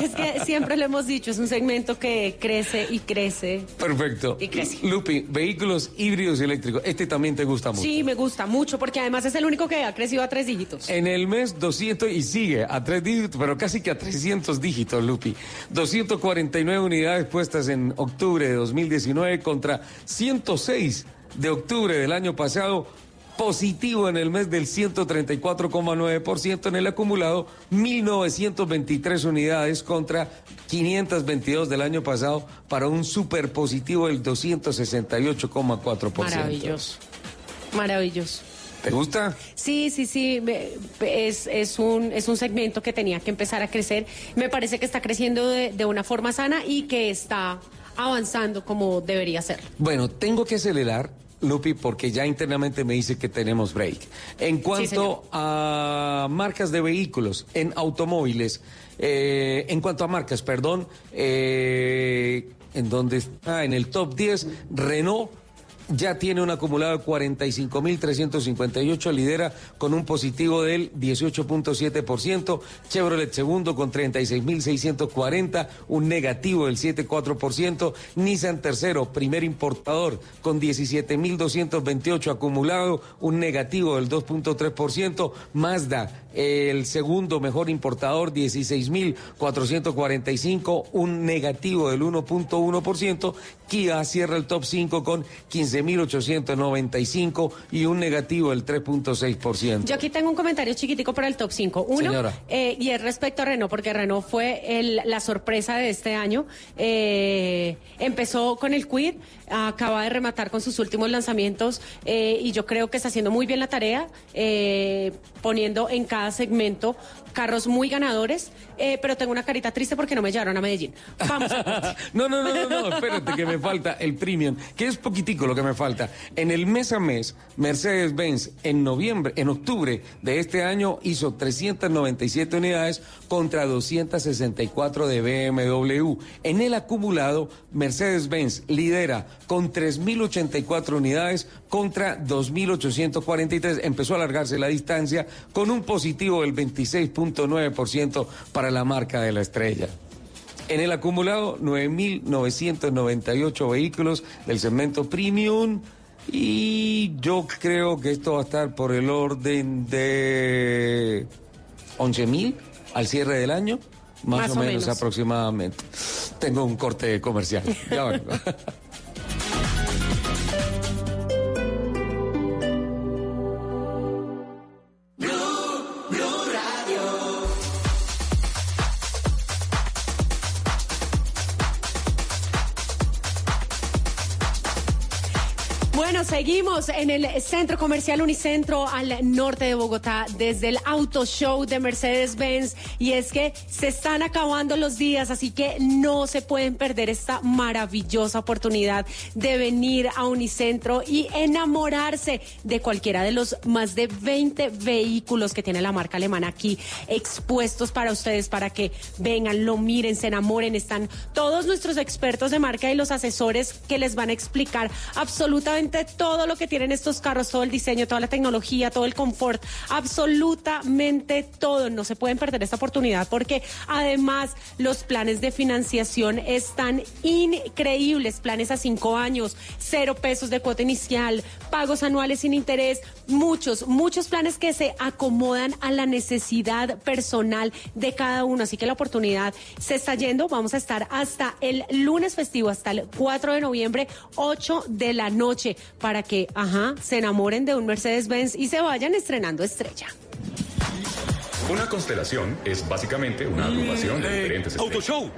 Es que siempre lo hemos dicho, es un segmento que crece y crece. Perfecto. Y crece. Lupi, vehículos híbridos y eléctricos. Este también te gusta mucho. Sí, me gusta mucho porque además es el único que ha crecido a tres dígitos. En el mes 200 y sigue a tres dígitos, pero casi que a 300 dígitos, Lupi. 249 unidades puestas en octubre de 2019 contra 106 de octubre del año pasado. Positivo en el mes del 134,9%, en el acumulado 1.923 unidades contra 522 del año pasado para un super positivo del 268,4%. Maravilloso. Maravilloso. ¿Te gusta? Sí, sí, sí, es, es, un, es un segmento que tenía que empezar a crecer. Me parece que está creciendo de, de una forma sana y que está avanzando como debería ser. Bueno, tengo que acelerar, Lupi, porque ya internamente me dice que tenemos break. En cuanto a marcas de vehículos, en automóviles, eh, en cuanto a marcas, perdón, eh, en donde está en el top 10, Renault. Ya tiene un acumulado de 45.358, lidera con un positivo del 18.7%, Chevrolet segundo con 36.640, un negativo del 7.4%, Nissan tercero, primer importador con 17.228 acumulado, un negativo del 2.3%, Mazda el segundo mejor importador 16.445, un negativo del 1.1%, Kia cierra el top 5 con 15.895 y un negativo del 3.6%. Yo aquí tengo un comentario chiquitico para el top 5. Uno, eh, y es respecto a Renault, porque Renault fue el- la sorpresa de este año. Eh, empezó con el Quid, acaba de rematar con sus últimos lanzamientos eh, y yo creo que está haciendo muy bien la tarea, poniendo en cada segmento carros muy ganadores, eh, pero tengo una carita triste porque no me llevaron a Medellín. Vamos. no, no, no, no, no, espérate que me falta el premium, que es poquitico lo que me falta. En el mes a mes, Mercedes-Benz en noviembre, en octubre de este año hizo 397 unidades contra 264 de BMW. En el acumulado, Mercedes-Benz lidera con 3.084 unidades contra 2.843. Empezó a alargarse la distancia con un positivo del 26.9% para la marca de la estrella. En el acumulado, 9.998 vehículos del segmento premium. Y yo creo que esto va a estar por el orden de 11.000 al cierre del año. Más, o menos, menos. aproximadamente. Tengo un corte comercial. Ya vengo. seguimos en el centro comercial Unicentro al norte de Bogotá desde el Auto Show de Mercedes-Benz. Y es que se están acabando los días, así que no se pueden perder esta maravillosa oportunidad de venir a Unicentro y enamorarse de cualquiera de los más de 20 vehículos que tiene la marca alemana aquí expuestos para ustedes para que vengan, lo miren, se enamoren, están todos nuestros expertos de marca y los asesores que les van a explicar absolutamente todo lo que tienen estos carros, todo el diseño, toda la tecnología, todo el confort, absolutamente todo. No se pueden perder esta oportunidad porque además los planes de financiación están increíbles, planes a cinco años, cero pesos de cuota inicial, pagos anuales sin interés, muchos, muchos planes que se acomodan a la necesidad personal de cada uno. Así que la oportunidad se está yendo. Vamos a estar hasta el lunes festivo, hasta el 4 de noviembre, 8 de la noche, para que, ajá, se enamoren de un Mercedes-Benz y se vayan estrenando estrella. Una constelación es básicamente una agrupación de diferentes Autoshow.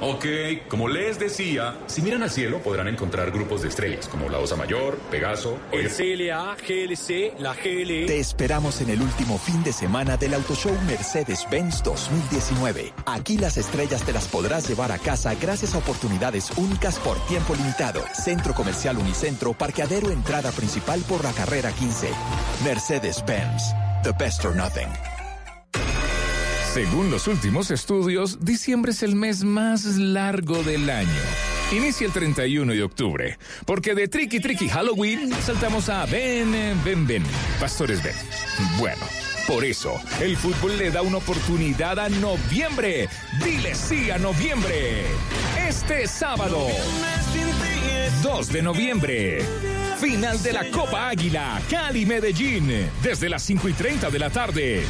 Ok, como les decía, si miran al cielo podrán encontrar grupos de estrellas como la Osa Mayor, Pegaso, el CLA, GLC, la GLE. Te esperamos en el último fin de semana del Auto Show Mercedes-Benz 2019. Aquí las estrellas te las podrás llevar a casa gracias a oportunidades únicas por tiempo limitado. Centro Comercial Unicentro, parqueadero entrada principal por la carrera 15. Mercedes-Benz, the best or nothing. Según los últimos estudios, diciembre es el mes más largo del año. Inicia el 31 de octubre, porque de Tricky Tricky Halloween saltamos a Ven, Ven, Ven, Pastores Ven. Bueno, por eso, el fútbol le da una oportunidad a noviembre. Dile sí a noviembre. Este sábado, 2 de noviembre. Final de la Copa Águila, Cali Medellín, desde las 5 y 30 de la tarde.